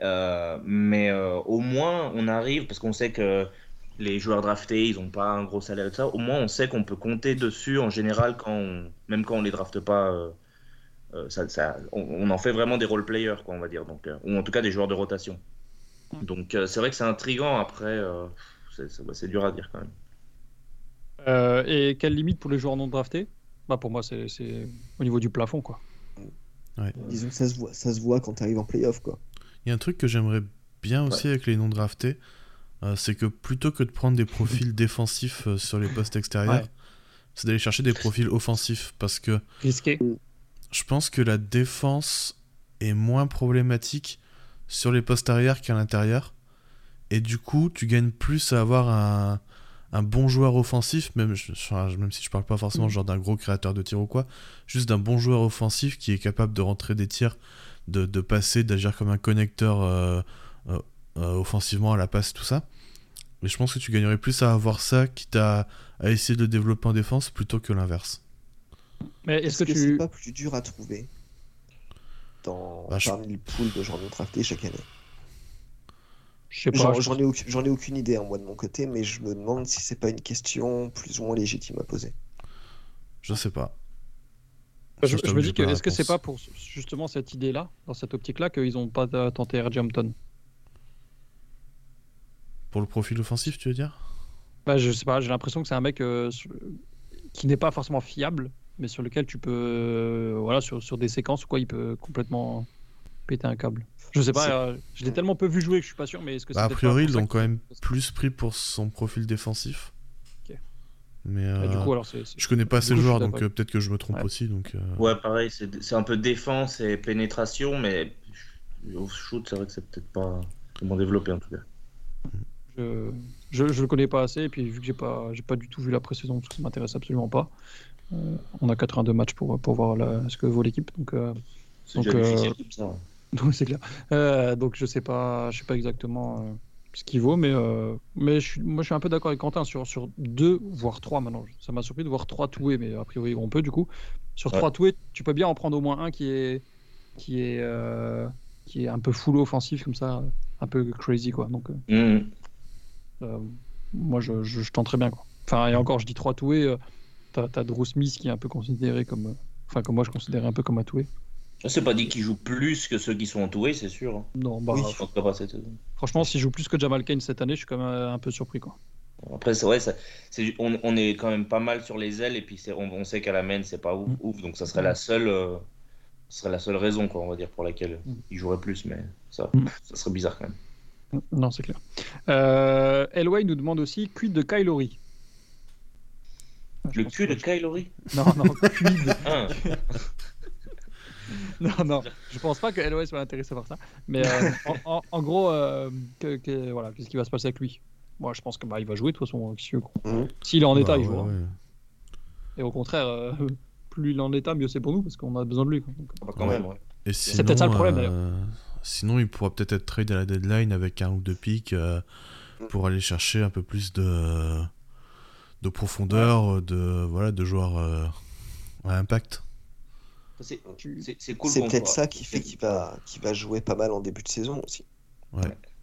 Euh, mais euh, au moins, on arrive, parce qu'on sait que les joueurs draftés, ils n'ont pas un gros salaire et tout ça. Au moins, on sait qu'on peut compter dessus en général, quand même quand on les drafte pas euh, ça, ça- on, on en fait vraiment des role players, quoi, on va dire, donc, euh, ou en tout cas des joueurs de rotation. Donc euh, c'est vrai que c'est intriguant. Après, euh, c'est- dur à dire quand même. Euh, et quelle limite pour les joueurs non draftés? Bah, Pour moi, c'est au niveau du plafond. Quoi. Disons que ça se voit, ça se voit quand tu arrives en playoff, quoi. Il y a un truc que j'aimerais bien aussi avec les non draftés, euh, c'est que plutôt que de prendre des profils défensifs euh, sur les postes extérieurs, Ouais. c'est d'aller chercher des profils offensifs parce que Risqué. je pense que la défense est moins problématique sur les postes arrière qu'à l'intérieur. Et du coup, tu gagnes plus à avoir un, un bon joueur offensif, même, je- enfin, même si je parle pas forcément genre d'un gros créateur de tir ou quoi, juste d'un bon joueur offensif qui est capable de rentrer des tirs, de, de passer, d'agir comme un connecteur euh, euh, euh, offensivement à la passe, tout ça. Mais je pense que tu gagnerais plus à avoir ça, quitte à, à essayer de le développer en défense plutôt que l'inverse. Mais Est-ce est-ce que, que c'est pas plus dur à trouver dans, Bah, je- parmi le pool de gens non draftés chaque année Je sais pas. J'en je j'en ai, aucune- j'en ai aucune idée, hein, moi, de mon côté, mais je me demande si c'est pas une question plus ou moins légitime à poser. Je sais pas. Je, me dis que est-ce que c'est pas pour justement cette idée-là, dans cette optique-là, qu'ils n'ont pas tenté RJ Hampton Pour le profil offensif, tu veux dire? Bah, Je sais pas, j'ai l'impression que c'est un mec euh, qui n'est pas forcément fiable, mais sur lequel tu peux, euh, voilà, sur, sur des séquences ou quoi, il peut complètement péter un câble. Je sais pas, euh, je l'ai tellement peu vu jouer que je suis pas sûr, mais est-ce que c'est Bah, A priori, ils l'ont quand même plus pris pour son profil défensif. Mais Bah, du euh, coup, alors je connais pas assez le joueur, donc euh, peut-être que je me trompe Ouais. aussi. Donc, euh, Ouais, pareil, c'est c'est un peu défense et pénétration, mais au shoot, c'est vrai que c'est peut-être pas comment développé en tout cas. Je, je, je le connais pas assez, et puis vu que j'ai pas, j'ai pas du tout vu la pré-saison, parce que ça m'intéresse absolument pas. euh, on a 82 matchs pour, pour voir la- ce que vaut l'équipe, donc euh, C'est Donc, déjà euh, difficile comme ça. donc c'est clair. Euh, donc je sais pas, je sais pas exactement euh, ce qu'il vaut, mais euh, mais je suis, moi je suis un peu d'accord avec Quentin sur sur deux voire trois maintenant. Ça m'a surpris de voir trois toués, mais a priori on peut du coup. Sur Ouais. trois toués, tu peux bien en prendre au moins un qui est qui est euh, qui est un peu full offensif comme ça, un peu crazy quoi. Donc euh, euh, moi, je, je, je tenterais bien. Quoi. Enfin, et encore, je dis trois toués. T'as, t'as Drew Smith qui est un peu considéré comme. Enfin, comme moi, je considérais un peu comme un toué. C'est pas dit qu'ils jouent plus que ceux qui sont entourés, c'est sûr. hein. Non, bah, Oui. Pas cette franchement, s'il joue plus que Jamal Kane cette année, je suis quand même euh, un peu surpris. Quoi. Après, c'est vrai, on, on est quand même pas mal sur les ailes, et puis on, on sait qu'à la main, c'est pas ouf, Mm. ouf, donc ça serait la seule, euh, serait la seule raison, quoi, on va dire, pour laquelle Mm. il jouerait plus, mais ça, Mm. ça serait bizarre quand même. Non, c'est clair. Euh, Elway nous demande aussi quid de Kylori Le cul de Kylori Non, non, quid. Hein non, non, je pense pas que Elway soit intéressé par ça. Mais euh, en, en- en gros, euh, que, que- voilà, qu'est-ce qui va se passer avec lui? Moi, je pense que bah, il va jouer de toute façon. que- Mhm. S'il est en état, bah, il ouais, jouera. ouais. Et au contraire, euh, plus il est en état, mieux c'est pour nous parce qu'on a besoin de lui. quoi. Donc, Bah, quand Ouais. même, ouais. Et C'est peut-être ça le problème, d'ailleurs. euh, Sinon, il pourra peut-être être trade à la deadline avec un ou deux pics euh, pour aller chercher un peu plus de, de profondeur, de, voilà, de joueurs euh, à impact. C'est cool C'est qu'on peut-être ça qui fait qu'il va, jouer pas mal en début de saison aussi.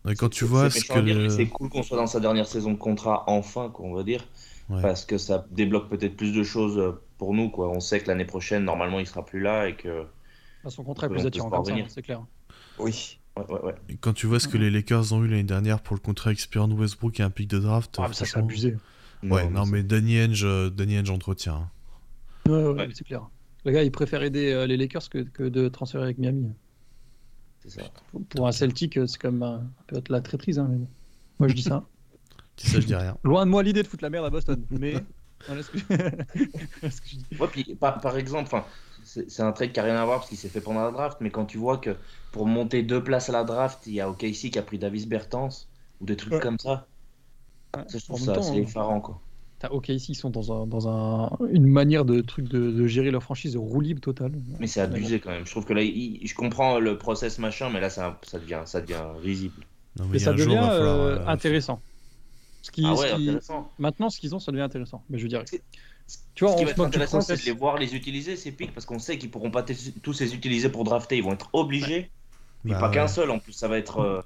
Et quand tu c'est- vois ce que. C'est cool qu'on soit dans sa dernière saison de contrat, enfin, quoi, on va dire, Ouais. parce que ça débloque peut-être plus de choses euh, pour nous, quoi. On sait que l'année prochaine, normalement, il sera plus là et que. Bah, son contrat est plus attirant comme ça, hein, c'est clair. Oui. Ouais, ouais, ouais. Et Quand tu vois ce que les Lakers ont eu l'année dernière pour le contrat expirant de Westbrook et un pic de draft. Ah, mais ça, c'est abusé. Ouais, non, mais Danny Henge, euh, Danny Henge entretient. hein. Ouais, ouais, Ouais. c'est clair. Le gars, il préfère aider euh, les Lakers que, que de transférer avec Miami. c'est ça. Pour, pour un Celtic, euh, c'est même un- peut-être la traîtrise. Hein, mais bon. Moi, je dis ça. Si ça, je dis rien. Loin de moi l'idée de foutre la merde à Boston. Mais. Voilà ce que... voilà ce que je dis. Ouais, puis par, par exemple, c'est c'est un trade qui n'a rien à voir parce qu'il s'est fait pendant la draft, mais quand tu vois que pour monter deux places à la draft, il y a OKC qui a pris Davis Bertans ou des trucs Ouais. comme ça, Ouais, ça, je trouve ça temps, assez hein. effarant. Quoi. T'as OK ici, ils sont dans, un, dans un, une manière de truc de, de gérer leur franchise de roue libre totale. Mais c'est abusé quand même. Je trouve que là, il- je comprends le process machin, mais là, ça, ça, devient, ça devient risible. Non, mais Mais ça jour, devient falloir, euh, euh, intéressant. Ce qui, Ah ce ouais, qui- intéressant. Maintenant, ce qu'ils ont, ça devient intéressant. Mais je veux dire, C'est- tu vois, Ce qui on va être intéressant, c'est de les voir les utiliser, ces pics, parce qu'on sait qu'ils pourront pas tous les utiliser pour drafter. Ils vont être obligés. Et bah, pas qu'un seul en plus. Ça va être, euh,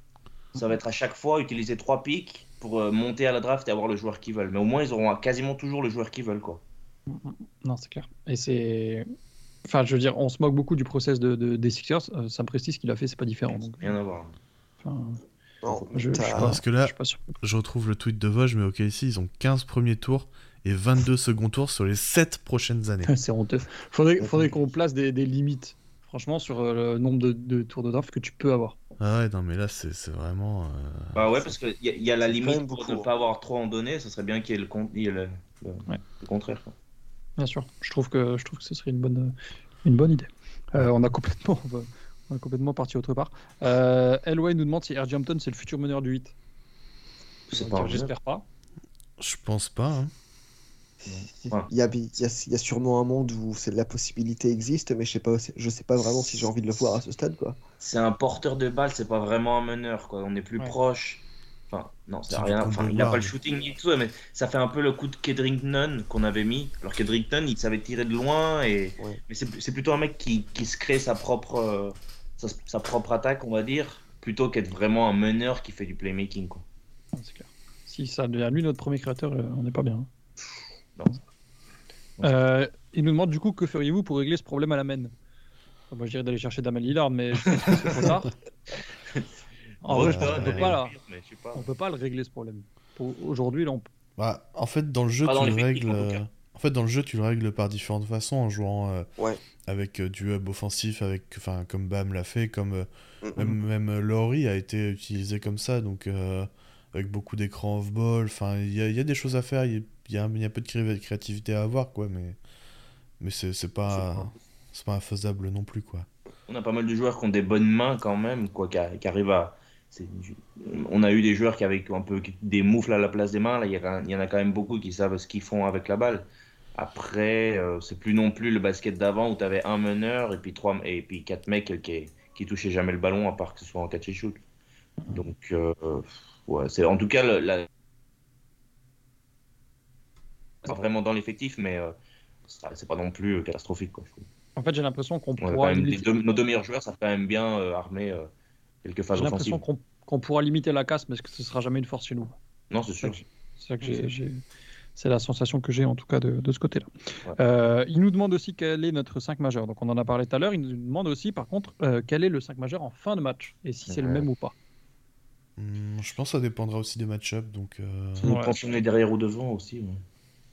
ça va être à chaque fois utiliser trois pics pour euh, monter à la draft et avoir le joueur qu'ils veulent. Mais au moins, ils auront quasiment toujours le joueur qu'ils veulent. Quoi. Non, c'est clair. Et c'est. Enfin, je veux dire, on se moque beaucoup du process de, de- des Sixers. Euh, Sam Presti, ce qu'il a fait, c'est pas différent. Donc, Rien à voir. enfin, Non, je, pas, Parce que là, suis pas sûr. je retrouve le tweet de Vosges, mais ok, ici, ils ont 15 premiers tours et 22 second tours sur les 7 prochaines années. C'est honteux. Faudrait, faudrait qu'on place des, des limites, franchement, sur euh, le nombre de, de tours de draft que tu peux avoir. Ah ouais, non, mais là, c'est c'est vraiment. euh, Bah ouais, parce qu'il y, a- y a la limite pour beaucoup, ne pas avoir trop en données, ça serait bien qu'il y ait le, con- il y ait le, le- Ouais. le contraire. quoi. Bien sûr. Je trouve que, je trouve que ce serait une bonne, une bonne idée. Euh, on, a complètement, on, a complètement parti autre part. Euh, Elway nous demande si R.J. Hampton c'est le futur meneur du 8. C'est On pas va un dire, J'espère pas. Je pense pas. hein. Ouais. Il y a, il y a- il y a sûrement un monde où c'est la possibilité existe, mais je sais pas, je sais pas vraiment si j'ai envie de le voir à ce stade, quoi. C'est un porteur de balle, c'est pas vraiment un meneur. Quoi. On est plus Ouais. proche. Enfin, non, c'est C'est rien. Enfin, il n'a pas le shooting ni tout, mais ça fait un peu le coup de Kedrick Nunn qu'on avait mis. Alors Kedrick Nunn, il savait tirer de loin, et... Ouais. mais c'est plutôt un mec qui, qui se crée sa propre, euh, sa, sa propre attaque, on va dire, plutôt qu'être vraiment un meneur qui fait du playmaking. Quoi. Clair. Si ça devient lui notre premier créateur, euh, on n'est pas bien. hein. Non. Euh, il nous demande du coup que feriez-vous pour régler ce problème à la main? Moi je dirais d'aller chercher Damien Lillard, mais je pense que c'est trop tard. En vrai, qu'on peut pas là. On peut pas le régler ce problème. Aujourd'hui, là, on peut. Bah, en fait, dans le jeu, Pas tu le règles. en euh, En fait, dans le jeu, tu le règles par différentes façons en jouant euh, Ouais. avec euh, du hub offensif, avec, enfin, comme Bam l'a fait, comme euh, Mm, mm. même, même euh, Laurie a été utilisé comme ça, donc euh, avec beaucoup d'écrans off-ball. Enfin, il y a, il y a des choses à faire. Il y a, il y a un, il y a un peu de cré- créativité à avoir, quoi, mais mais c'est pas c'est pas infaisable non plus, quoi. On a pas mal de joueurs qui ont des bonnes mains quand même, quoi, qui, qui arrivent à. c'est- On a eu des joueurs qui avaient un peu des moufles à la place des mains. Là, il y, en a quand même beaucoup qui savent ce qu'ils font avec la balle. Après, euh, c'est plus non plus le basket d'avant où tu avais un meneur et puis trois et puis quatre mecs qui, qui touchaient jamais le ballon à part que ce soit en catch and shoot. Donc, euh, ouais, c'est en tout cas la... pas vraiment dans l'effectif, mais euh, c'est pas non plus catastrophique. Quoi, je trouve. En fait, j'ai l'impression qu'on pourra limiter, deux- nos deux meilleurs joueurs savent quand même bien euh, armer euh, quelques phases j'ai l'impression offensives. qu'on qu'on pourra limiter la casse, mais que ce sera jamais une force chez nous? Non, c'est sûr. C'est ça que j'ai- j'ai. C'est la sensation que j'ai en tout cas de, de ce côté-là. Ouais. Euh, il nous demande aussi quel est notre 5 majeur. Donc on en a parlé tout à l'heure. Il nous demande aussi par contre euh, quel est le 5 majeur en fin de match et si c'est le même ou pas. Hmm, je pense que ça dépendra aussi des match-ups, donc. euh, Nous, Ouais. Quand on est derrière ou devant aussi. ouais.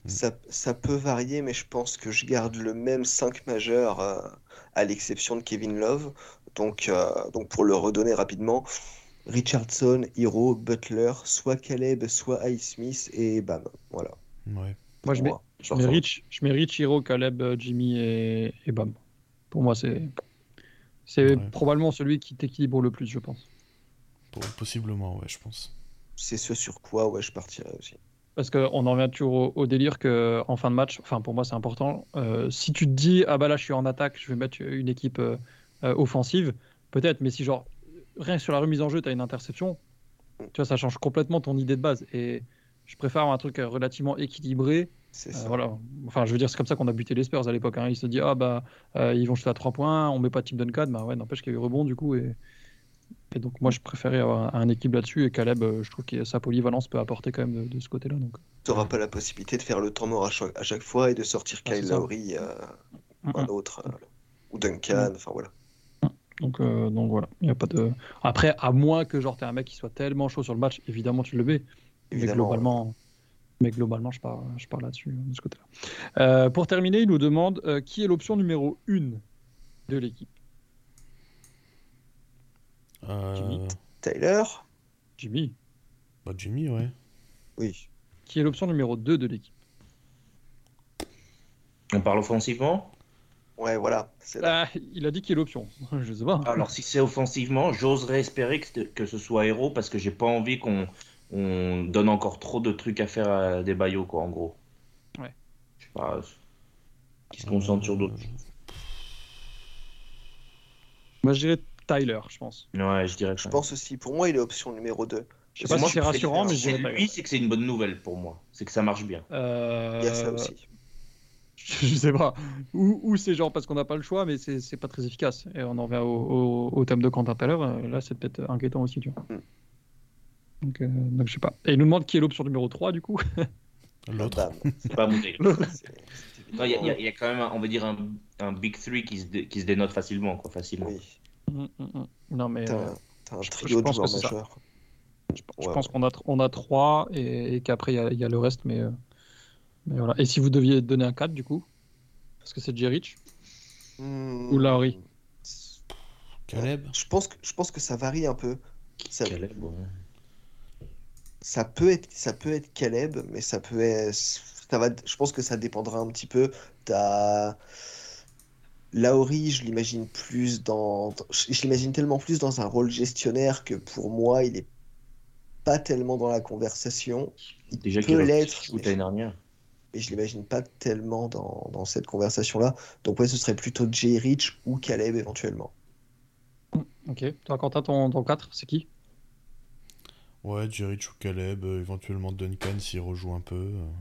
Ça, ça peut varier, mais je pense que je garde le même 5 majeur, euh, à l'exception de Kevin Love. Donc, euh, donc pour le redonner rapidement, Richardson, Hero, Butler, soit Caleb, soit Ice Smith, et bam. Voilà. Ouais. Moi, je mets, je mets. Rich, je mets Rich, Hiro, Caleb, euh, Jimmy et, et Bam. Pour moi, c'est c'est Ouais. probablement celui qui t'équilibre le plus, je pense. Possiblement, ouais, je pense. C'est ce sur quoi ouais, je partirais aussi. Parce qu'on en revient toujours au, au délire que en fin de match, enfin pour moi c'est important. euh, si tu te dis ah bah là je suis en attaque, je vais mettre une équipe euh, euh, offensive, peut-être. Mais si genre rien que sur la remise en jeu t'as une interception, tu vois ça change complètement ton idée de base. Et je préfère un truc relativement équilibré. C'est Euh, ça. voilà. Enfin je veux dire c'est comme ça qu'on a buté les Spurs à l'époque. Hein. Ils se disent ah bah euh, ils vont shooter à 3 points, on met pas Tim Duncan, bah ouais n'empêche qu'il y a eu rebond du coup et et donc moi je préférais avoir un équipe là-dessus et Caleb euh, je trouve que sa polyvalence peut apporter quand même de, de ce côté-là donc. Tu n'auras pas la possibilité de faire le temps mort à chaque, à chaque fois et de sortir Ah, Kyle. Lowry, euh, ou un autre, euh, ou Duncan, enfin voilà. Donc, euh, donc voilà, il y a pas de. Après, à moins que genre t'es un mec qui soit tellement chaud sur le match, évidemment tu le mets. Mais globalement, mais globalement, je pars, je pars là-dessus euh, de ce côté-là. Pour terminer, il nous demande qui est l'option numéro 1 de l'équipe? Euh, Jimmy. Tyler Jimmy. bah, Jimmy, ouais. Oui. Qui est l'option numéro 2 de l'équipe. On parle offensivement? Ouais, voilà. C'est là. Ah, il a dit qui est l'option. Je sais pas. Alors, si c'est offensivement, j'oserais espérer que, ce soit héros parce que j'ai pas envie qu'on on donne encore trop de trucs à faire à des baillots, quoi, en gros. Ouais. Je sais pas. Qui se concentre sur d'autres. Moi, je dirais Tyler, je pense. Ouais, je dirais que Je pense aussi, pour moi, il est option numéro 2. Je sais pas Moi, si c'est rassurant, mais Tyler. lui, c'est que c'est une bonne nouvelle pour moi. C'est que ça marche bien. Euh, Il y a ça aussi. Je sais pas. Ou, ou c'est genre parce qu'on n'a pas le choix, mais c'est pas très efficace. Et on en revient au, au- au thème de Quentin tout à l'heure. Là, c'est peut-être inquiétant aussi, tu vois. Mm. Donc, euh, donc, je sais pas. Et il nous demande qui est l'option numéro 3, du coup. L'autre. C'est pas Non, Il y, a- y y quand même, un- on va dire, un, un Big Three qui se, dé- qui se dénote facilement. Quoi, facilement. Oui, Mm, mm, mm. Non, mais t'as euh, un trio de pense que joueurs c'est ça. majeurs. je, je Ouais, pense qu'on a, on a trois et, et qu'après il y a, il y a le reste. Mais, euh, mais voilà. Et si vous deviez donner un 4 du coup? Parce que c'est Jerich Hmm. Ou Lowry. Caleb Je pense que je pense que ça varie un peu. Ça, Caleb, ouais. ça peut être ça peut être Caleb, mais ça peut être ça va. Je pense que ça dépendra un petit peu. T'as Lauri, je l'imagine plus dans je l'imagine tellement plus dans un rôle gestionnaire que pour moi il est pas tellement dans la conversation. Il Déjà peut l'être, l'année dernière. mais je l'imagine pas tellement dans, dans cette conversation-là. Donc ouais, ce serait plutôt Jay Rich ou Caleb éventuellement. Ok. Toi, Quentin, ton, ton 4, c'est qui? Ouais, Jerich ou Caleb, euh, éventuellement Duncan s'il rejoue un peu. euh.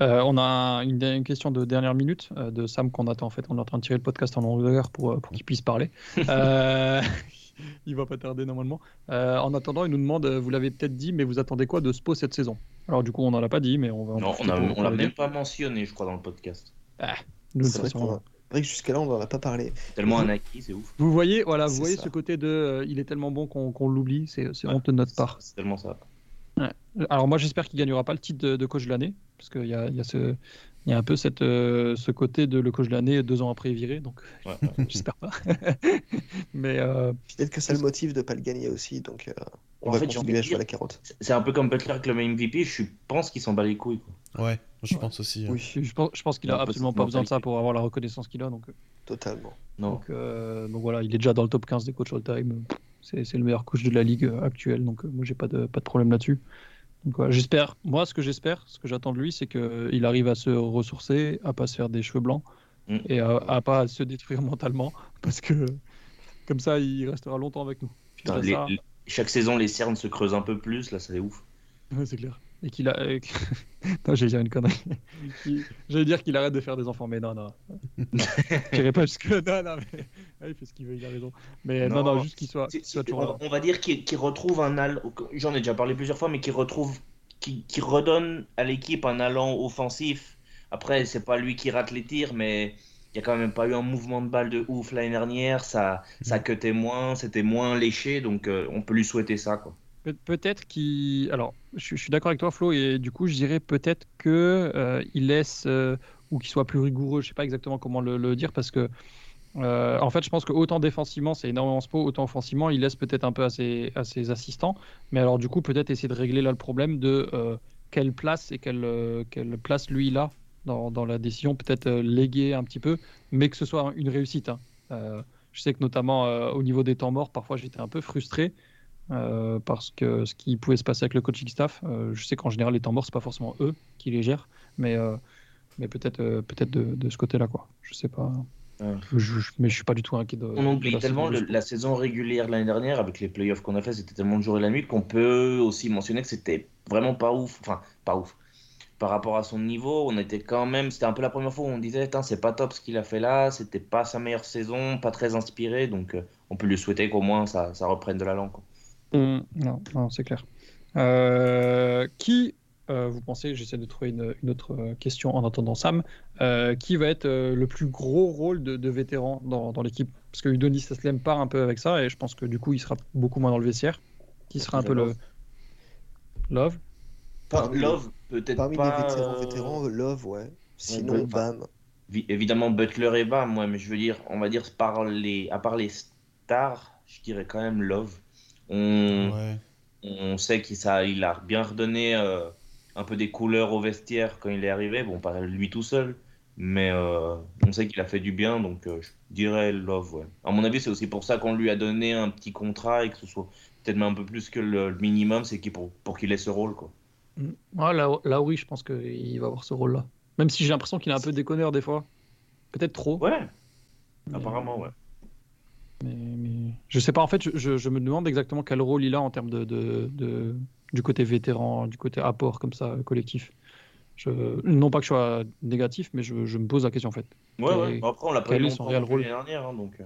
Euh, on a une, une question de dernière minute euh, de Sam qu'on attend en fait. On est en train de tirer le podcast en longueur pour, euh, pour qu'il puisse parler. Euh, il va pas tarder normalement. Euh, en attendant, il nous demande, vous l'avez peut-être dit, mais vous attendez quoi de Spo cette saison? Alors du coup, on n'en a pas dit, mais on va. en Non, on l'a même pas mentionné, je crois, dans le podcast. Nous, C'est toute vrai que jusqu'à là, on n'en a pas parlé. Tellement un acquis, c'est ouf. Vous voyez, voilà, vous voyez ça. ce côté de, euh, il est tellement bon qu'on l'oublie. C'est honte de notre part. C'est tellement ça. Alors moi j'espère qu'il gagnera pas le titre de, de coach de l'année parce qu'il y a, il y a ce il y a un peu cette, euh, ce côté de le coach de l'année deux ans après viré donc Ouais, ouais. j'espère pas mais euh, Peut-être que ça le motive de pas le gagner aussi, donc euh, on En va fait, j'ai continuer à envie de jouer à la carotte. C'est- C'est un peu comme Butler avec le MVP, je pense qu'il s'en bat les couilles. Quoi. Ouais, je Ouais. pense aussi. Oui, je pense, je pense qu'il a absolument pas besoin de ça pour avoir la reconnaissance qu'il a donc, totalement. Non. donc, euh, donc voilà il est déjà dans le top 15 des coachs all time c'est c'est le meilleur coach de la ligue euh, actuelle donc euh, moi j'ai pas de pas de problème là-dessus j'espère moi ce que j'espère ce que j'attends de lui c'est qu'il arrive à se ressourcer à pas se faire des cheveux blancs Mm. et à, à pas se détruire mentalement parce que comme ça il restera longtemps avec nous Puis Putain, après les- ça- les- chaque saison, les cernes se creusent un peu plus, là, c'est ouf. Ouais, c'est clair. Et qu'il a. euh, non, j'allais dire une connerie. Qu'il- J'allais dire qu'il arrête de faire des enfants, mais non, non. J'irai pas jusque. Non, non, mais. Ah, il fait ce qu'il veut, il a raison. Mais non, non, Non, juste qu'il soit, qu'il soit c'est- toujours là. on, va dire qu'il retrouve un allant, j'en ai déjà parlé plusieurs fois, mais qu'il retrouve, qui qui redonne à l'équipe un allant offensif. Après, c'est pas lui qui rate les tirs, mais il y a quand même pas eu un mouvement de balle de ouf l'année dernière. Ça, ça cutait moins, c'était moins léché, donc euh, on peut lui souhaiter ça, quoi. Pe- Peut-être qu'il. Alors, je, suis- d'accord avec toi, Flo, et du coup, je dirais peut-être que euh, laisse euh, ou qu'il soit plus rigoureux. Je sais pas exactement comment le, dire parce que. euh, en fait, je pense que autant défensivement, c'est énormément spo, autant offensivement, il laisse peut-être un peu à ses, assistants. Mais alors, du coup, peut-être essayer de régler là le problème de euh, quelle place et quelle, quelle place lui il a dans, dans la décision, peut-être léguer un petit peu, mais que ce soit une réussite. hein. Je sais que notamment au niveau des temps morts, parfois j'étais un peu frustré euh, parce que ce qui pouvait se passer avec le coaching staff, euh, je sais qu'en général les temps morts c'est pas forcément eux qui les gèrent, mais euh, mais peut-être euh, peut-être de, de ce côté-là quoi. Je sais pas. Ouais. Je, je- mais je suis pas du tout inquiet de. On de oublie la tellement saison de le- Spo. la saison régulière de l'année dernière avec les playoffs qu'on a fait, c'était tellement le jour et la nuit qu'on peut aussi mentionner que c'était vraiment pas ouf. Enfin, pas ouf. Par rapport à son niveau, on était quand même. C'était un peu la première fois où on disait, c'est pas top ce qu'il a fait là, c'était pas sa meilleure saison, pas très inspiré, donc euh, on peut lui souhaiter qu'au moins ça, ça reprenne de l'allant. quoi. Hum, non, non, c'est clair. Euh, qui, euh, vous pensez, j'essaie de trouver une, une autre euh, question en attendant Sam, euh, qui va être euh, le plus gros rôle de, de vétéran dans, dans l'équipe? Parce que Udonis Aslem part un peu avec ça et je pense que du coup il sera beaucoup moins dans le vestiaire. Qui sera un peu le. Love. Love Parmi- peut-être Parmi pas. les vétérans, vétérans, Love, ouais. Sinon, ouais, Bam. Vi- Évidemment, Butler et Bam, ouais, mais je veux dire, on va dire, par les, à part les stars, je dirais quand même Love. On, Ouais. on sait qu'il ça, il a bien redonné euh, un peu des couleurs au vestiaire quand il est arrivé. Bon, pas lui tout seul, mais euh, on sait qu'il a fait du bien, donc euh, je dirais Love, ouais. À mon avis, c'est aussi pour ça qu'on lui a donné un petit contrat et que ce soit peut-être même un peu plus que le, minimum, c'est qu'il pour, pour qu'il ait ce rôle, quoi. Mm. Ouais, là, là, oui, je pense qu'il va avoir ce rôle-là. Même si j'ai l'impression qu'il est un peu déconneur des fois. Peut-être trop. Ouais, mais- apparemment, ouais. Mais, mais je sais pas, en fait, je, me demande exactement quel rôle il a en termes de, de, de- du côté vétéran, du côté apport comme ça, collectif. Je, non pas que je sois négatif, mais je, je me pose la question en fait. Ouais, Quel ouais. est- Après, on l'a pas eu son réel rôle l'année dernière, hein, donc. euh.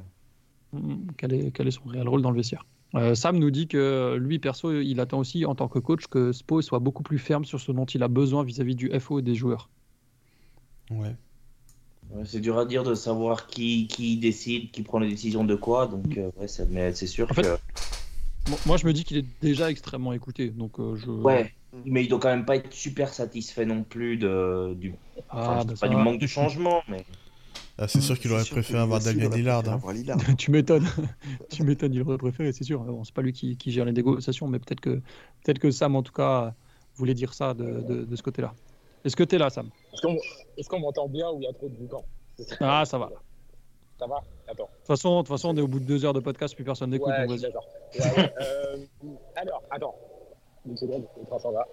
Quel est, quel est son réel rôle dans le vestiaire? Euh, Sam nous dit que lui, perso, il attend aussi en tant que coach que Spo soit beaucoup plus ferme sur ce dont il a besoin vis-à-vis du FO et des joueurs. Ouais. Ouais, C'est dur à dire de savoir qui, qui décide, qui prend les décisions de quoi. Donc, euh, ouais, ça- mais c'est sûr En fait, que. Mo- Moi, je me dis qu'il est déjà extrêmement écouté. Donc, euh, je... Ouais, mais il doit quand même pas être super satisfait non plus de, du, enfin, Ah, bah, pas ça du va. manque de changement. Mais... Ah, c'est sûr qu'il aurait préféré avoir Lillard. préféré hein. avoir Lillard. tu m'étonnes. tu m'étonnes, il aurait préféré, c'est sûr. Bon, c'est pas lui qui, qui gère les négociations, mais peut-être que, peut que Sam, en tout cas, voulait dire ça de, de- de ce côté-là. Est-ce que tu es là, Sam? Est-ce qu'on m'entend bien ou il y a trop de boucan Ah, ça va. Ça va? Attends. De toute façon, de toute façon, on est au bout de deux heures de podcast, plus personne n'écoute. Ouais. Ouais. Euh, alors, attends. Une seconde, le s'en va.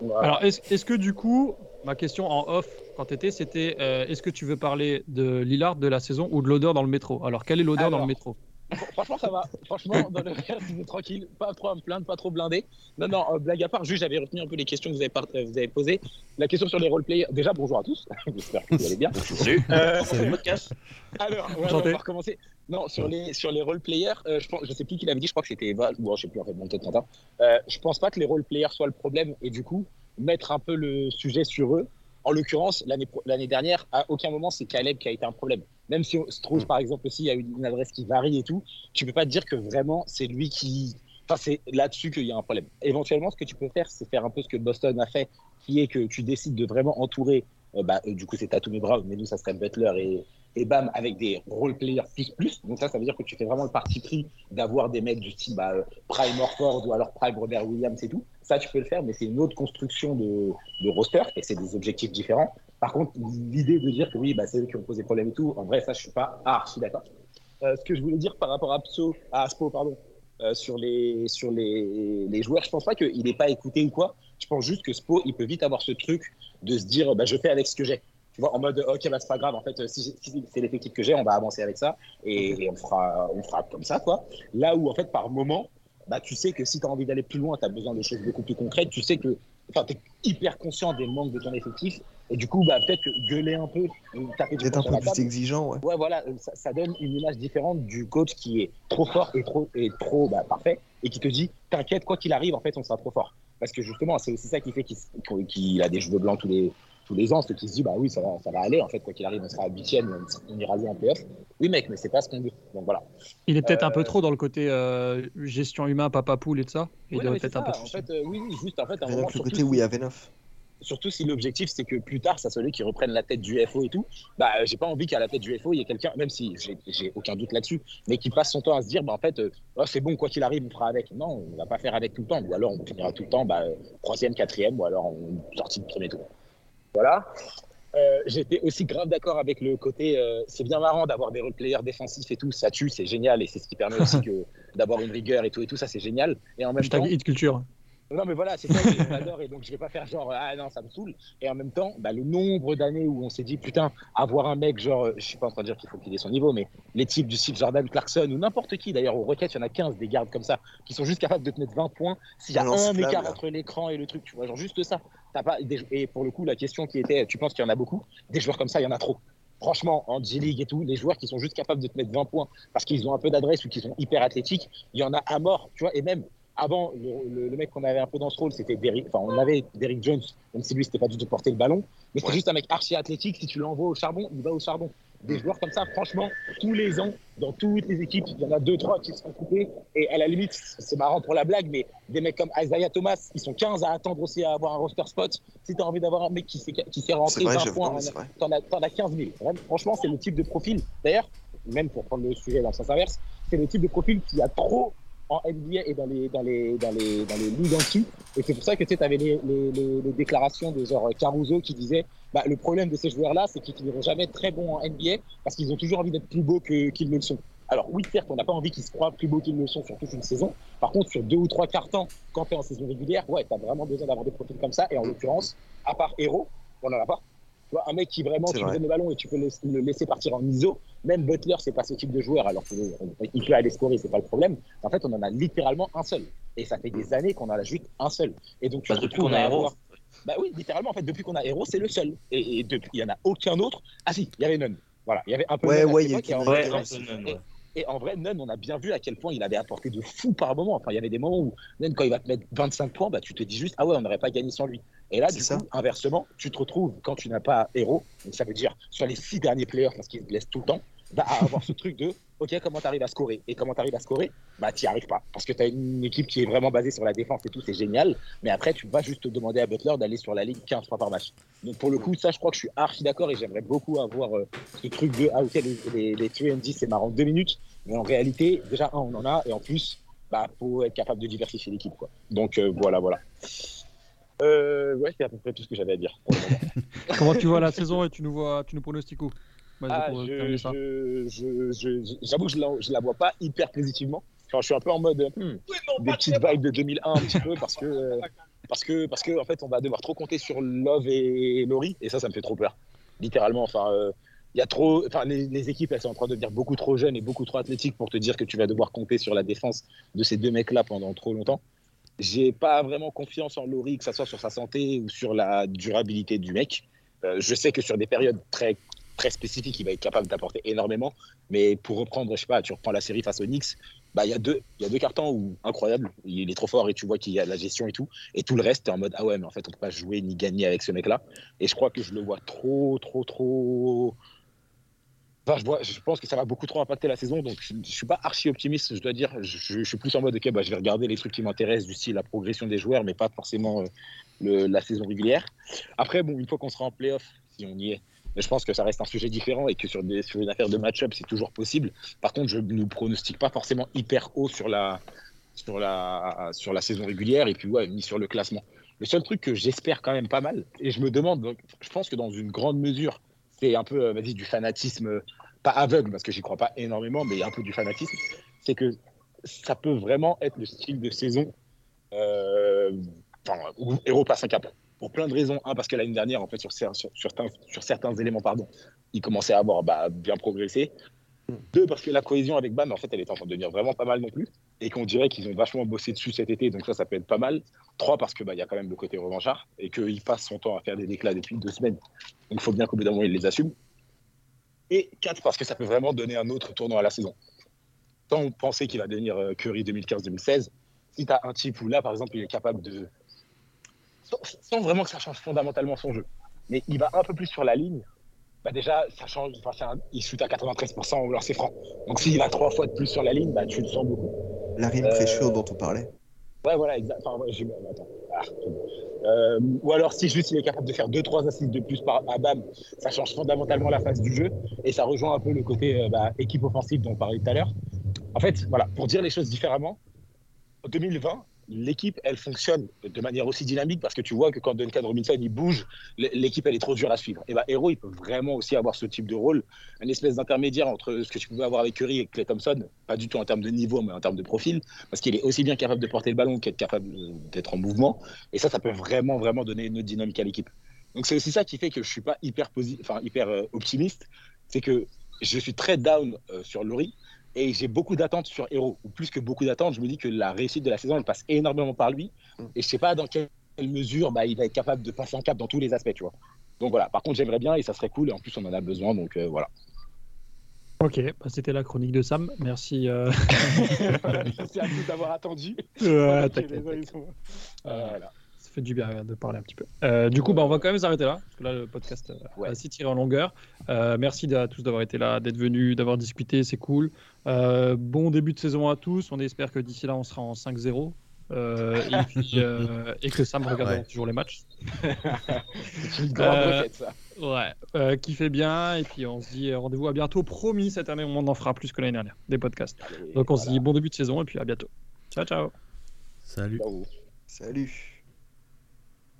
Voilà. Alors, est-ce est-ce que du coup, ma question en off, quand tu étais, c'était euh, est-ce que tu veux parler de Lillard de la saison ou de l'odeur dans le métro? Alors, quelle est l'odeur dans le métro? Franchement, ça va. Franchement, dans le reste, tranquille. Pas trop à me plaindre, pas trop blindé. Non, non, euh, blague à part, juste j'avais retenu un peu les questions que vous avez, euh, vous avez posées. La question sur les roleplayers. Déjà, bonjour à tous. J'espère que vous allez bien. Salut. Euh, Salut. podcast. Alors, ouais, on va recommencer. Non, sur les, sur les roleplayers, euh, je, pense, je sais plus qui l'avait dit, je crois que c'était Eva, ou je sais plus en fait, mon tête Quentin. Euh, je pense pas que les roleplayers soient le problème et du coup, mettre un peu le sujet sur eux. En l'occurrence, l'année dernière, à aucun moment c'est Caleb qui a été un problème. Même si on se trouve, par exemple, aussi, il y a une, une adresse qui varie et tout, tu peux pas te dire que vraiment c'est lui qui. Enfin, c'est là-dessus qu'il y a un problème. Éventuellement, ce que tu peux faire, c'est faire un peu ce que Boston a fait, qui est que tu décides de vraiment entourer. euh, bah, euh, du coup, c'est Tatum et Brown, mais nous, ça serait Butler et, et bam, avec des role players plus plus. Donc ça, ça veut dire que tu fais vraiment le parti pris d'avoir des mecs du style bah, euh, Prime Orford ou alors Prime Robert Williams et tout. Ça, tu peux le faire, mais c'est une autre construction de, de roster et c'est des objectifs différents. Par contre, l'idée de dire que oui, bah, c'est eux qui ont posé problème et tout, en vrai, ça, je suis pas archi d'accord. Euh, ce que je voulais dire par rapport à Pso, à Aspo, pardon, euh, sur les sur les, les joueurs, je pense pas qu'il n'est pas écouté ou quoi. Je pense juste que Spo, il peut vite avoir ce truc de se dire, bah, je fais avec ce que j'ai. Tu vois, en mode, ok, bah, c'est pas grave, en fait, si, si c'est l'effectif que j'ai, on va avancer avec ça et, et on, fera, on fera comme ça, quoi. Là où, en fait, par moment, bah, tu sais que si tu as envie d'aller plus loin, tu as besoin de choses beaucoup plus concrètes, tu sais que enfin, tu es hyper conscient des manques de ton effectif et du coup, bah, peut-être gueuler un peu, taper du D'être un peu table, plus exigeant, ouais. Ouais, voilà, euh, ça, ça donne une image différente du coach qui est trop fort et trop, et trop bah, parfait et qui te dit T'inquiète, quoi qu'il arrive, en fait, on sera trop fort. Parce que justement, c'est aussi ça qui fait qu'il qu'il a des cheveux blancs tous les, tous les ans, c'est qu'il se dit Bah oui, ça va, ça va aller, en fait, quoi qu'il arrive, on sera à huitième, on ira jouer en playoff. Oui, mec, mais c'est pas ce qu'on veut. Donc voilà. Il est peut-être un peu Euh, trop dans le côté euh, gestion humain, papa poule et de ça. Il Ouais, doit peut-être c'est un peu. En fait, euh, oui, oui, juste en fait, un moment, le surtout côté où il y avait neuf. surtout si l'objectif c'est que plus tard ça soit lui qui reprenne la tête du FO et tout bah j'ai pas envie qu'à la tête du FO il y ait quelqu'un même si j'ai- aucun doute là-dessus mais qui passe son temps à se dire bah en fait euh, oh, c'est bon quoi qu'il arrive on fera avec non on va pas faire avec tout le temps ou alors on finira tout le temps bah, troisième quatrième ou alors on sortit du premier tour voilà Euh, J'étais aussi grave d'accord avec le côté euh, c'est bien marrant d'avoir des replayers défensifs et tout ça tue c'est génial et c'est ce qui permet aussi que d'avoir une rigueur et tout et tout ça c'est génial et en même temps Hashtag hit culture. non, mais voilà, c'est ça que j'adore et donc je vais pas faire genre ah non, ça me saoule. Et en même temps, bah, le nombre d'années où on s'est dit putain, avoir un mec genre, je suis pas en train de dire qu'il faut qu'il ait son niveau, mais les types du style Jordan Clarkson ou n'importe qui d'ailleurs, au Rocket, il y en a 15 des gardes comme ça qui sont juste capables de te mettre 20 points s'il y a Un écart là. entre l'écran et le truc, tu vois, genre juste ça. T'as pas, des- et pour le coup, la question qui était, tu penses qu'il y en a beaucoup? Des joueurs comme ça, il y en a trop. Franchement, en G-League et tout, les joueurs qui sont juste capables de te mettre 20 points parce qu'ils ont un peu d'adresse ou qu'ils sont hyper athlétiques, il y en a à mort, tu vois, et même avant, le, le- le mec qu'on avait un peu dans ce rôle, c'était Derrick. Enfin, on avait Derrick Jones, même si lui, c'était pas du tout porter le ballon. Mais Ouais. juste un mec archi athlétique. Si tu l'envoies au charbon, il va au charbon. Des joueurs comme ça, franchement, tous les ans, dans toutes les équipes, il y en a deux, trois qui se font couper. Et à la limite, c'est marrant pour la blague, mais des mecs comme Isaiah Thomas, ils sont 15 à attendre aussi à avoir un roster spot. Si tu as envie d'avoir un mec qui s'est qui s'est rentré C'est vrai, 20 j'avoue, points, t'en as, t'en as 15 000. Vraiment, franchement, c'est le type de profil. D'ailleurs, même pour prendre le sujet dans le sens inverse, c'est le type de profil qui a trop en NBA et dans les, dans les, dans les, dans les ligues en dessous. Et c'est pour ça que tu avais les, les, les, déclarations de genre Caruso qui disait bah, le problème de ces joueurs-là, c'est qu'ils finiront jamais très bons en NBA parce qu'ils ont toujours envie d'être plus beaux qu'ils ne le sont. Alors oui, certes, on n'a pas envie qu'ils se croient plus beaux qu'ils ne le sont sur toute une saison. Par contre, sur deux ou trois quarts temps, quand tu es en saison régulière, ouais, tu as vraiment besoin d'avoir des profils comme ça. Et en l'occurrence, à part Hero, on n'en a pas. Tu vois, un mec qui vraiment, tu lui vrai. donnes le ballon et tu peux le, le laisser partir en ISO. Même Butler, c'est pas ce type de joueur, alors qu'il peut aller scorer, c'est pas le problème. En fait, on en a littéralement un seul. Et ça fait des années qu'on en a juste un seul. Et donc, tu Bah, depuis qu'on a Hero. avoir- Bah oui, littéralement, en fait, depuis qu'on a Hero, c'est le seul. Et, et depuis, il y en a aucun autre. Ah si, il y avait Nunn. Voilà, il y avait un peu Ouais, ouais, il y a époque, et en vrai, Nunn, on a bien vu à quel point il avait apporté de fou par moment. Enfin, il y avait des moments où Nunn, quand il va te mettre 25 points, bah, tu te dis juste, ah ouais, on n'aurait pas gagné sans lui. Et là, du ça. coup, inversement, tu te retrouves quand tu n'as pas héros, donc ça veut dire sur les six derniers players, parce qu'ils se blessent tout le temps, bah, à avoir ce truc de, ok, comment tu arrives à scorer Et comment tu arrives à scorer Bah, tu n'y arrives pas. Parce que tu as une équipe qui est vraiment basée sur la défense et tout, c'est génial. Mais après, tu vas juste te demander à Butler d'aller sur la ligne 15 fois par match. Donc pour le coup, ça, je crois que je suis archi d'accord et j'aimerais beaucoup avoir euh, ce truc de, ah ok, les, les, les 3 c'est marrant deux minutes. Mais en réalité, déjà, un, on en a, et en plus, bah, faut être capable de diversifier l'équipe. quoi. Donc euh, voilà, voilà. Euh, ouais, c'est à peu près tout ce que j'avais à dire. Comment tu vois la saison et tu nous vois, tu nous pronostiques où? Ah, pour je- je- je- je- J'avoue que je la, je la vois pas hyper positivement. Enfin, je suis un peu en mode hmm, des petites vibes de 2001 un petit peu parce que parce que parce que en fait on va devoir trop compter sur Love et Laurie et ça ça me fait trop peur. Littéralement, enfin euh, il y a trop, enfin les, les équipes elles sont en train de devenir beaucoup trop jeunes et beaucoup trop athlétiques pour te dire que tu vas devoir compter sur la défense de ces deux mecs là pendant trop longtemps. J'ai pas vraiment confiance en Laurie que ça soit sur sa santé ou sur la durabilité du mec. Euh, je sais que sur des périodes très très spécifique, il va être capable d'apporter énormément. Mais pour reprendre, je sais pas, tu reprends la série face aux Knicks, bah il y a deux, cartons où incroyable, il est trop fort et tu vois qu'il y a la gestion et tout. Et tout le reste, t'es en mode ah ouais, mais en fait on peut pas jouer ni gagner avec ce mec-là. Et je crois que je le vois trop, trop, trop. Enfin, je, vois, je pense que ça va beaucoup trop impacter la saison, donc je, suis pas archi optimiste, je dois dire. Je, je suis plus en mode ok, bah, je vais regarder les trucs qui m'intéressent, du style la progression des joueurs, mais pas forcément euh, le- la saison régulière. Après, bon, une fois qu'on sera en playoff, si on y est, mais je pense que ça reste un sujet différent et que sur, des, sur une affaire de match-up, c'est toujours possible. Par contre, je ne pronostique pas forcément hyper haut sur la, saison régulière et puis ouais, ni sur le classement. Le seul truc que j'espère quand même pas mal, et je me demande, je pense que dans une grande mesure, c'est un peu, euh, vas-y, du fanatisme, euh, pas aveugle, parce que j'y crois pas énormément, mais un peu du fanatisme, c'est que ça peut vraiment être le style de saison euh, enfin, passe un cap pour plein de raisons. Un, parce que l'année dernière, en fait, sur, cer- sur, certains, sur certains éléments, pardon, il commençait à avoir bah, bien progressé. Deux, parce que la cohésion avec Bam, en fait, elle est en train de devenir vraiment pas mal non plus. Et qu'on dirait qu'ils ont vachement bossé dessus cet été, donc ça, ça peut être pas mal. Trois, parce qu'il bah, y a quand même le côté revanchard et qu'il passe son temps à faire des déclats depuis deux semaines. Donc il faut bien qu'au bout d'un moment, il les assume. Et quatre, parce que ça peut vraiment donner un autre tournant à la saison. Tant penser qu'il va devenir euh, Curry 2015-2016, si tu as un type où là, par exemple, il est capable de. Sans, vraiment que ça change fondamentalement son jeu, mais il va un peu plus sur la ligne, bah déjà, ça change. Enfin, c'est un- il shoot à 93% au lancer franc. Donc s'il a trois fois de plus sur la ligne, bah, tu le sens beaucoup. La rim Euh, dont on parlait. Ouais, voilà, exact. Enfin, ouais, j'ai- attends. Ah, c'est bon. Euh, ou alors, si juste il est capable de faire 2-3 assists de plus par à BAM, ça change fondamentalement la phase du jeu et ça rejoint un peu le côté euh, bah, équipe offensive dont on parlait tout à l'heure. En fait, voilà, pour dire les choses différemment, en 2020, l'équipe, elle fonctionne de manière aussi dynamique parce que tu vois que quand Duncan Robinson il bouge, l'équipe elle est trop dure à suivre. Et bah, Hero, il peut vraiment aussi avoir ce type de rôle, une espèce d'intermédiaire entre ce que tu pouvais avoir avec Curry et Clay Thompson, pas du tout en termes de niveau, mais en termes de profil, parce qu'il est aussi bien capable de porter le ballon qu'être capable d'être en mouvement. Et ça, ça peut vraiment, vraiment donner une autre dynamique à l'équipe. Donc c'est aussi ça qui fait que je suis pas hyper, hyper euh, optimiste, c'est que je suis très down euh, sur Laurie et j'ai beaucoup d'attentes sur Hero. Ou plus que beaucoup d'attentes, je me dis que la réussite de la saison, elle passe énormément par lui. Et je sais pas dans quelle mesure bah, il va être capable de passer un cap dans tous les aspects, tu vois. Donc voilà, par contre, j'aimerais bien et ça serait cool. Et en plus, on en a besoin, donc euh, voilà. Ok, bah, c'était la chronique de Sam. Merci. euh, Merci à tous d'avoir attendu. Euh, voilà. Ça fait du bien de parler un petit peu. Euh, du coup, bah, on va quand même s'arrêter là, parce que là, le podcast euh, Ouais. a assez tiré en longueur. Euh, merci à tous d'avoir été là, d'être venus, d'avoir discuté, c'est cool. Euh, bon début de saison à tous. On espère que d'ici là, on sera en 5-0. Euh, et, puis, euh, et que Sam regardera Ouais. toujours les matchs. C'est une grande Euh, requête, ça. Ouais, euh, kiffez bien. Et puis, on se dit euh, rendez-vous à bientôt. Promis, cette année, on en fera plus que l'année dernière, des podcasts. Allez, Donc, on se dit bon début de saison et puis à bientôt. Ciao, ciao. Salut. Ciao. Salut.